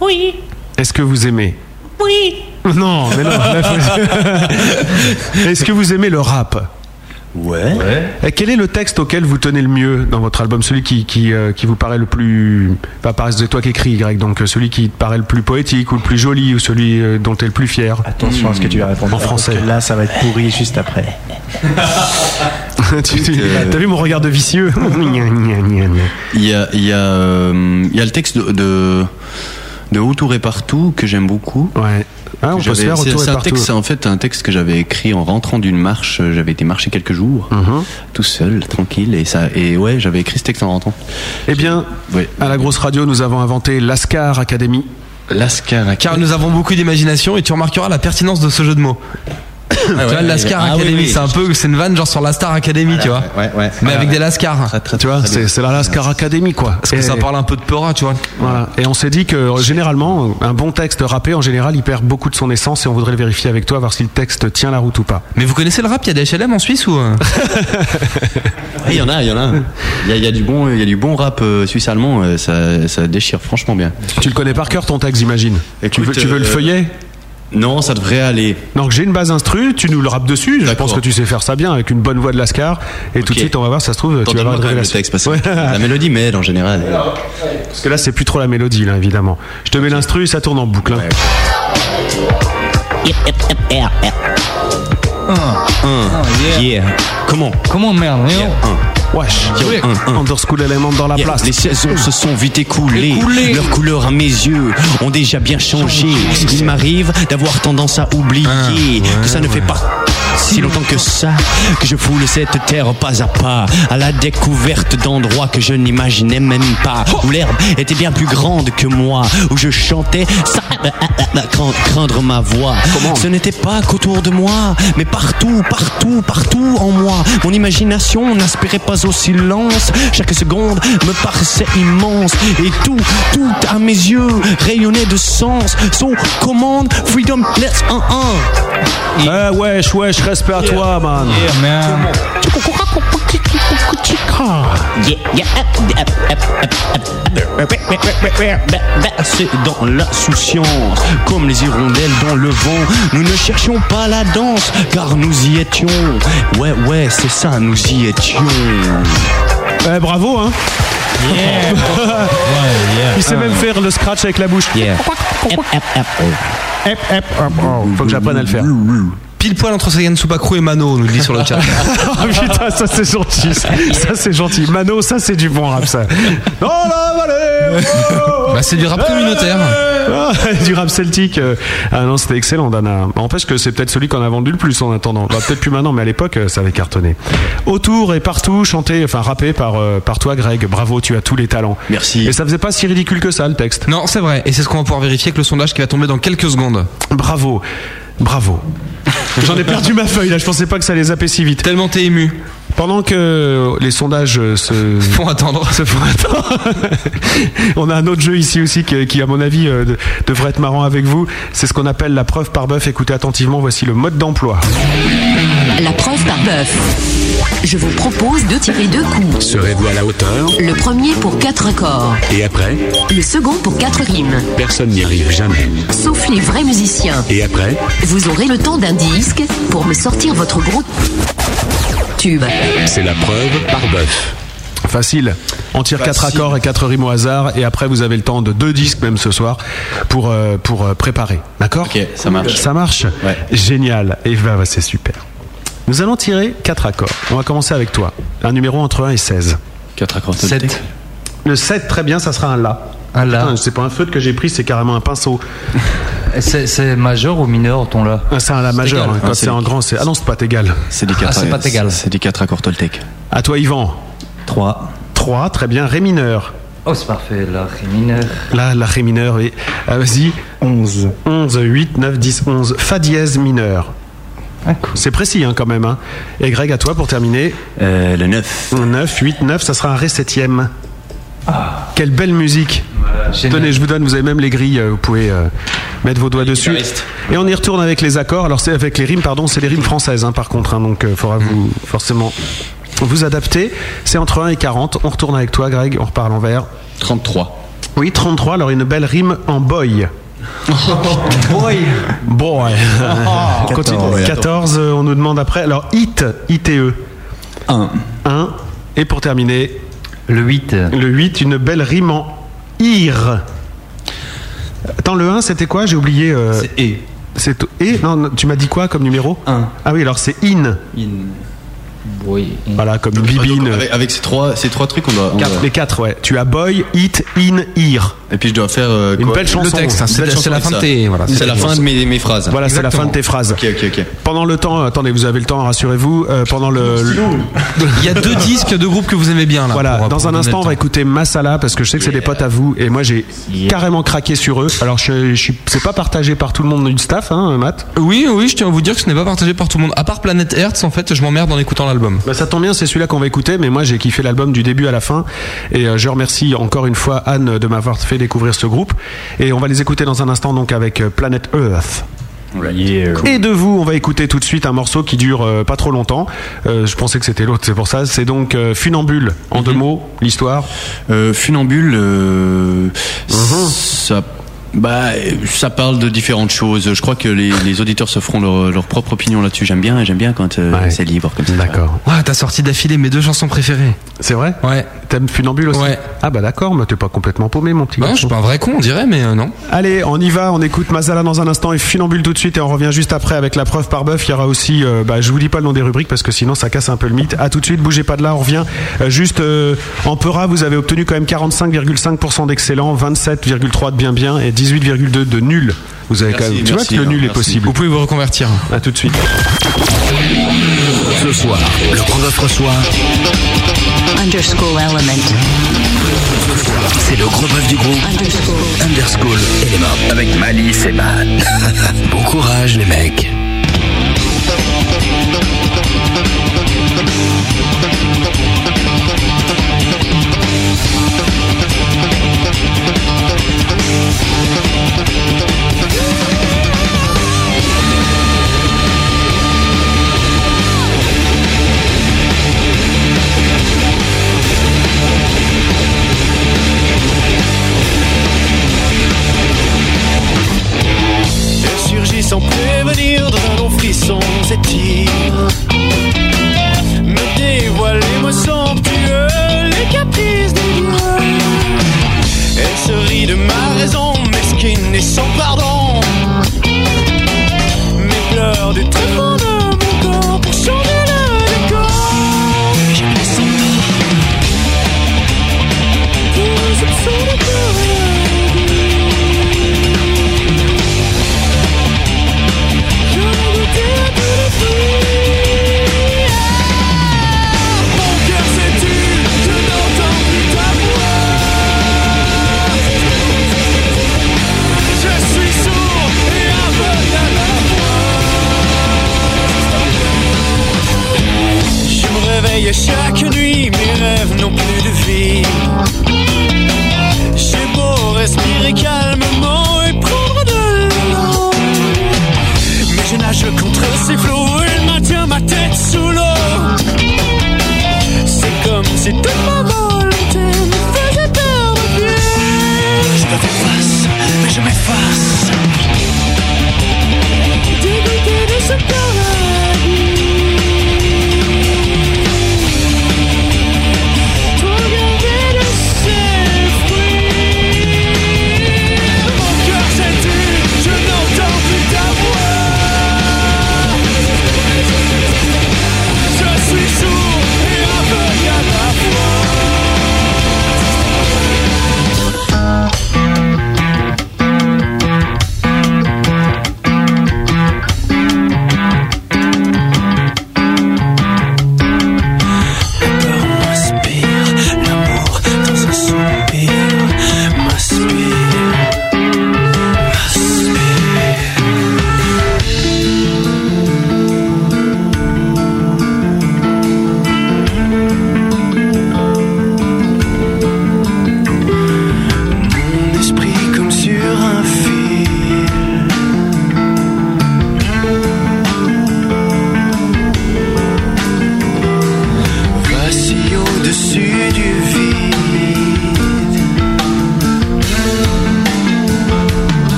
Oui, Est-ce que vous aimez? Oui, Non, mais non. Est-ce que vous aimez le rap? Ouais. Et quel est le texte auquel vous tenez le mieux dans votre album? Celui qui, qui, euh, qui vous paraît le plus. Pas pareil, c'est toi qui écris, Greg, donc euh, celui qui te paraît le plus poétique ou le plus joli ou celui euh, dont tu es le plus fier? Attention à ce que tu vas répondre. En français. Parce que Là, ça va être pourri juste après. Tu- tu- Euh, T'as vu mon regard de vicieux. Il y a, il y, a, euh, il y a le texte de, de, de Où tout et partout que j'aime beaucoup. Ouais. Ah, on peut se faire c'est- autour un partout. texte, c'est en fait un texte que j'avais écrit en rentrant d'une marche. J'avais été marcher quelques jours, Mhm. tout seul, tranquille, et ça, et ouais, j'avais écrit ce texte en rentrant. Eh bien, Ouais. à la grosse radio, nous avons inventé l'Ascar Academy. Lascar. Car nous avons beaucoup d'imagination et tu remarqueras la pertinence de ce jeu de mots. tu vois, la Scar Ah Academy, oui. c'est un peu, c'est une vanne genre sur la Star Academy, tu vois. Ouais, ouais. Mais avec des lascars. Tu vois, c'est c'est la Lascar Academy, quoi. Parce que Et- ça parle un peu de Peura, tu vois. Voilà. Et on s'est dit que généralement, un bon texte rappé, en général, il perd beaucoup de son essence et on voudrait le vérifier avec toi, voir si le texte tient la route ou pas. Mais vous connaissez le rap, il y a des HLM en Suisse ou euh? Il y en a, il y en a. Il y a, il y a du bon, il y a du bon rap euh, suisse-allemand. euh, Ça, ça déchire franchement bien. Tu le connais par cœur ton texte, j'imagine. Tu veux, Écoute, tu veux le euh, feuillet? Non, ça devrait aller. Donc j'ai une base instru, tu nous le rappes dessus. Je pense que tu sais faire ça bien avec une bonne voix de Lascar. Et tout de suite, on va voir, ça se trouve, tu vas avoir même le texte parce que Ouais. la mélodie m'aide en général. Parce que là, c'est plus trop la mélodie, là, évidemment. Je te mets l'instru, ça tourne en boucle. hein. Yeah. Comment? Comment merde Wesh, un, un. Underschool Element dans la Yeah, place. Les saisons se sont vite écoulées. Écoulées. Leurs couleurs à mes yeux ont déjà bien changé. Il m'arrive d'avoir tendance à oublier que ça ne fait pas si longtemps que ça que je foule cette terre pas à pas à la découverte d'endroits que je n'imaginais même pas où l'herbe était bien plus grande que moi où je chantais ça cra- craindre ma voix. Ce n'était pas qu'autour de moi mais partout partout partout en moi. Mon imagination n'aspirait pas au silence. Chaque seconde me paraissait immense. Et tout tout à mes yeux rayonnait de sens. Son commande freedom let's un un. Eh, wesh, wesh, respect à toi, man. Yeah, yeah, C'est dans l'insouciance, comme les hirondelles dans le vent. Nous ne cherchions pas la danse, car nous y étions. Ouais, ouais, c'est ça, nous y étions. Eh, bravo, hein. Il sait même faire le scratch avec la bouche. Yeah. Hop, oh. Faut que j'apprenne à le faire. Pile poil entre Sagan Supakru et Mano, on nous le dit sur le chat. oh putain, ça c'est gentil. Ça, Ça, c'est gentil. Mano, ça c'est du bon rap ça. Oh la vallée oh Bah, c'est du rap communautaire. Ah, du rap celtique. euh. Ah non, c'était excellent, Dana. N'empêche que c'est peut-être celui qu'on a vendu le plus en attendant. Bah, peut-être plus maintenant, mais à l'époque, euh, ça avait cartonné. Autour et partout, chanté, enfin rappé par, euh, par toi, Greg. Bravo, tu as tous les talents. Merci. Et ça faisait pas si ridicule que ça, le texte. Non, c'est vrai. Et c'est ce qu'on va pouvoir vérifier avec le sondage qui va tomber dans quelques secondes. Bravo. Bravo. J'en ai perdu ma feuille là, je pensais pas que ça allait zapper si vite. Tellement t'es ému. Pendant que les sondages euh, se font attendre, se font attendre. On a un autre jeu ici aussi qui, qui, à mon avis, euh, de- devrait être marrant avec vous. C'est ce qu'on appelle la preuve par bœuf. Écoutez attentivement, voici le mode d'emploi. La preuve par bœuf. Je vous propose de tirer deux coups. Serez-vous à la hauteur? Le premier pour quatre accords, Et après? Le second pour quatre rimes. Personne n'y arrive jamais. Sauf les vrais musiciens. Et après? Vous aurez le temps d'un disque pour me sortir votre gros tube. C'est la preuve par bœuf. Facile. On tire quatre accords et quatre rimes au hasard, et après vous avez le temps de deux disques même ce soir pour euh, pour euh, préparer. D'accord? Ok, ça marche. Ça marche? Génial. Et bah, bah, c'est super. Nous allons tirer quatre accords. On va commencer avec toi. Un numéro entre 1 et 16. 4 accords Sept. Toltec. Le 7, très bien, ça sera un La. La. Putain, C'est pas un feutre que j'ai pris, c'est carrément un pinceau. C'est c'est majeur ou mineur ton là Ah, C'est un La majeur. hein. Quand Ah, c'est c'est- en grand, c'est. Ah non, c'est pas égal. C'est des Ah, 4 c'est pas égal. C'est des 4 accords Toltec. À toi, Yvan. 3. 3, très bien. Ré mineur. Oh, c'est parfait, la ré mineur. Là, la Ré mineur. Et... ah, Vas-y. 11. 11, 8, 9, 10, 11. Fa dièse mineur. Ah, cool. C'est précis hein, quand même. Hein. Et Greg, à toi pour terminer. Euh, le 9. 9, 8, 9, ça sera un Ré septième. Quelle belle musique. Tenez, je vous donne, vous avez même les grilles, euh, vous pouvez euh, mettre vos doigts dessus. guitariste. Et on y retourne avec les accords. Alors c'est avec les rimes, pardon, c'est les rimes françaises hein, par contre, hein, donc il faudra vous forcément vous adapter. C'est entre 1 et 40. On retourne avec toi, Greg, on repart à l'envers. 33. Oui, 33, alors une belle rime en boy. Boy Boy. On continue. 14, euh, on nous demande après. Alors, IT, ITE. 1. 1. Et pour terminer, Le 8. le 8, une belle rime en IR. Attends, le 1, c'était quoi? J'ai oublié. euh, C'est E. c'est et? Non, non, tu m'as dit quoi comme numéro? 1. Ah oui, alors c'est in. In. Oui. Voilà, comme une Donc, bibine. avec, avec ces, trois, ces trois trucs, on doit. on Quatre- doit- les quatre, ouais. Tu as boy, it, in, ir. Et puis je dois faire. euh, Une quoi belle chanson. Le texte, hein, c'est la fin de tes. Voilà, C'est la fin de mes, mes phrases. Voilà, c'est la fin de tes phrases. Ok, ok, ok. Pendant le temps, attendez, vous avez le temps, rassurez-vous. euh, pendant le, le- Il y a deux disques de groupes que vous aimez bien là. Voilà, pour- dans pour un instant, on va écouter Masala parce que je sais que c'est des potes à vous et moi j'ai carrément craqué sur eux. Alors, je, je suis- c'est pas partagé par tout le monde du staff, hein, Matt. Oui, oui, je tiens à vous dire que ce n'est pas partagé par tout le monde. À part Planet Hertz, en fait, je m'emmerde en écoutant l'album. Bah, ça tombe bien, c'est celui-là qu'on va écouter, mais moi j'ai kiffé l'album du début à la fin et euh, je remercie encore une fois Anne de m'avoir fait découvrir ce groupe et on va les écouter dans un instant donc avec euh, Planet Earth. Et de vous, on va écouter tout de suite un morceau qui dure euh, pas trop longtemps. Euh, je pensais que c'était l'autre, c'est pour ça. C'est donc euh, Funambule. En deux mots, l'histoire. Funambule, euh, ça, bah, ça parle de différentes choses. Je crois que les, les auditeurs se feront leur, leur propre opinion là-dessus. J'aime bien, j'aime bien quand euh, Ouais. c'est libre comme ça. D'accord. Ouais, t'as sorti d'affilée mes deux chansons préférées. C'est vrai? Ouais. T'aimes Funambule aussi? Ouais. Ah bah d'accord, mais t'es pas complètement paumé, mon petit Ouais, je garçon. suis pas un vrai con, on dirait, mais euh, non. Allez, on y va, on écoute Mazala dans un instant et Funambule tout de suite et on revient juste après avec la preuve par bœuf. Il y aura aussi, euh, bah, je vous dis pas le nom des rubriques parce que sinon ça casse un peu le mythe. À tout de suite, bougez pas de là, on revient. Euh, juste euh, en Peura, vous avez obtenu quand même 45,5% d'excellent, 27,3 de bien bien et 18,2 de nul. Vous avez Merci, quand même, tu vois que le nul est possible. Vous pouvez vous reconvertir. À tout de suite. Ce soir, le Grand Bœuf reçoit. Underscore element. C'est le gros bœuf du groupe Underscore. Underschool Element avec Malice et Matt. bon courage, les mecs. s'étire. Me dévoilez-moi somptueux les caprices des dieux. Elle se rit de ma raison, mesquine et sans pardon. Mes pleurs du tréfonds You're shaking.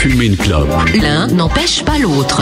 Fumer une clope. L'un n'empêche pas l'autre,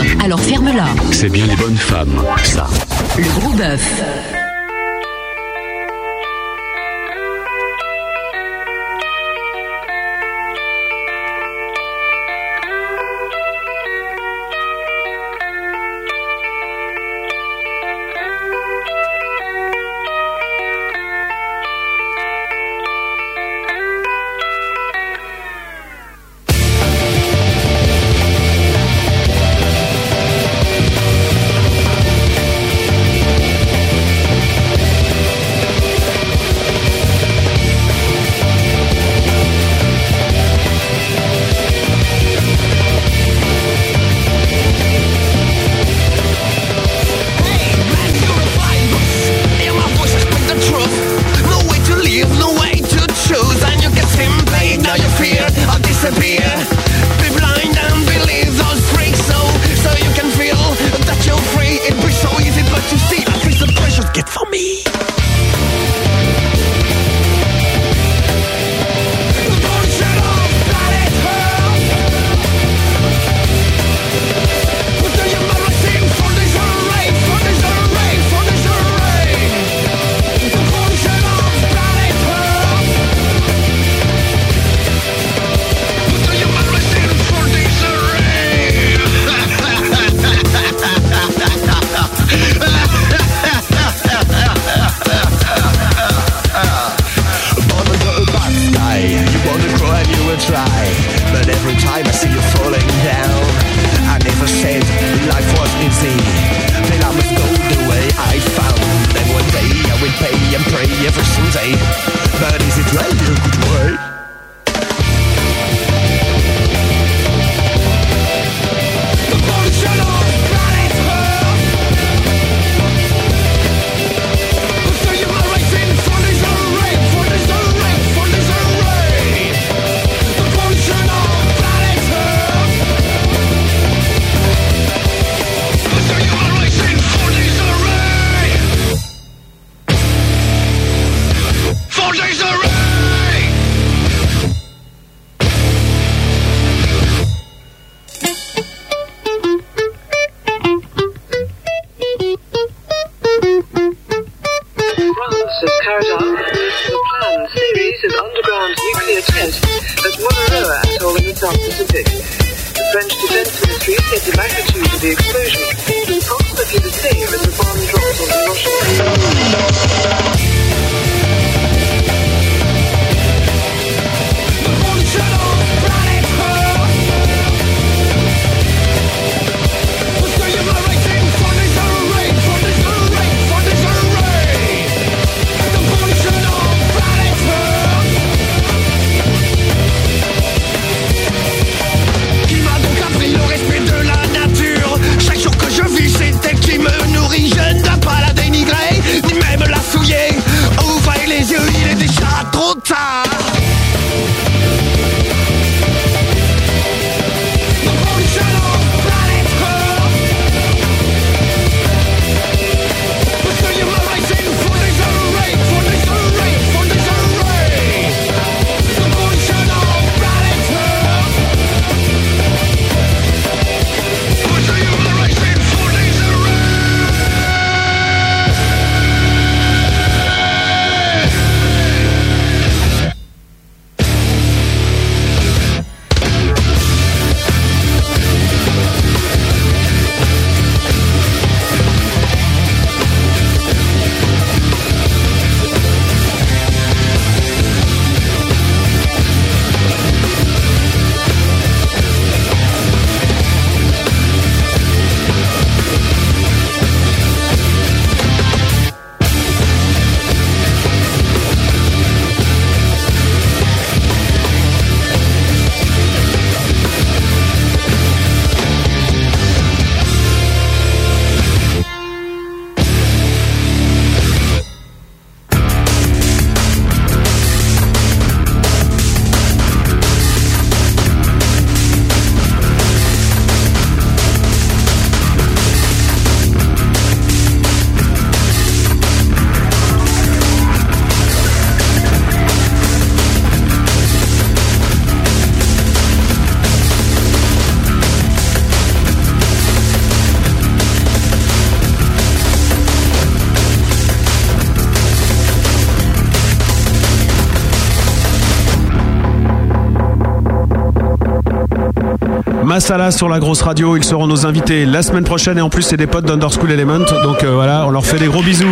Massala sur la grosse radio, ils seront nos invités la semaine prochaine et en plus c'est des potes d'Underschool Element, donc euh, voilà, on leur fait des gros bisous.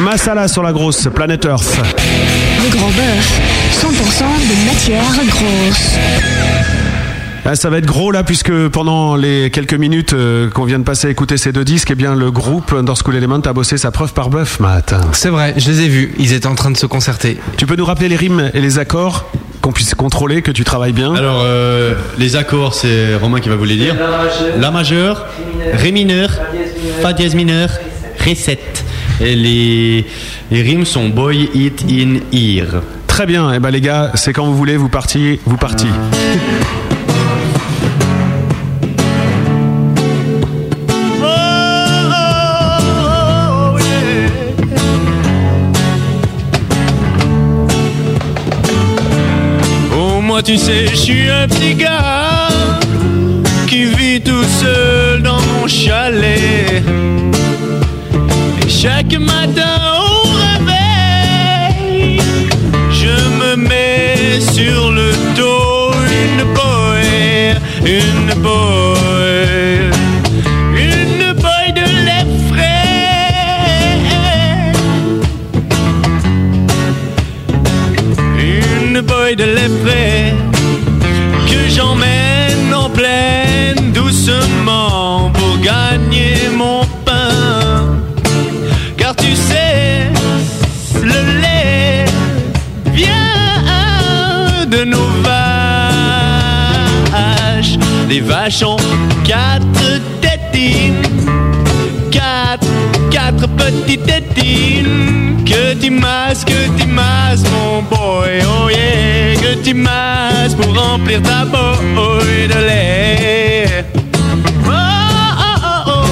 Massala sur la grosse, Planet Earth. Le grand bœuf, 100% de matière grosse. Ah, ça va être gros là puisque pendant les quelques minutes euh, qu'on vient de passer à écouter ces deux disques, eh bien le groupe Underschool Element a bossé sa preuve par bœuf, Matt. C'est vrai, je les ai vus. Ils étaient en train de se concerter. Tu peux nous rappeler les rimes et les accords? Qu'on puisse contrôler, que tu travailles bien Alors, euh, les accords, c'est Romain qui va vous les dire. La majeur, Ré mineur, Fa dièse mineur, Ré 7. Et les, les rimes sont Boy, It, In, Ear. Très bien, et ben les gars, c'est quand vous voulez, vous partiez, vous partiez. Tu sais, je suis un petit gars qui vit tout seul dans mon chalet. Et chaque matin au réveil, je me mets sur le dos une boy, une boy, De frais que j'emmène en pleine doucement pour gagner mon pain. Car tu sais, le lait vient de nos vaches. Les vaches ont quatre tétines, quatre, quatre petites tétines. Que tu masses, que tu mon boy, oh yeah. Que tu masses pour remplir ta boy de lait. Oh, oh, oh, oh.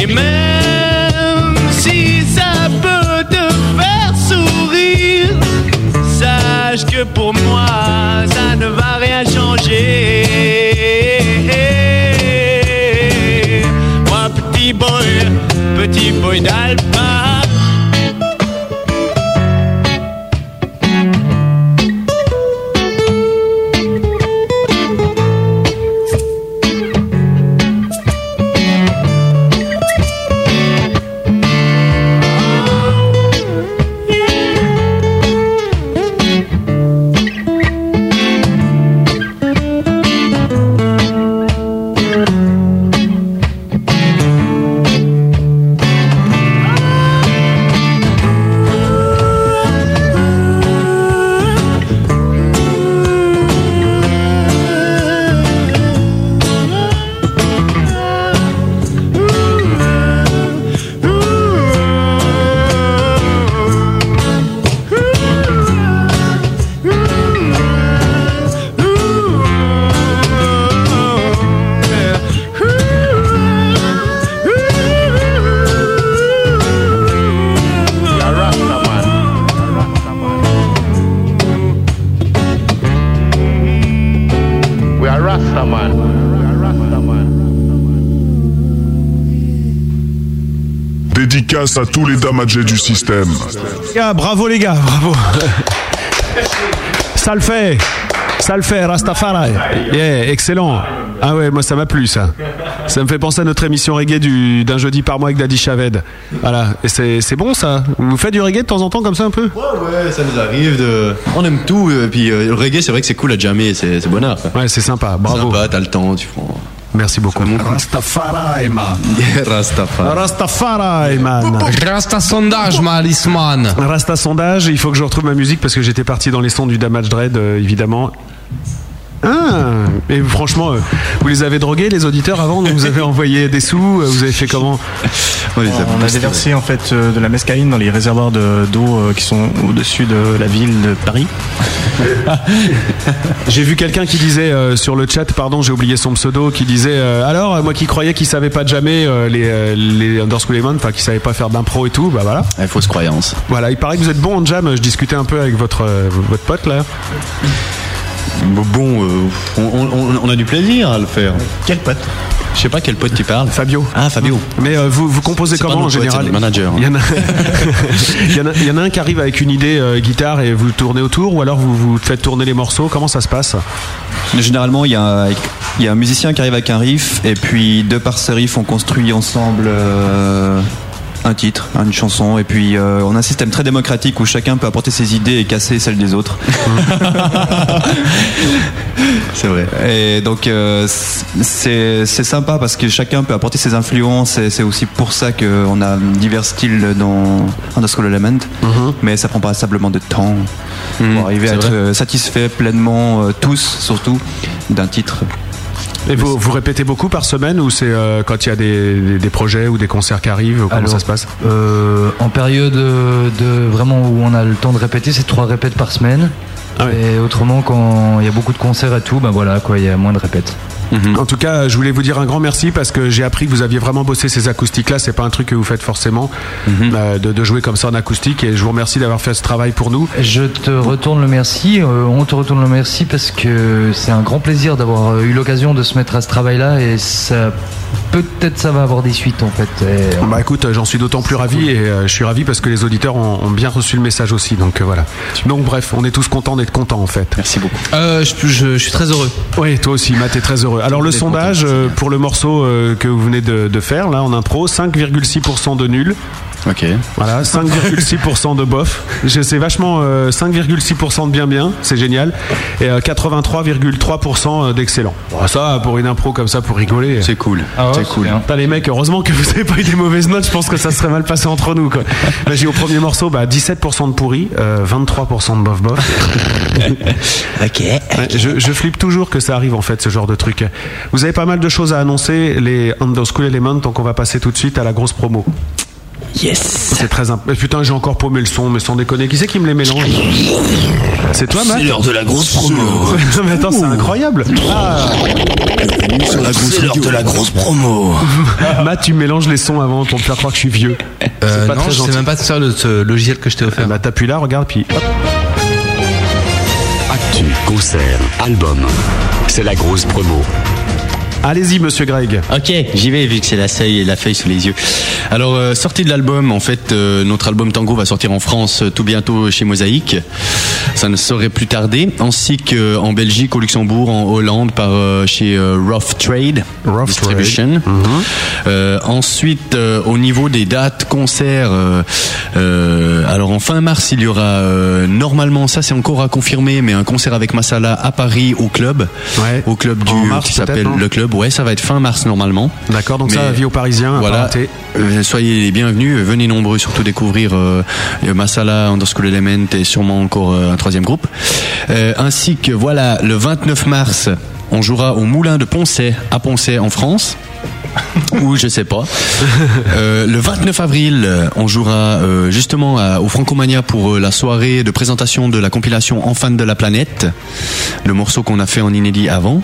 Et même si ça peut te faire sourire, sache que pour moi, ça ne va rien changer. Moi, petit boy, petit boy d'Alpha. Dédicace à tous les damagés du système. Les gars, bravo les gars, bravo. Ça le fait. Ça le fait, Rastafari. Yeah, excellent. Ah ouais, moi ça m'a plu ça. Ça me fait penser à notre émission reggae du- d'un jeudi par mois avec Daddy Chaved. Voilà, et c'est c'est bon ça. Vous faites du reggae de temps en temps comme ça un peu? Ouais, ça nous arrive de. On aime tout, euh, puis euh, le reggae, c'est vrai que c'est cool à jammer, c'est c'est bonheur. Ouais, c'est sympa, bravo. Sympa, t'as le temps, tu prends. Merci beaucoup. Rastafari, man. Rastafari. Rastafari, man. Rasta sondage, Malisman. Rasta sondage, il faut que je retrouve ma musique parce que j'étais parti dans les sons du Damage Dread, euh, évidemment. Et franchement, euh, vous les avez drogués, les auditeurs, avant donc Vous avez envoyé des sous euh, Vous avez fait comment On a déversé en fait euh, de la mescaline dans les réservoirs de- d'eau euh, qui sont au-dessus de la ville de Paris. J'ai vu quelqu'un qui disait euh, sur le chat, pardon, j'ai oublié son pseudo, qui disait euh, alors moi qui croyais qu'il savait pas jamais euh, les les Underschool enfin qui savait pas faire d'impro et tout, bah voilà. fausse croyance. Voilà, il paraît que vous êtes bon en jam. Je discutais un peu avec votre euh, votre pote là. Bon, euh, on, on- on a du plaisir à le faire. Quel pote Je sais pas quel pote tu parles. Fabio. Ah, Fabio. Mais euh, vous, vous composez comment en pote, général manager. Il y, en a... il, y en a, il y en a un qui arrive avec une idée euh, guitare et vous tournez autour ou alors vous, vous faites tourner les morceaux Comment ça se passe? Généralement, il y, a, il y a un musicien qui arrive avec un riff, et puis deux par ce riff, on construit ensemble euh, un titre, une chanson, et puis euh, on a un système très démocratique où chacun peut apporter ses idées et casser celles des autres. C'est vrai. Et donc euh, c'est sympa parce que chacun peut apporter ses influences et c'est aussi pour ça qu'on a divers styles dans Underscore Element. Mais ça prend passablement de temps pour arriver à être vrai. euh, satisfait pleinement, tous surtout, d'un titre. Et vous, vous répétez beaucoup par semaine ou c'est euh, quand il y a des, des- projets ou des concerts qui arrivent ou Comment Alors, ça se passe Euh, en période euh, de vraiment où on a le temps de répéter, c'est trois répètes par semaine. Ah Et autrement, quand il y a beaucoup de concerts et tout, ben voilà, quoi, il y a moins de répètes. En tout cas, je voulais vous dire un grand merci parce que j'ai appris que vous aviez vraiment bossé ces acoustiques-là. C'est pas un truc que vous faites forcément euh, de, de jouer comme ça en acoustique. Et je vous remercie d'avoir fait ce travail pour nous. Je te retourne le merci, euh, on te retourne le merci parce que c'est un grand plaisir d'avoir euh, eu l'occasion de se mettre à ce travail-là et ça peut-être ça va avoir des suites en fait. Et, Bah écoute, j'en suis d'autant plus ravi et euh, je suis ravi parce que les auditeurs ont, ont bien reçu le message aussi. Donc euh, voilà. Donc bref, on est tous contents d'être contents en fait. Merci beaucoup. Euh, je, je- je suis très heureux. Oui, toi aussi, Matt est très heureux. Alors le sondage euh, pour le morceau euh, que vous venez de, de faire là en intro, 5,6% de nul. Ok. Voilà, 5,6% de bof. C'est vachement euh, 5,6% de bien bien, c'est génial. Et euh, 83,3% d'excellent. Bon, ça, pour une impro comme ça, pour rigoler. C'est cool. Ah ouais, c'est cool. Putain, les mecs, heureusement que vous avez pas eu des mauvaises notes, je pense que ça serait mal passé entre nous. Quoi. Là, j'ai au premier morceau bah, 17% de pourri, euh, 23% de bof bof. ok. Ouais, je, je flippe toujours que ça arrive en fait, ce genre de truc. Vous avez pas mal de choses à annoncer, les Underschool Element, donc on va passer tout de suite à la grosse promo. Yes. C'est très imp... Putain, j'ai encore paumé le son, mais sans déconner. Qui c'est qui me les mélange C'est toi, Matt C'est l'heure de la grosse promo. Non, mais attends, c'est incroyable. Ah. C'est l'heure de la grosse promo. Matt, tu mélanges les sons avant pour me faire croire que je suis vieux. Euh, pas non, très je sais gentil. même pas de faire le ce logiciel que je t'ai offert. Bah, t'appuies là, regarde, puis hop. Actu, concert, album. C'est la grosse promo. Allez-y, monsieur Greg. Ok, j'y vais vu que c'est la feuille, la feuille sous les yeux. Alors, euh, sortie de l'album, en fait, euh, notre album Tango va sortir en France euh, tout bientôt chez Mosaïque. Ça ne saurait plus tarder. Ainsi qu'en Belgique, au Luxembourg, en Hollande, par euh, chez Rough Trade Distribution. Euh, ensuite, au niveau des dates concerts, alors en fin mars, il y aura normalement, ça c'est encore à confirmer, mais un concert avec Masala à Paris au club, au club du mars, qui s'appelle le club. Ouais, ça va être fin mars normalement. D'accord, donc ça, vie aux Parisiens, Voilà. Euh, soyez les bienvenus, venez nombreux, surtout découvrir euh, Masala, Underschool Element et sûrement encore euh, un troisième groupe. Euh, ainsi que voilà, le 29 mars, on jouera au Moulin de Poncet à Poncet en France. Ou je sais pas. Euh, le 29 avril, on jouera euh, justement à- au Francomania pour euh, la soirée de présentation de la compilation En fan de la planète, le morceau qu'on a fait en inédit avant.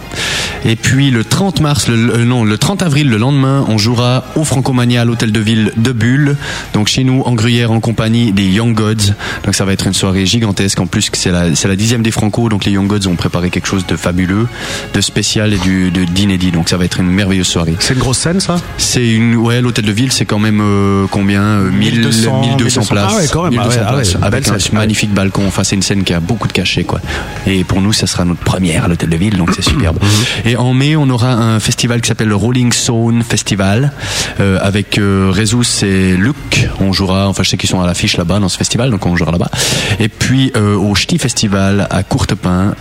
Et puis le 30 mars, non, le 30 avril, le lendemain, on jouera au Francomania à l'hôtel de ville de Bulle. Donc chez nous, en Gruyère, en compagnie des Young Gods. Donc ça va être une soirée gigantesque. En plus, c'est la, c'est la dixième des Franco. Donc les Young Gods ont préparé quelque chose de fabuleux, de spécial et de, d'inédit. Donc ça va être une merveilleuse soirée. C'est une grosse scène, ça? C'est une, ouais, l'hôtel de ville, c'est quand même euh, combien euh, 1000, 1200, 1200 places. Ah ouais, quand même. 1200 Ah ouais, ah ouais, avec un scène. magnifique balcon. Enfin, c'est une scène qui a beaucoup de cachets, quoi. Et pour nous, ça sera notre première à l'hôtel de ville, donc c'est superbe. Mhm. Et en mai, on aura un festival qui s'appelle le Rolling Stone Festival euh, avec euh, Rezus et Luc. On jouera, enfin, je sais qu'ils sont à l'affiche là-bas dans ce festival, donc on jouera là-bas. Et puis au Ch'ti Festival à Courtepin,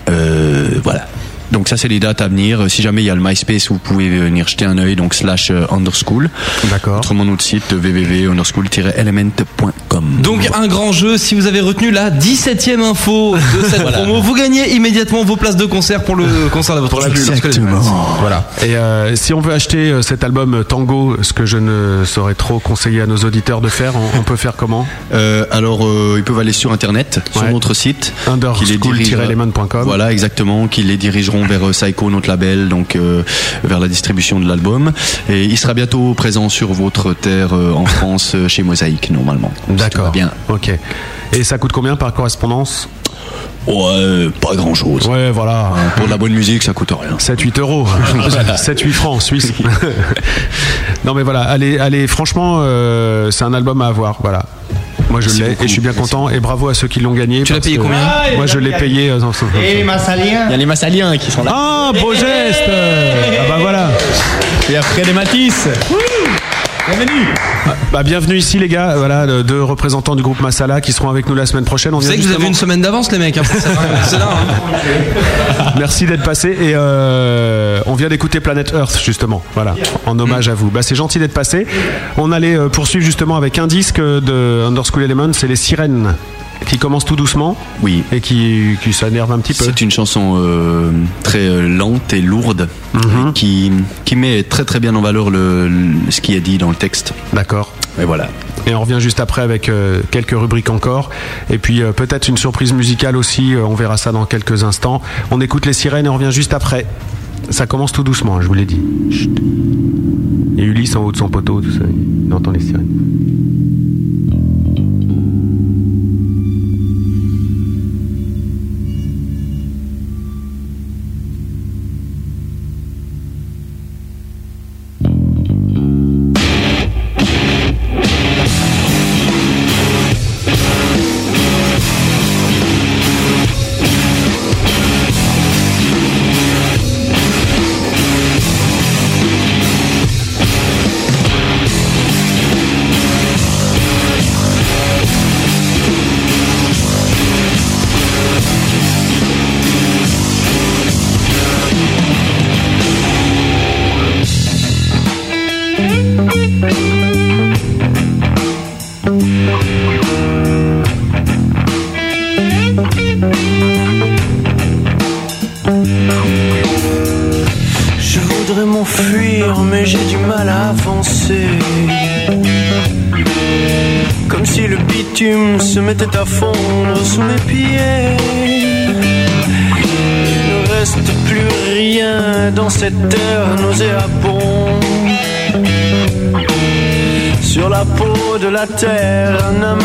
voilà. Donc ça c'est les dates à venir. Si jamais il y a le MySpace, vous pouvez venir jeter un œil. Donc slash euh, underschool. D'accord. Autrement notre site www.underschool-element.com. Donc un grand jeu, si vous avez retenu la 17ème info de cette Voilà. promo, vous gagnez immédiatement vos places de concert pour le concert de votre choix. Voilà. Et euh, si on veut acheter euh, cet album euh, Tango, ce que je ne saurais trop conseiller à nos auditeurs de faire, on, on peut faire comment? Euh, alors, euh, ils peuvent aller sur internet, sur Ouais. notre site, Underschool-lemon.com. Voilà, exactement, qui les dirigeront vers euh, Psycho, notre label, donc euh, vers la distribution de l'album. Et il sera bientôt présent sur votre terre euh, en France, chez Mosaïque, normalement. D'accord. Bien. Ok. Et ça coûte combien par correspondance? Ouais, pas grand chose. Ouais, voilà. Pour de la bonne musique, ça coûte rien. 7-8 euros. 7-8 francs suisse. non mais voilà, allez, allez franchement, euh, c'est un album à avoir. Voilà. Moi je l'ai et je suis bien content et bravo à ceux qui l'ont gagné. Tu l'as payé combien Moi je l'ai payé. euh, Et les Massaliens Il y a les Massaliens qui sont là. Ah, beau geste Ah bah voilà Et après les Matisse. Bienvenue. Bah, bienvenue ici les gars, voilà, le- deux représentants du groupe Masala qui seront avec nous la semaine prochaine. On Vous savez que vous avez une semaine d'avance les mecs, hein, ça. là. hein. Merci d'être passé et euh, on vient d'écouter Planet Earth justement, voilà, en hommage à vous. Bah, c'est gentil d'être passé. On allait euh, poursuivre justement avec un disque de Underschool Element, c'est les Sirènes qui commence tout doucement. Oui. Et qui, qui s'énerve un petit peu. C'est une chanson euh, très euh, lente et lourde Mhm. qui, qui met très très bien en valeur le, le- ce qui est dit dans le texte. D'accord. Et voilà. Et on revient juste après avec euh, quelques rubriques encore. Et puis euh, peut-être une surprise musicale aussi, on verra ça dans quelques instants. On écoute les sirènes et on revient juste après. Ça commence tout doucement, je vous l'ai dit. Chut. Et Ulysse en haut de son poteau, tout ça, il entend les sirènes. La terre, un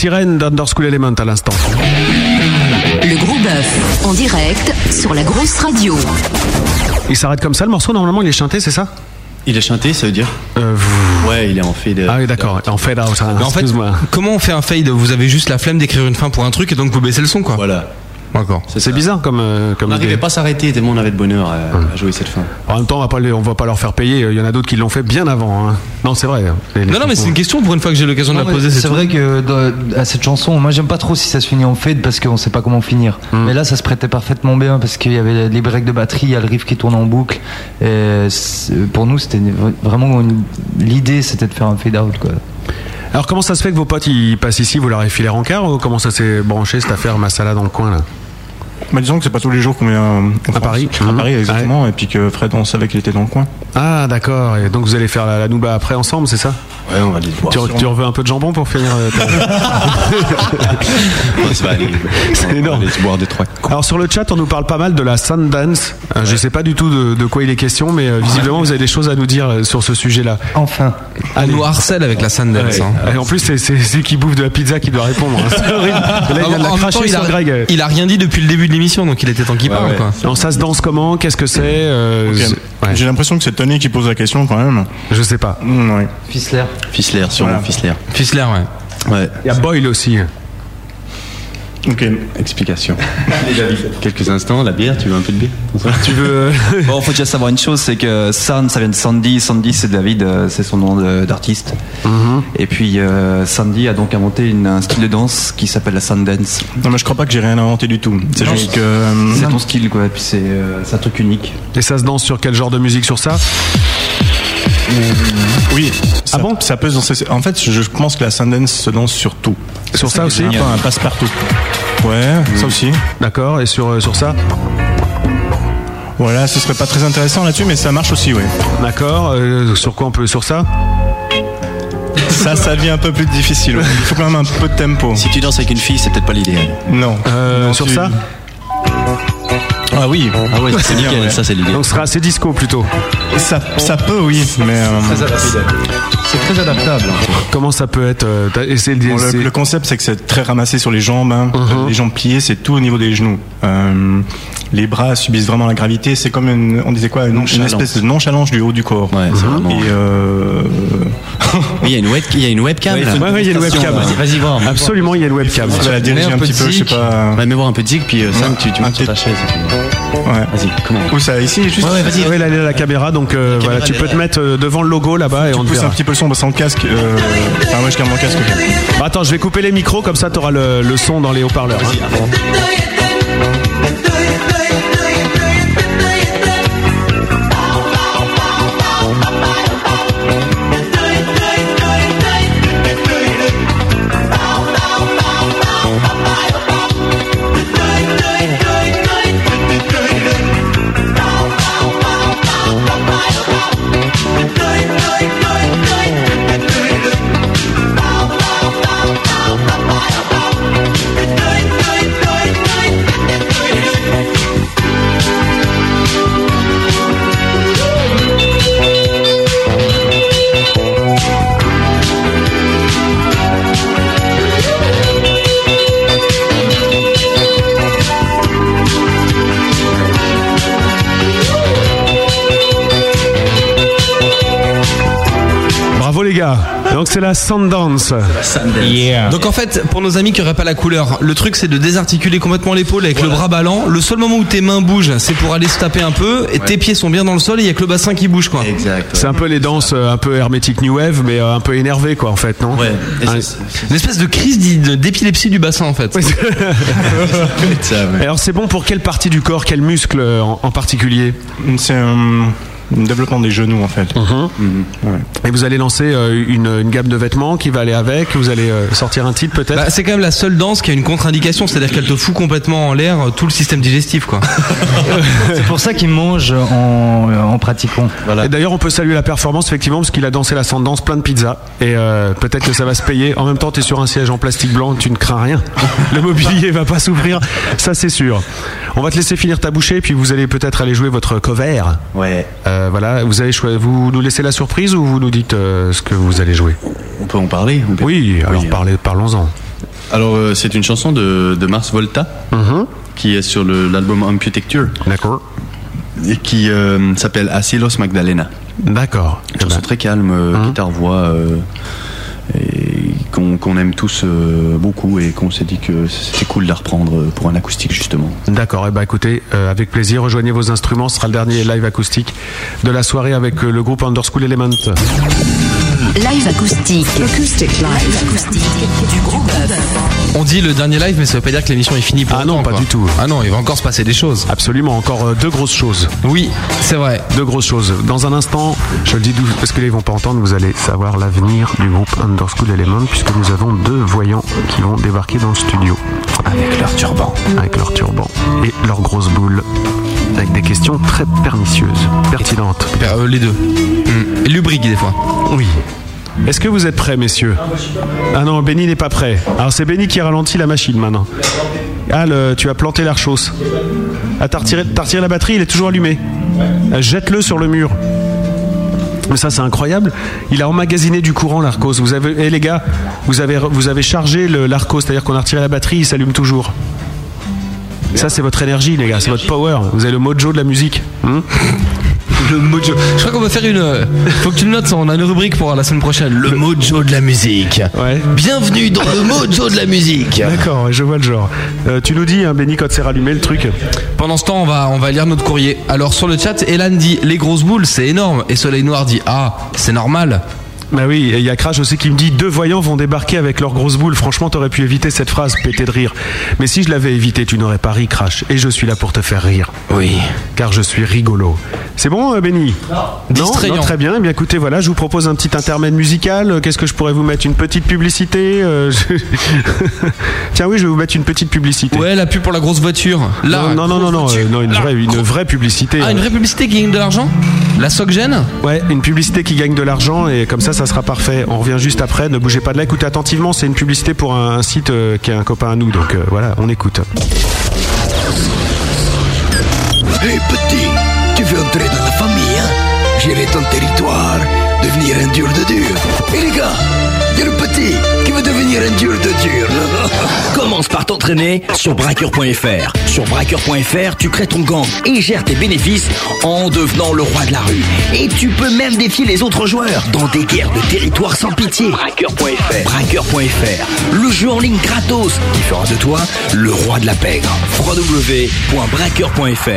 Les sirènes d'Under School Element à l'instant. Le gros bœuf, en direct sur la grosse radio. Il s'arrête comme ça le morceau, normalement il est chanté, c'est ça? Il est chanté, ça veut dire? Ouais, il est en fade. Ah oui, d'accord, en fade out. hein, Mais en fait, excuse-moi. comment on fait un fade? Vous avez juste la flemme d'écrire une fin pour un truc et donc vous baissez le son, quoi. Voilà. D'accord. C'est bizarre comme, euh, comme On n'arrivait pas à s'arrêter tellement on avait de bonheur à, à jouer cette fin. En même temps, on va pas, les- on va pas leur faire payer. Il y en a d'autres qui l'ont fait bien avant. hein. Non, c'est vrai. Les- les Non, non, mais c'est une question pour une fois que j'ai l'occasion de la poser. C'est vrai que dans- à cette chanson, moi j'aime pas trop si ça se finit en fade parce qu'on sait pas comment finir. Hmm. Mais là, ça se prêtait parfaitement bien parce qu'il y avait les breaks de batterie, il y a le riff qui tourne en boucle. Et pour nous, c'était vraiment une- l'idée, c'était de faire un fade out. Quoi. Alors, comment ça se fait que vos potes ils passent ici Vous leur avez filé rencard ou comment ça s'est branché cette affaire Massala dans le coin là? Bah, disons que c'est pas tous les jours qu'on vient en France. Paris À Paris, exactement. Et puis que Fred, on savait qu'il était dans le coin. Ah, d'accord. Et donc vous allez faire la, la nouba après ensemble, c'est ça? Ouais, on va voir. Tu, re- tu reveux un peu de jambon pour finir euh, ta-. C'est énorme. Aller se boire des trois. Alors sur le chat, on nous parle pas mal de la Sundance. Euh, Je sais pas du tout de, de quoi il est question, mais euh, visiblement vous avez des choses à nous dire euh, sur ce sujet-là. Enfin. On nous harcèle avec la Sundance. Ouais. hein. Et en plus, c'est c'est celui qui bouffe de la pizza qui doit répondre. hein. C'est horrible. Là, il vient de la En même cracher temps, il sur a, Greg. il a rien dit depuis le début de l'émission, donc il était temps qu'il parle, quoi. Alors ça se danse comment? Qu'est-ce que c'est euh, ouais. J'ai l'impression que c'est Tony qui pose la question quand même. Je sais pas. Mm, ouais. Fizzler. Fizzler, sûrement Voilà. Fizzler, ouais. Ouais. Il y a Boyle aussi. Ok. Explication. Quelques instants, la bière, tu veux un peu de bière Tu veux Bon, faut déjà savoir une chose, c'est que San, ça vient de Sandy. Sandy, c'est David, euh, c'est son nom d'artiste. Mhm. Et puis euh, Sandy a donc inventé une- un style de danse qui s'appelle la Sundance. Non, mais je crois pas que j'ai rien inventé du tout. C'est juste que. euh, C'est ton style, quoi. Et puis c'est euh, c'est un truc unique. Et ça se danse sur quel genre de musique sur ça? Oui. Ça, bon Ça peut se danser. En fait, je pense que la Sundance se danse sur tout. Sur ça aussi un passe-partout. Ouais, ça aussi. D'accord. Et sur, euh, sur ça Voilà, ce serait pas très intéressant là-dessus, mais ça marche aussi, ouais. D'accord. Euh, sur quoi on peut Sur ça Ça, ça devient un peu plus difficile. ouais. Il faut quand même un peu de tempo. Si tu danses avec une fille, c'est peut-être pas l'idéal. Non. Euh, Non, Sur tu- ça Ah oui. Ah ouais, c'est nickel, ça c'est l'idée. Donc ce sera assez disco plutôt. Ça, ça peut, oui, mais. euh, C'est très adaptable. Comment ça peut être euh, Bon, le, le concept, c'est que c'est très ramassé sur les jambes. hein. Mhm. Les jambes pliées, c'est tout au niveau des genoux. Euh, les bras subissent vraiment la gravité. C'est comme une, on disait quoi, une, une espèce de nonchalance du haut du corps. Ouais, c'est vraiment. Et euh, Oui, il y a une, web, il y a une webcam Ouais, il faut Ouais, ouais, il y a une webcam. Vas-y, vas-y voir. Absolument, il y a une webcam. tu vas la diriger un petit peu, je sais pas. Voir un peu puis euh, Sam, tu, tu un montes sur ta chaise. Ouais. Vas-y, comment Où ça ici juste Ouais, ouais, vas-y. Oui, là, la caméra, donc euh, La voilà, caméra, tu peux te mettre euh, devant le logo là-bas et on te Pousse un petit peu le son sans le casque. Euh... Enfin, ouais, je garde mon casque. Bah, attends, je vais couper les micros, comme ça tu auras le, le son dans les haut-parleurs. hein. C'est la Sundance. Donc en fait, pour nos amis qui auraient pas la couleur, le truc c'est de désarticuler complètement l'épaule avec le bras ballant. Le seul moment où tes mains bougent, c'est pour aller se taper un peu, et tes pieds sont bien dans le sol et il y a que le bassin qui bouge quoi. Exact. C'est un peu les danses euh, un peu hermétique new wave, mais euh, un peu énervé quoi en fait, non Ouais. Une espèce de crise d'épilepsie du bassin en fait. Alors c'est bon pour quelle partie du corps, quel muscle euh, en, en particulier? C'est développement des genoux en fait. Mhm. Et vous allez lancer euh, une, une gamme de vêtements qui va aller avec. Vous allez euh, sortir un titre peut-être. Bah, c'est quand même la seule danse qui a une contre-indication, c'est-à-dire qu'elle te fout complètement en l'air euh, tout le système digestif quoi. C'est pour ça qu'ils mangent en, en pratiquant. Et d'ailleurs, on peut saluer la performance effectivement parce qu'il a dansé la Sundance plein de pizzas et euh, peut-être que ça va se payer. En même temps, tu es sur un siège en plastique blanc, tu ne crains rien. Le mobilier va pas s'ouvrir, ça c'est sûr. On va te laisser finir ta bouchée puis vous allez peut-être aller jouer votre cover. Ouais. Euh, voilà, vous avez vous nous laissez la surprise ou vous nous dites euh, ce que vous allez jouer On peut en parler on peut- Oui, alors hein. parlez, parlons-en. Alors, euh, c'est une chanson de, de Mars Volta qui est sur l'album Amputecture. D'accord. Et qui euh, s'appelle Asilos Magdalena. D'accord. Une chanson très calme, euh, guitare-voix, euh, et qu'on aime tous euh, beaucoup et qu'on s'est dit que c'était cool de la reprendre euh, pour un acoustique justement. D'accord, et bah écoutez, euh, avec plaisir, rejoignez vos instruments, ce sera le dernier live acoustique de la soirée avec le groupe Underschool Element. Live acoustique. Acoustic live. acoustique du bœuf. On dit le dernier live, mais ça veut pas dire que l'émission est finie pour Ah non, pas du tout. Ah non, il va encore se passer des choses. Absolument, encore euh, deux grosses choses. Oui, c'est vrai. Deux grosses choses. Dans un instant, je le dis d'où- parce que là ils vont pas entendre, vous allez savoir l'avenir du groupe Underschool Element puisque nous avons deux voyants qui vont débarquer dans le studio. Avec leur turban. Avec leur turban. Et leurs grosses boules. Avec des questions très pernicieuses, pertinentes. Euh, les deux. Mm. Et lubrique des fois. Oui. Est-ce que vous êtes prêts, messieurs Ah non, Benny n'est pas prêt. Alors c'est Benny qui ralentit la machine maintenant. Ah, le- tu as planté l'air chausse. Ah, t'as retiré, la batterie, il est toujours allumé. Ah, Jette-le sur le mur. Mais ça, c'est incroyable. Il a emmagasiné du courant, l'Arcos. Vous avez, eh, les gars, vous avez, vous avez chargé l'Arcos, c'est-à-dire qu'on a retiré la batterie, il s'allume toujours. Ça, c'est votre énergie, les gars, c'est votre power. Vous avez le mojo de la musique. Hmm Le mojo. Je crois qu'on va faire une. euh, Faut que tu le notes, on a une rubrique pour la semaine prochaine. Le mojo de la musique. Ouais. Bienvenue dans le mojo de la musique. D'accord, ouais, je vois le genre. Euh, tu nous dis, hein, Benny, quand c'est rallumé le truc. Pendant ce temps, on va, on va lire notre courrier. Alors sur le chat, Elan dit les grosses boules, c'est énorme. Et Soleil Noir dit ah, c'est normal. Bah oui, et il y a Crash aussi qui me dit deux voyants vont débarquer avec leurs grosses boules. Franchement, t'aurais pu éviter cette phrase pété de rire. Mais si je l'avais évité, tu n'aurais pas ri, Crash. Et je suis là pour te faire rire. Oui. Car je suis rigolo. C'est bon, euh, Benny? Non. Distrayant. Non, Très bien. Eh bien, écoutez, voilà, je vous propose un petit intermède musical. Euh, Qu'est-ce que je pourrais vous mettre? Une petite publicité euh, je- Tiens, oui, je vais vous mettre une petite publicité. Ouais, la pub pour la grosse voiture. Là, non, non, non, non, non, euh, non, une vraie, une vraie publicité. Ah, une vraie publicité qui gagne de l'argent? La Socgène Ouais, une publicité qui gagne de l'argent et comme ça, ça sera parfait. On revient juste après. Ne bougez pas de là. Écoutez attentivement. C'est une publicité pour un, site euh, qui est un copain à nous. Donc euh, voilà, on écoute. Hé petit, tu veux entrer dans la famille, hein? Gérer ton territoire, devenir un dur de dur. Et les gars, le petit qui veut devenir un dur de dur. Commence par t'entraîner sur braqueur.fr. Sur braqueur.fr, tu crées ton gang et gères tes bénéfices en devenant le roi de la rue. Et tu peux même défier les autres joueurs dans des guerres de territoire sans pitié. Braqueur.fr. Braqueur.fr. Le jeu en ligne gratos qui fera de toi le roi de la pègre. www.braqueur.fr.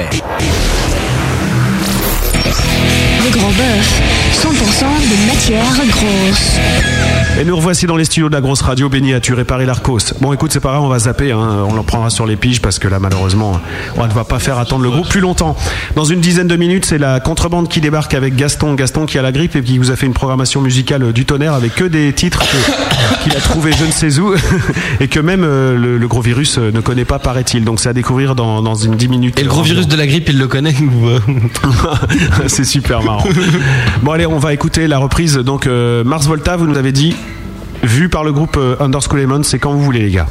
Le Grand Bœuf, 100% de matière grosse. Et nous revoici dans les studios de la grosse radio. Benny, as-tu réparé l'Arcos Bon, écoute, c'est pas grave, on va zapper. hein. On l'en prendra sur les piges parce que là, malheureusement, on ne va pas faire attendre le groupe plus longtemps. Dans une dizaine de minutes, c'est la contrebande qui débarque avec Gaston. Gaston qui a la grippe et qui vous a fait une programmation musicale du tonnerre avec que des titres qu'il a trouvé je ne sais où et que même euh, le, le gros virus euh, ne connaît pas, paraît-il. Donc, c'est à découvrir dans, dans une dix minutes. Et le gros virus de la grippe, il le connaît c'est super marrant. Bon allez, on va écouter la reprise. Donc euh, Mars Volta, vous nous avez dit, vu par le groupe euh, Underschool Lemon, c'est quand vous voulez les gars.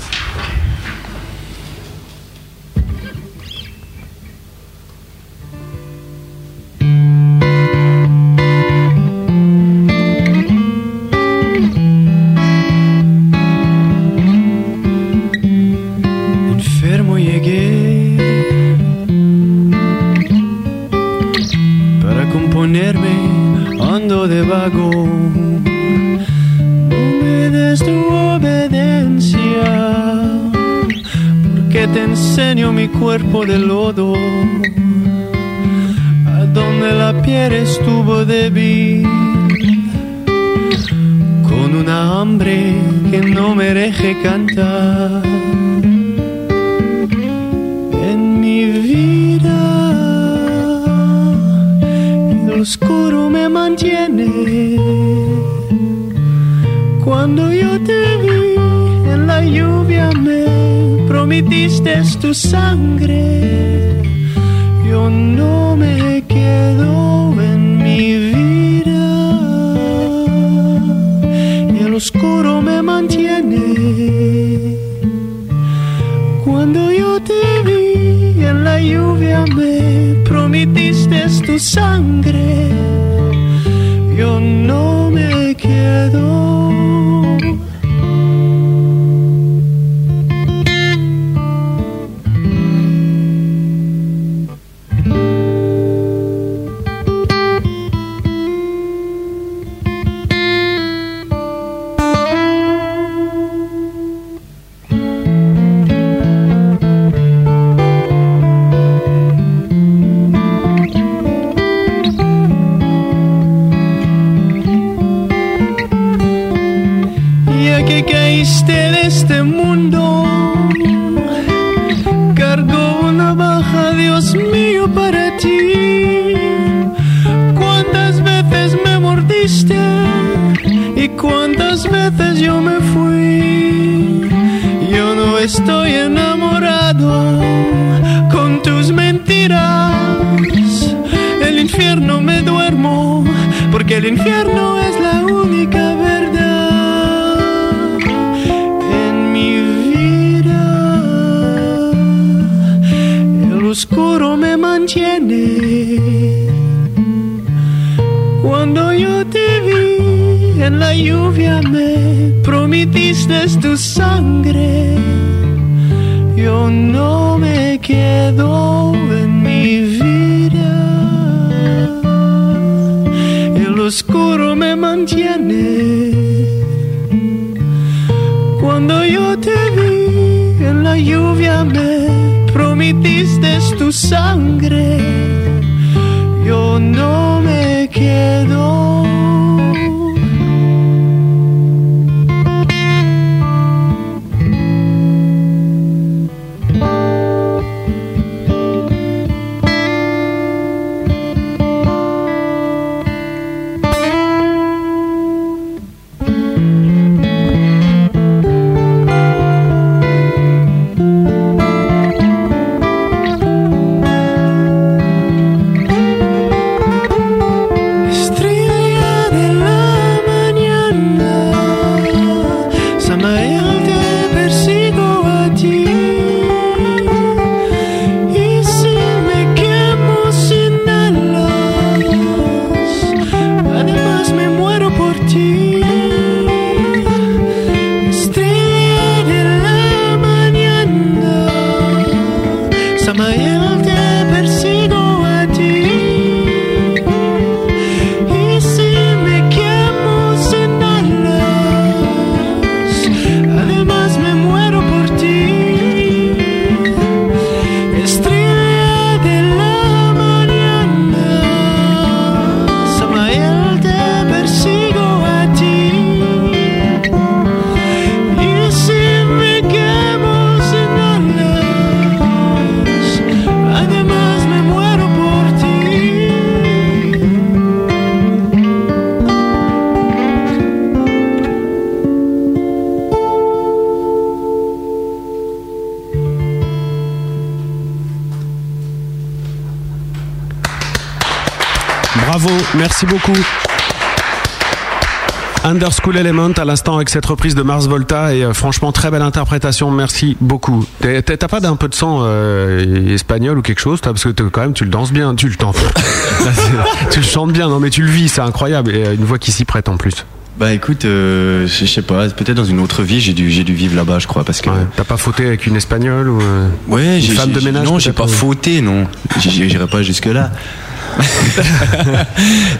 School Element à l'instant avec cette reprise de Mars Volta et euh, franchement très belle interprétation, merci beaucoup. T'as pas d'un peu de sang euh, espagnol ou quelque chose parce que quand même tu le danses bien, tu le tu le chantes bien, non mais tu le vis, c'est incroyable et euh, une voix qui s'y prête en plus. Bah écoute, euh, je sais pas, peut-être dans une autre vie, j'ai dû, j'ai dû vivre là-bas, je crois, parce que. T'as pas fauté avec une espagnole ou euh, Ouais, une j'ai femme de ménage Non, j'ai pas fauté, non. J'irai pas jusque là.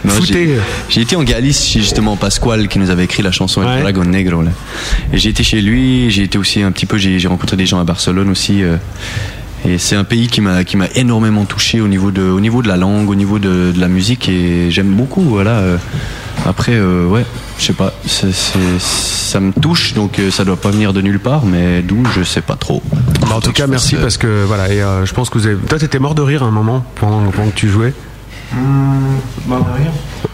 Non, j'ai- été en Galice chez justement Pasquale qui nous avait écrit la chanson El Dragon Negro. Là. Et j'ai été chez lui, j'ai été aussi un petit peu, j'ai rencontré des gens à Barcelone aussi. euh, et c'est un pays qui m'a qui m'a énormément touché au niveau de au niveau de la langue, au niveau de, de la musique et j'aime beaucoup. Voilà. euh. Après, euh, ouais, je sais pas, ça me touche donc ça doit pas venir de nulle part, mais d'où je sais pas trop. Bah, en tout cas, merci parce que voilà, et euh, je pense que vous avez. Toi, t'étais mort de rire à un moment pendant, pendant que tu jouais.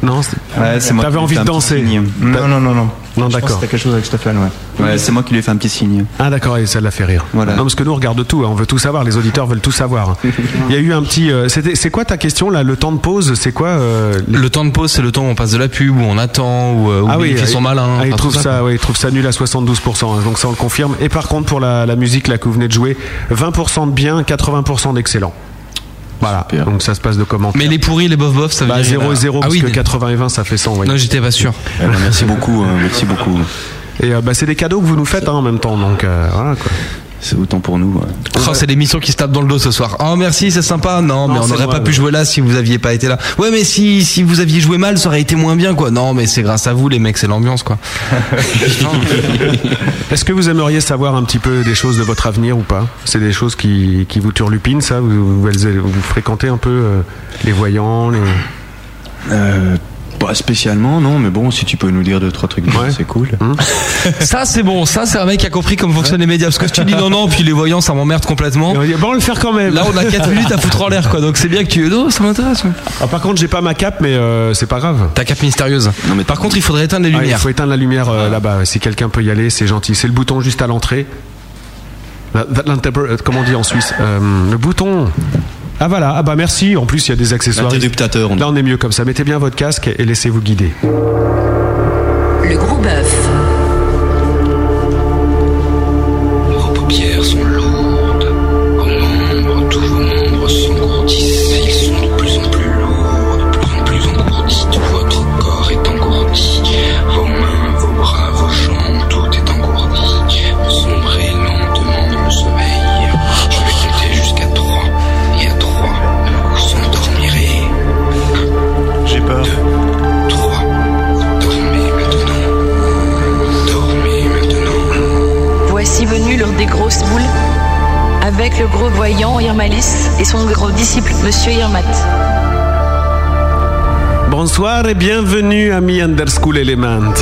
Non, c'est- Ouais, c'est moi T'avais qui lui envie de un petit danser. Non, non, non, non. Non, d'accord. C'était quelque chose avec Stéphane, ouais. Ouais, c'est moi qui lui ai fait un petit signe. Ah d'accord, et ça l'a fait rire. Voilà. Non, parce que nous on regarde tout, hein, on veut tout savoir, les auditeurs veulent tout savoir. Il y a eu un petit. euh, c'est quoi ta question là Le temps de pause, c'est quoi euh, les- Le temps de pause, c'est le temps où on passe de la pub, où on attend, où, euh, où Ah oui, les filles euh, sont malins. ah, il enfin, trouve tout ça, ouais, il trouve ça nul à 72%. hein, donc ça on le confirme. Et par contre pour la, la musique là que vous venez de jouer, 20% de bien, 80% d'excellent. Voilà. Donc ça se passe de commentaires. Mais les pourris, les bof bof, ça veut Bah, dire. 0 et 0 Ah parce oui, que des- 80 et 20 ça fait 100. ouais. Non, j'étais pas sûr. Eh ben, merci beaucoup, hein, merci beaucoup. Et euh, bah, c'est des cadeaux que vous nous faites hein, en même temps, donc euh, voilà quoi. C'est autant pour nous. Oh, c'est l'émission qui se tape dans le dos ce soir. Oh merci, c'est sympa. Non, mais on n'aurait pas pu ouais. jouer là si vous aviez pas été là. Ouais, mais si si vous aviez joué mal, ça aurait été moins bien quoi. Non, mais c'est grâce à vous les mecs, c'est l'ambiance quoi. Est-ce que vous aimeriez savoir un petit peu des choses de votre avenir ou pas? C'est des choses qui, qui vous turlupinent, ça? Vous, vous, vous fréquentez un peu euh, les voyants les... Euh, Pas spécialement, non, mais bon, si tu peux nous dire deux, trois trucs, bien, c'est cool. Ça, c'est bon. Ça, c'est un mec qui a compris comment fonctionnent les médias. Parce que si tu dis non, non, puis les voyants, ça m'emmerde complètement. Bon, on va le faire quand même. Là, on a 4 minutes à foutre en l'air, quoi. Donc, c'est bien que tu. Non, ça m'intéresse. ouais. Ah, par contre, j'ai pas ma cape, mais euh, c'est pas grave. Ta cape mystérieuse. Non, mais par contre, il faudrait éteindre les Ah, il lumières. faut éteindre la lumière euh, là-bas. Si quelqu'un peut y aller, c'est gentil. C'est le bouton juste à l'entrée. Euh, Comment on dit en Suisse Euh, Le bouton. Ah voilà, ah bah merci. En plus, il y a des accessoires. L'interruptateur, on dit. Là, on est mieux comme ça. Mettez bien votre casque et laissez-vous guider. Le gros bœuf. Vos paupières sont et son gros disciple, Monsieur Irmat. Bonsoir et bienvenue, ami Underschool Element.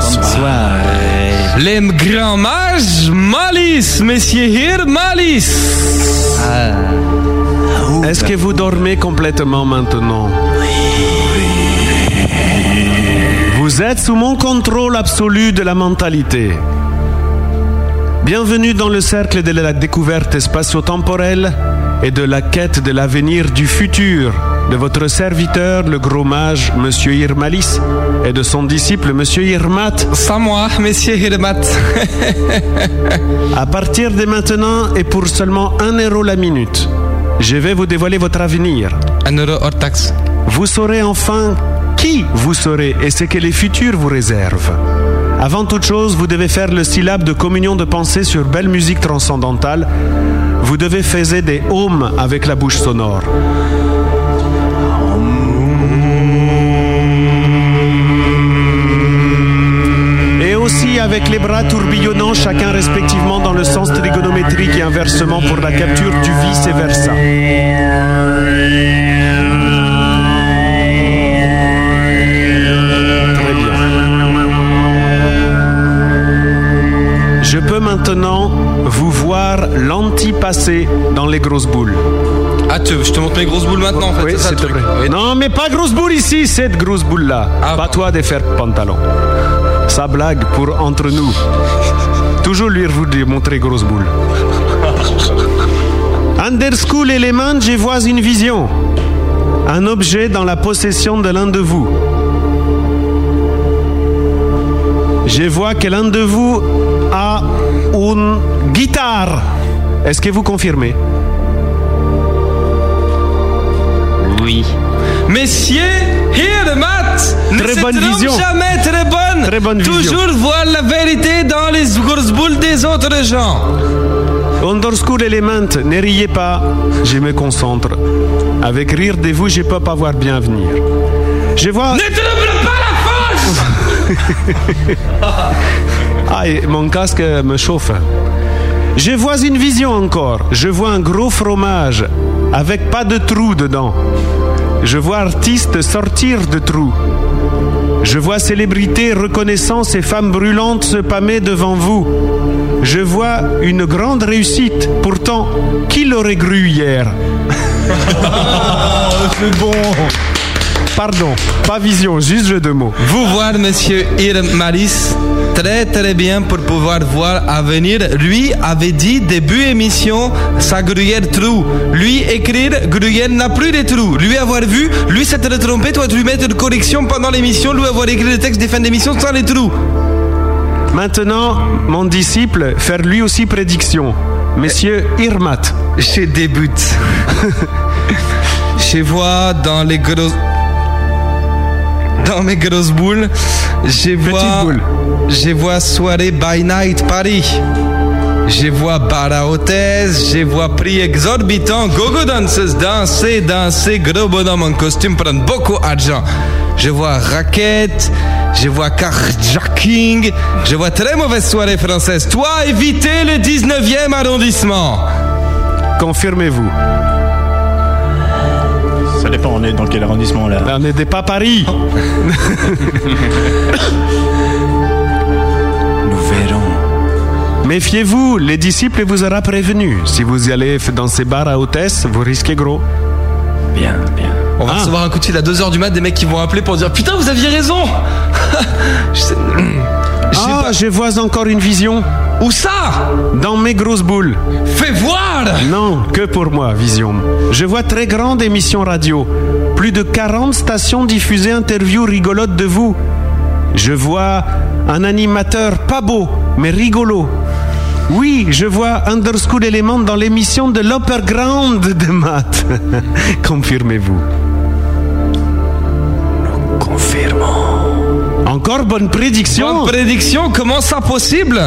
Bonsoir. Les grands mages Malice, messieurs Hir Malice. Est-ce que vous dormez complètement maintenant? Vous êtes sous mon contrôle absolu de la mentalité. Bienvenue dans le cercle de la découverte spatio-temporelle et de la quête de l'avenir du futur de votre serviteur, le gros mage, Monsieur Irmalis, et de son disciple, Monsieur Irmat. C'est moi, Monsieur Irmat. à partir de maintenant et pour seulement un euro la minute, je vais vous dévoiler votre avenir. Un euro hors taxe. Vous saurez enfin qui vous serez et ce que les futurs vous réservent. Avant toute chose, vous devez faire le syllabe de communion de pensée sur belle musique transcendantale. Vous devez faire des ohms avec la bouche sonore. Et aussi avec les bras tourbillonnant chacun respectivement dans le sens trigonométrique et inversement pour la capture du vice et versa. Maintenant vous voir l'anti-passé dans les grosses boules. Ah, tu, je te montre mes grosses boules maintenant, en fait. Oui, c'est ça s'il le te truc. plaît. Non, mais pas grosse boule ici, cette grosse boule-là. pas toi de faire pantalon. Ça blague pour entre nous. Toujours lui vous montrer grosse boule. Underschool Element, je vois une vision. Un objet dans la possession de l'un de vous. Je vois que l'un de vous a une guitare. Est-ce que vous confirmez? Oui. Messieurs, Hirmat ne Très se bonne vision. jamais très bonne. Très bonne vision. Toujours voir la vérité dans les grosses boules des autres gens. Underschool Element, ne riez pas, je me concentre. Avec rire de vous, je peux pas voir bien venir. Je vois. Ne trouble pas la force Ah, et mon casque me chauffe. Je vois une vision encore. Je vois un gros fromage avec pas de trou dedans. Je vois artistes sortir de trous. Je vois célébrités, reconnaissance et femmes brûlantes se pâmer devant vous. Je vois une grande réussite. Pourtant, qui l'aurait cru hier? C'est bon. Pardon, pas vision, juste jeu de mots. Vous voir, monsieur Irmalis, très très bien pour pouvoir voir à venir. Lui avait dit début émission sa gruyère trou. Lui écrire gruyère n'a plus de trous. Lui avoir vu, lui s'être trompé, toi tu lui mettre une correction pendant l'émission, lui avoir écrit le texte des fins d'émission sans les trous. Maintenant, mon disciple, faire lui aussi prédiction. Monsieur Irmat. Je débute. Je vois dans les grosses. Dans mes grosses boules, je vois. Je vois soirée by night Paris. Je vois bar à hôtesse, je vois prix exorbitant, gogo danseuses danser, danser, gros bonhomme en costume prendre beaucoup d'argent. Je vois raquette, je vois carjacking, je vois très mauvaise soirée française. Toi, évitez le 19e arrondissement. Confirmez-vous. Attends, on est dans quel arrondissement là On n'est pas Paris Nous verrons. Méfiez-vous, les disciples vous aura prévenu. Si vous y allez dans ces bars à hôtesse, vous risquez gros. Bien, bien. On va recevoir un coup de fil à 2h du mat des mecs qui vont appeler pour dire Putain, vous aviez raison Je sais- Ah, je vois encore une vision. Où ça Dans mes grosses boules. Fais voir Non, que pour moi, vision. Je vois très grande émission radio. Plus de 40 stations diffusées interviews rigolotes de vous. Je vois un animateur pas beau, mais rigolo. Oui, je vois Underschool Element dans l'émission de l'Upperground de maths. Confirmez-vous. Confirmons. Encore bonne prédiction. Bonne prédiction, comment ça possible?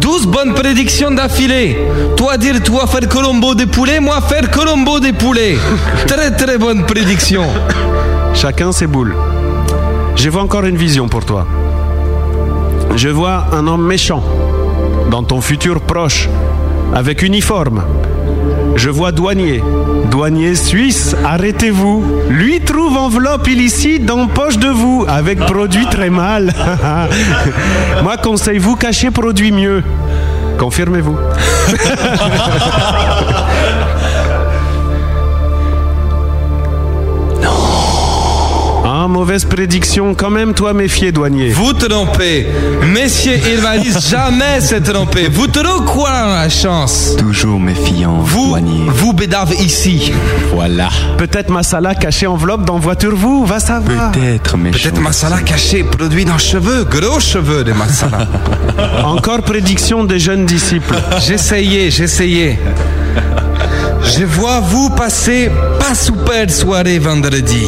12 bonnes prédictions d'affilée. Toi dire toi faire Colombo des poulets, moi faire Colombo des poulets. Très très bonne prédiction. Chacun ses boules. Je vois encore une vision pour toi. Je vois un homme méchant dans ton futur proche, avec uniforme. Je vois douanier. Douanier suisse, arrêtez-vous. Lui trouve enveloppe illicite dans poche de vous, avec produit très mal. Moi, conseille-vous cacher produit mieux. Confirmez-vous. mauvaise prédiction quand même, toi, méfier, douanier. Vous trompez. Messieurs, il va dire jamais se tromper. Vous trop quoi la chance Toujours méfiant, Vous, douanier. vous bédave ici. Voilà. Peut-être Masala caché enveloppe dans voiture vous, va savoir. Peut-être méchant. Peut-être masala caché, produit dans cheveux, gros cheveux de masala. Encore prédiction des jeunes disciples. J'essayais, j'essayais. Je vois vous passer pas super soirée vendredi.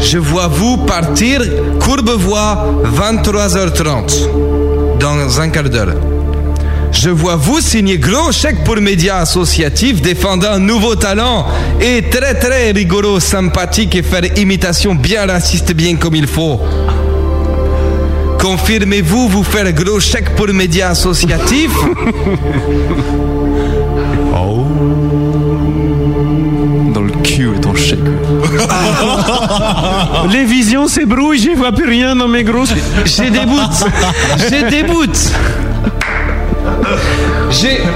Je vois vous partir Courbevoie 23h30 dans un quart d'heure. Je vois vous signer gros chèque pour médias associatifs défendant un nouveau talent et très très rigolo, sympathique et faire imitation bien raciste bien comme il faut. Confirmez-vous vous faire gros chèque pour médias associatifs? Les visions s'ébrouillent, j'y vois plus rien dans mes grosses. J'ai des bouts. J'ai des bouts. J'ai.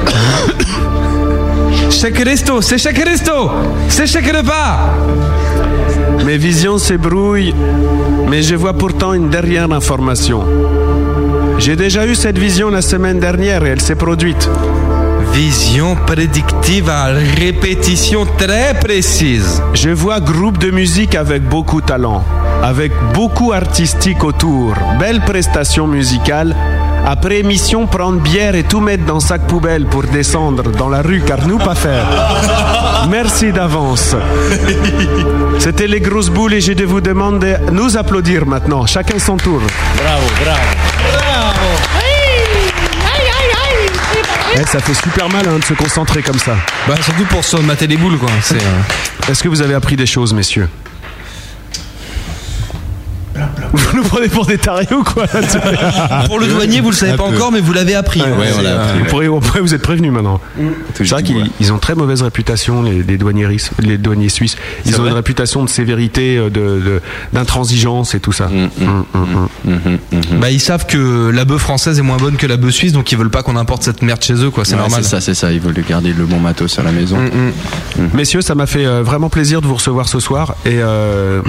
Chèque resto, c'est chèque resto, c'est chèque repas. Mes visions s'ébrouillent, mais je vois pourtant une dernière information. J'ai déjà eu cette vision la semaine dernière et elle s'est produite. Vision prédictive à répétition très précise. Je vois groupe de musique avec beaucoup de talent, avec beaucoup artistique autour, belle prestation musicale. Après émission, prendre bière et tout mettre dans sac poubelle pour descendre dans la rue, car nous pas faire. Merci d'avance. C'était les grosses boules et je de vous demander de nous applaudir maintenant, chacun son tour. Bravo, bravo. Eh, ça fait super mal hein, de se concentrer comme ça. Bah surtout pour se mater les boules quoi. C'est. euh, Est-ce que vous avez appris des choses, messieurs? Vous nous prenez pour des tarés ou quoi Pour le douanier, vous le savez pas encore, mais vous l'avez appris. Ouais, euh, Vous, pourrez- vous êtes prévenus maintenant. C'est vrai qu'ils ils ont très mauvaise réputation, les, les douaniers, ris- les douaniers suisses. Ils ont une réputation de sévérité, euh, de- de- d'intransigeance et tout ça. Mm, Mm, mm, Bah ils savent que la bœuf française est moins bonne que la bœuf suisse, donc ils veulent pas qu'on importe cette merde chez eux quoi. C'est Ouais, normal. C'est ça, c'est ça. Ils veulent garder le bon matos à la maison. Messieurs, ça m'a fait euh, vraiment plaisir de vous recevoir ce soir et euh,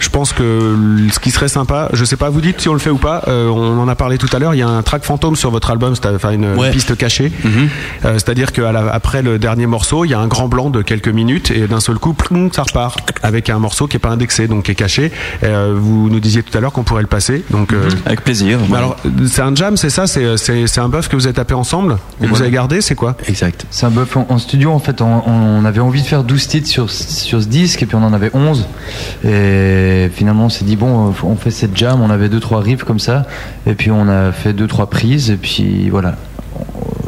je pense que ce qui serait sympa, je sais pas, vous dites si on le fait ou pas. euh, on en a parlé tout à l'heure. Il y a un track fantôme sur votre album, c'est- enfin une, Ouais. piste cachée. Mhm. Euh, C'est-à-dire qu'après le dernier morceau, il y a un grand blanc de quelques minutes et d'un seul coup, plum, ça repart avec un morceau qui est pas indexé, donc qui est caché. Euh, vous nous disiez tout à l'heure qu'on pourrait le passer, donc. euh, Avec plaisir. alors, c'est un jam, c'est ça C'est un buff que vous avez tapé ensemble et que vous avez gardé, c'est quoi? Exact. C'est un buff en, en studio en fait. On, on avait envie de faire 12 titres sur, sur ce disque et puis on en avait 11. Et finalement on s'est dit bon, on fait cette jam. On avait deux trois riffs comme ça et puis on a fait deux trois prises et puis voilà,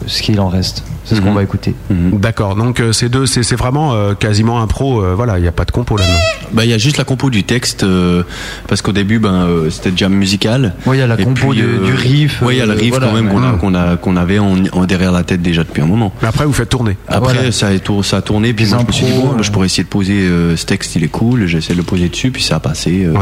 ce qu'il en reste. C'est ce qu'on va écouter. D'accord. Donc euh, ces deux, c'est vraiment euh, quasiment un pro. euh, voilà, il n'y a pas de compo là-dedans. Bah, il y a juste la compo du texte, euh, parce qu'au début, ben, euh, c'était jam musical. Ouais, il y a la Et compo puis, de- euh, du riff, Ouais, il y a le riff voilà, quand même ouais. qu'on a- Mm. qu'on a, qu'on avait en, en derrière la tête déjà depuis un moment. Mais après, vous faites tourner. Après, Voilà. ça, a tour- ça a tourné, puis moi, je me suis dit, bon, bah, je pourrais essayer de poser euh, ce texte, il est cool, j'essaie de le poser dessus, puis ça a passé. euh,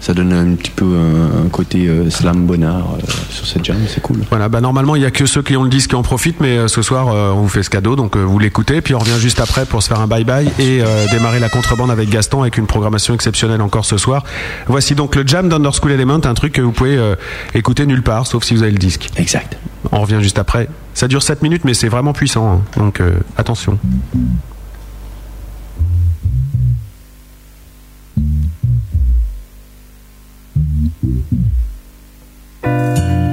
Ça donne un petit peu un, un côté euh, slam bonnard euh, sur cette jam, c'est cool. Voilà, bah normalement il y a que ceux qui ont le disque qui en profitent, mais euh, ce soir on vous fait ce cadeau, donc vous l'écoutez, puis on revient juste après pour se faire un bye bye et démarrer la contrebande avec Gaston avec une programmation exceptionnelle encore ce soir. Voici donc le Jam d'Under School Element, un truc que vous pouvez écouter nulle part, sauf si vous avez le disque. Exact. On revient juste après. Ça dure 7 minutes, mais c'est vraiment puissant, hein. donc euh, attention. Thank you.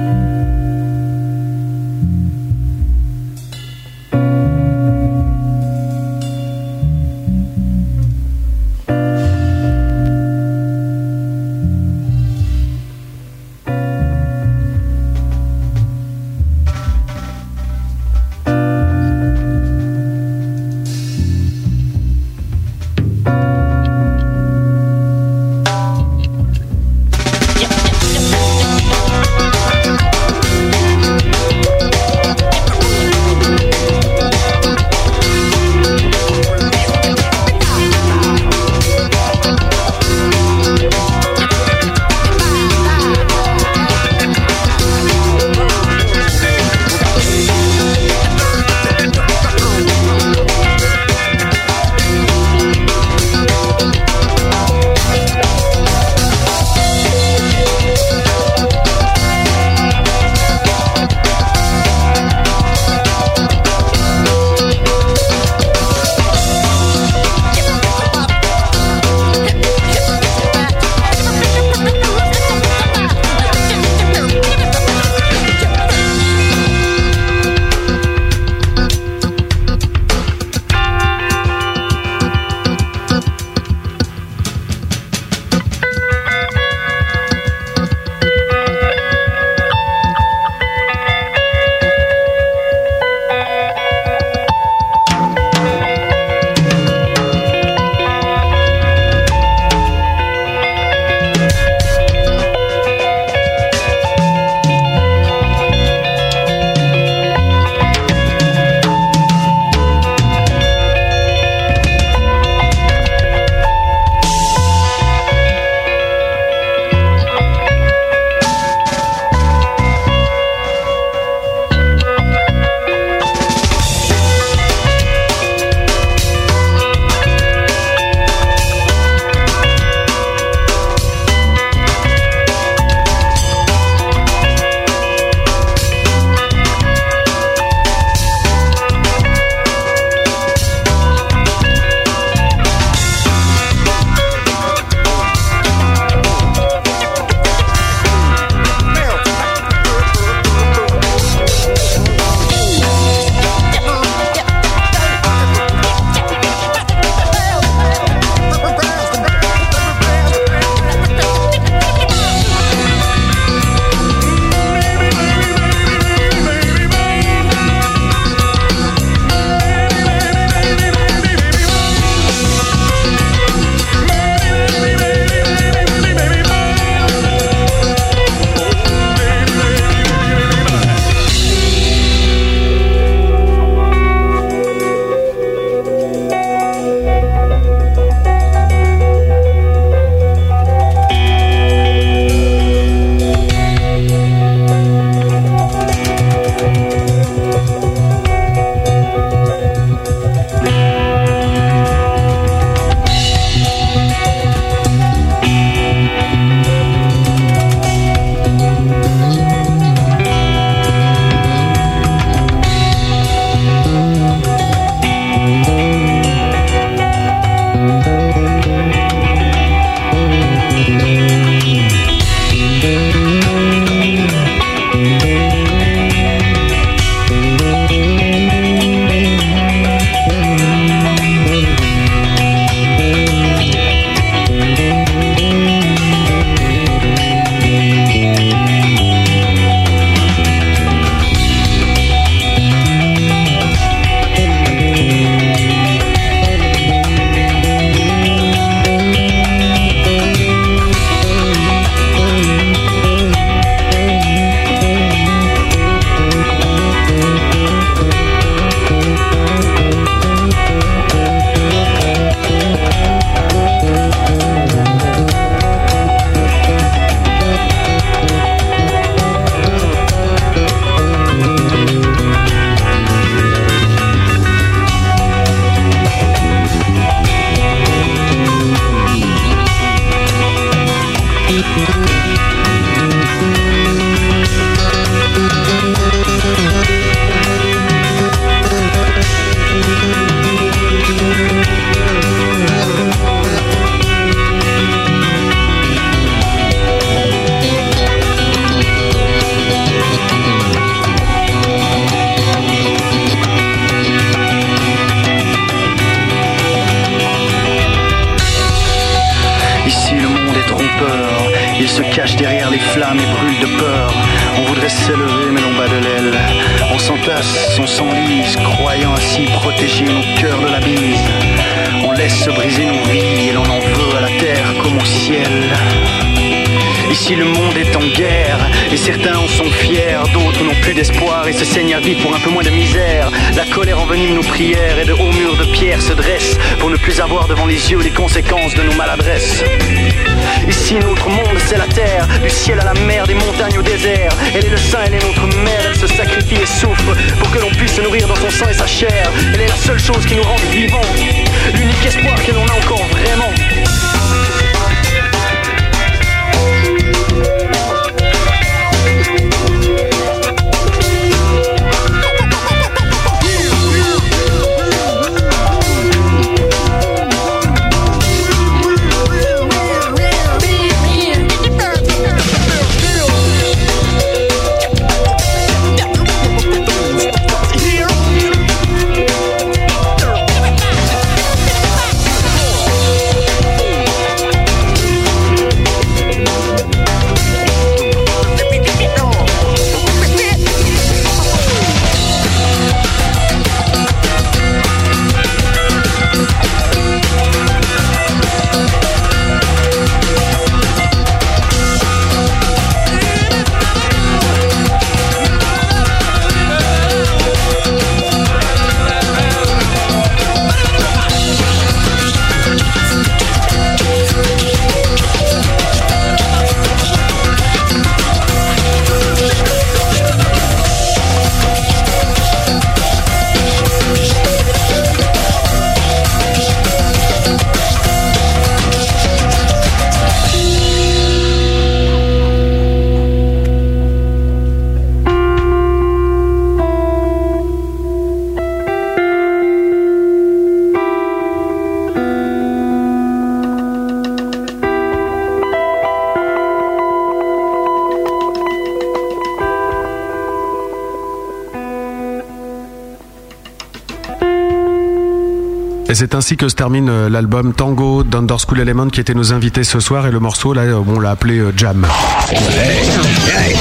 C'est ainsi que se termine euh, l'album Tango d'Under School Element qui était nos invités ce soir et le morceau là euh, on l'a appelé euh, Jam. Hey,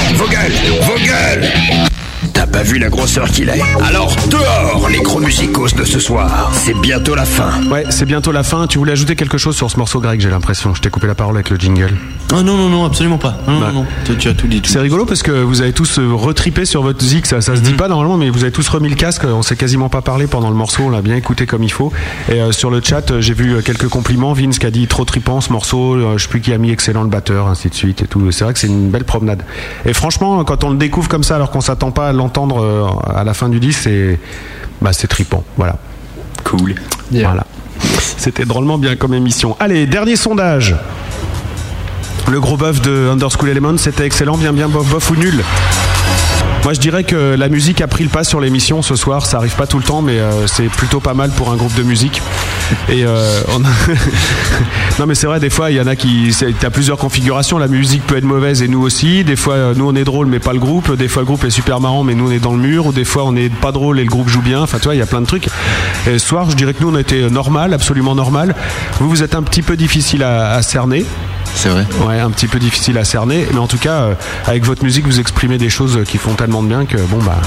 pas vu la grosseur qu'il est Alors dehors les gros musicos de ce soir, c'est bientôt la fin. Ouais, c'est bientôt la fin. Tu voulais ajouter quelque chose sur ce morceau Greg, j'ai l'impression. Je t'ai coupé la parole avec le jingle. Ah non, non, non, absolument pas. Non, non, non. Tu, tu as tout dit. C'est rigolo parce que vous avez tous euh, retripé sur votre zik, ça, ça se Mhm. dit pas normalement, mais vous avez tous remis le casque. On s'est quasiment pas parlé pendant le morceau, on l'a bien écouté comme il faut. Et euh, sur le chat, euh, j'ai vu quelques compliments. Vince qui a dit trop tripant ce morceau, euh, je sais plus qui a mis excellent le batteur, ainsi de suite et tout. C'est vrai que c'est une belle promenade. Et franchement, quand on le découvre comme ça, alors qu'on s'attend pas à l'entendre euh, à la fin du disque, c'est bah, c'est tripant. Voilà. Cool. Voilà. C'était drôlement bien comme émission. Allez, dernier sondage. Le gros bœuf de Underschool Element, c'était excellent, bien bien bof bof ou nul? Moi je dirais que la musique a pris le pas sur l'émission ce soir, ça arrive pas tout le temps mais euh, c'est plutôt pas mal pour un groupe de musique. Et euh, on a- non mais c'est vrai des fois il y en a qui t'as plusieurs configurations, la musique peut être mauvaise et nous aussi, des fois euh, nous on est drôle mais pas le groupe, des fois le groupe est super marrant mais nous on est dans le mur ou des fois on est pas drôle et le groupe joue bien, enfin tu vois il y a plein de trucs. Et ce soir je dirais que nous on a été normal, absolument normal. Vous vous êtes un petit peu difficile à, à cerner. C'est vrai. Ouais, un petit peu difficile à cerner, mais en tout cas, euh, avec votre musique, vous exprimez des choses qui font tellement de bien que bon bah,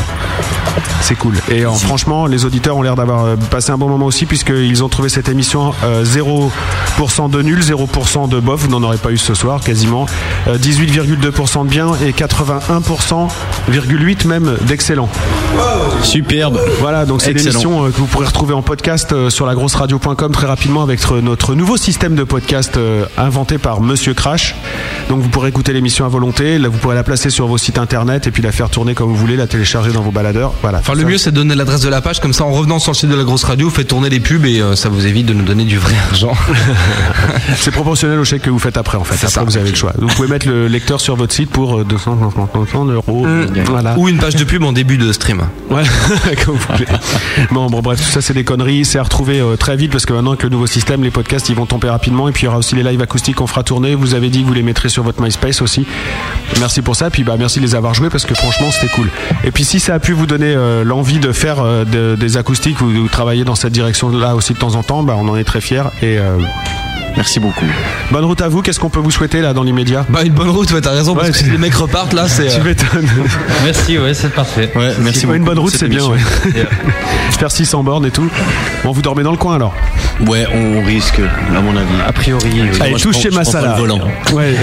c'est cool. Et euh, franchement, les auditeurs ont l'air d'avoir euh, passé un bon moment aussi, puisqu'ils ont trouvé cette émission euh, 0% de nul, 0% de bof. Vous n'en aurez pas eu ce soir, quasiment. Euh, 18,2% de bien et 81,8% même d'excellent. Superbe. Voilà, donc c'est l'émission euh, que vous pourrez retrouver en podcast euh, sur lagrosseradio.com très rapidement avec euh, notre nouveau système de podcast euh, inventé par Monsieur Crash. Donc vous pourrez écouter l'émission à volonté. Là, vous pourrez la placer sur vos sites internet et puis la faire tourner comme vous voulez, la télécharger dans vos baladeurs. Voilà. Enfin, le mieux, c'est de donner l'adresse de la page, comme ça, en revenant sur le site de la grosse radio, vous faites tourner les pubs et euh, ça vous évite de nous donner du vrai argent. C'est proportionnel au chèque que vous faites après, en fait. Après, ça. vous avez le choix. Vous pouvez mettre le lecteur sur votre site pour euh, 200, 200 euros. Voilà. Ou une page de pub en début de stream. Ouais, comme vous voulez. Bon, bon, bref, tout ça, c'est des conneries. C'est à retrouver euh, très vite parce que maintenant, avec le nouveau système, les podcasts, ils vont tomber rapidement. Et puis, il y aura aussi les lives acoustiques qu'on fera tourner. Vous avez dit que vous les mettrez sur votre MySpace aussi. Merci pour ça. Puis, bah, merci de les avoir joués parce que franchement, c'était cool. Et puis, si ça a pu vous donner euh, l'envie de faire euh, de- des acoustiques ou de travailler dans cette direction-là aussi de temps en temps, bah, on en est très fiers. Et. Merci beaucoup. Bonne route à vous. Qu'est-ce qu'on peut vous souhaiter là dans l'immédiat? Bah, une bonne route, ouais, t'as raison, parce que si les mecs repartent là, c'est. Tu euh, m'étonnes. Merci, ouais, c'est parfait. Ouais, merci beaucoup. Une bonne route, c'est bien. Ouais. Faire 600 bornes et tout. Bon, vous dormez dans le coin alors? Ouais, on risque, à mon avis. A priori, oui. Allez, Moi, je touche prends- chez je prends pas Massala. le volant. Ouais.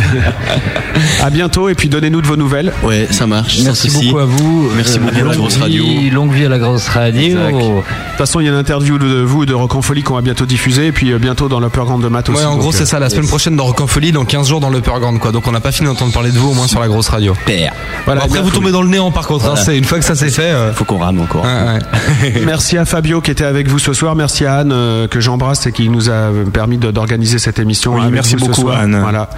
à bientôt et puis donnez-nous de vos nouvelles. Ouais, ça marche. Merci beaucoup à vous. Merci Euh, beaucoup à la grosse radio. Longue vie à la grosse radio. De toute façon, il y a une interview de vous et de Rock en Folie qu'on va bientôt diffuser et puis euh, bientôt dans l'Upper Grande de Math aussi. Ouais, en gros, c'est euh, ça, la semaine prochaine dans Rock en Folie, dans 15 jours dans le Grand quoi. Donc on n'a pas fini d'entendre parler de vous, au moins sur la grosse radio. Père. Voilà, Après, vous tombez dans le néant, par contre, hein, c'est une fois que ça c'est fait. euh, Faut qu'on rame encore. ouais. Merci à Fabio qui était avec vous ce soir. Merci à Anne euh, que j'embrasse et qui nous a euh, permis d'organiser cette émission. Merci beaucoup. Anne. Voilà.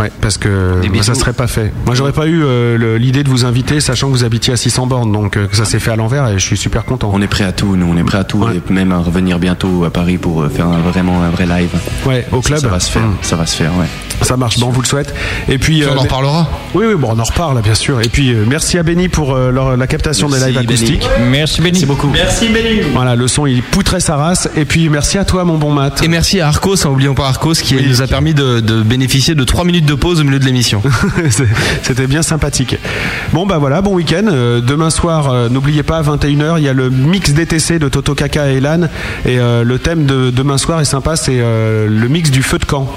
Ouais, parce que moi, ça serait pas fait. Moi, j'aurais pas eu euh, l'idée de vous inviter, sachant que vous habitiez à 600 bornes, donc euh, ça s'est fait à l'envers et je suis super content. On est prêt à tout, nous, on est prêt à tout, Ouais. et même à revenir bientôt à Paris pour euh, faire un- vraiment un vrai live. Ouais, au club. Ça, va se faire, Mm. ça va se faire, ouais. Ça marche, bon, on vous le souhaite. Et puis, Puis on euh, en reparlera. Oui, oui, bon, on en reparle, bien sûr. Et puis, euh, merci à Benny pour euh, leur- la captation Merci, des lives Benny. acoustiques. Merci Benny. Merci beaucoup. Merci Benny. Voilà, le son, il poutrait sa race. Et puis, merci à toi, mon bon Matt. Et merci à Arcos, hein, oublions pas Arcos, qui nous a permis de, de bénéficier de 3 minutes de pause au milieu de l'émission. C'était bien sympathique. Bon, bah voilà, bon week-end. Euh, demain soir, euh, n'oubliez pas, à 21h, il y a le mix DTC de Toto Kaka et Elan. Et euh, le thème de demain soir est sympa, c'est euh, le mix du feu de camp.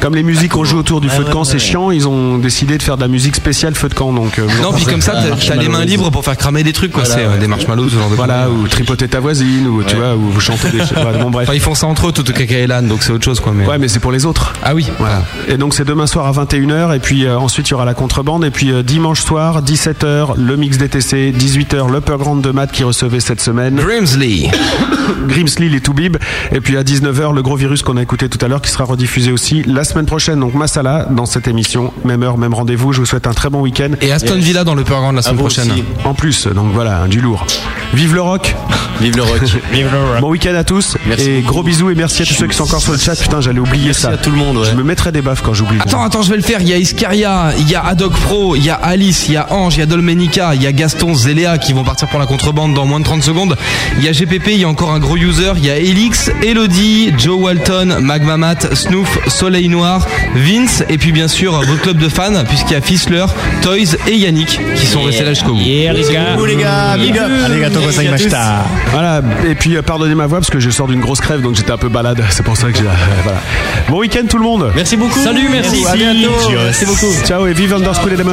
Comme les musiques qu'on joue autour du feu de camp, c'est chiant, ils ont décidé de faire de la musique spéciale feu de camp. Donc, euh, Non, puis comme ça, t'as- t'as les mains libres pour faire cramer des trucs, quoi. C'est euh, des marshmallows, ce genre de Voilà, ou tripoter ta voisine, ou tu vois, ou vous chantez des. bon, bref. Enfin, ils font ça entre eux, Toto Kaka et Lan, donc c'est autre chose, quoi. Mais... Ouais, mais c'est pour les autres. Ah oui. Voilà. Et donc c'est demain soir à 21h et puis euh, ensuite il y aura la contrebande et puis euh, dimanche soir 17h le mix DTC, 18h l'Upper Grande de Math qui recevait cette semaine. Grimsley. Grimsley les Toubib et puis à 19h le gros virus qu'on a écouté tout à l'heure qui sera rediffusé aussi la semaine prochaine donc Massala dans cette émission même heure même rendez-vous je vous souhaite un très bon week-end Et Aston Villa dans le Grand la semaine prochaine. aussi. en plus donc voilà du lourd vive le rock Vive le rock. bon week-end à tous Merci et beaucoup. gros bisous et merci à tous ceux qui sont encore sur le chat putain j'allais oublier Merci ça à tout le monde, ouais. je me mettrai des baffes quand j'oublie Attends, attends, je vais le faire. Il y a Iscaria, il y a Adoc Pro, il y a Alice, il y a Ange, il y a Dolmenica, il y a Gaston, Zéléa qui vont partir pour la contrebande dans moins de 30 secondes. Il y a GPP, il y a encore un gros user, il y a Elix, Elodie, Joe Walton, Magmamat, Snoof, Soleil Noir, Vince et puis bien sûr votre club de fans puisqu'il y a Fissler, Toys et Yannick qui sont restés là jusqu'au bout. Yeah, les gars. les gars. Big up. Voilà, et puis euh, pardonnez ma voix parce que je sors d'une grosse crève donc j'étais un peu balade, c'est pour ça que j'ai. euh, voilà. Bon week-end tout le monde Merci beaucoup. Salut, merci. À bientôt. Merci beaucoup. Ciao et vive Underschool Element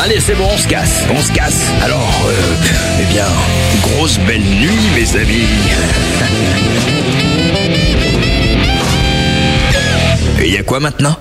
Allez, c'est bon, on se casse, on se casse. Alors, euh, eh bien, grosse belle nuit, mes amis. quoi maintenant?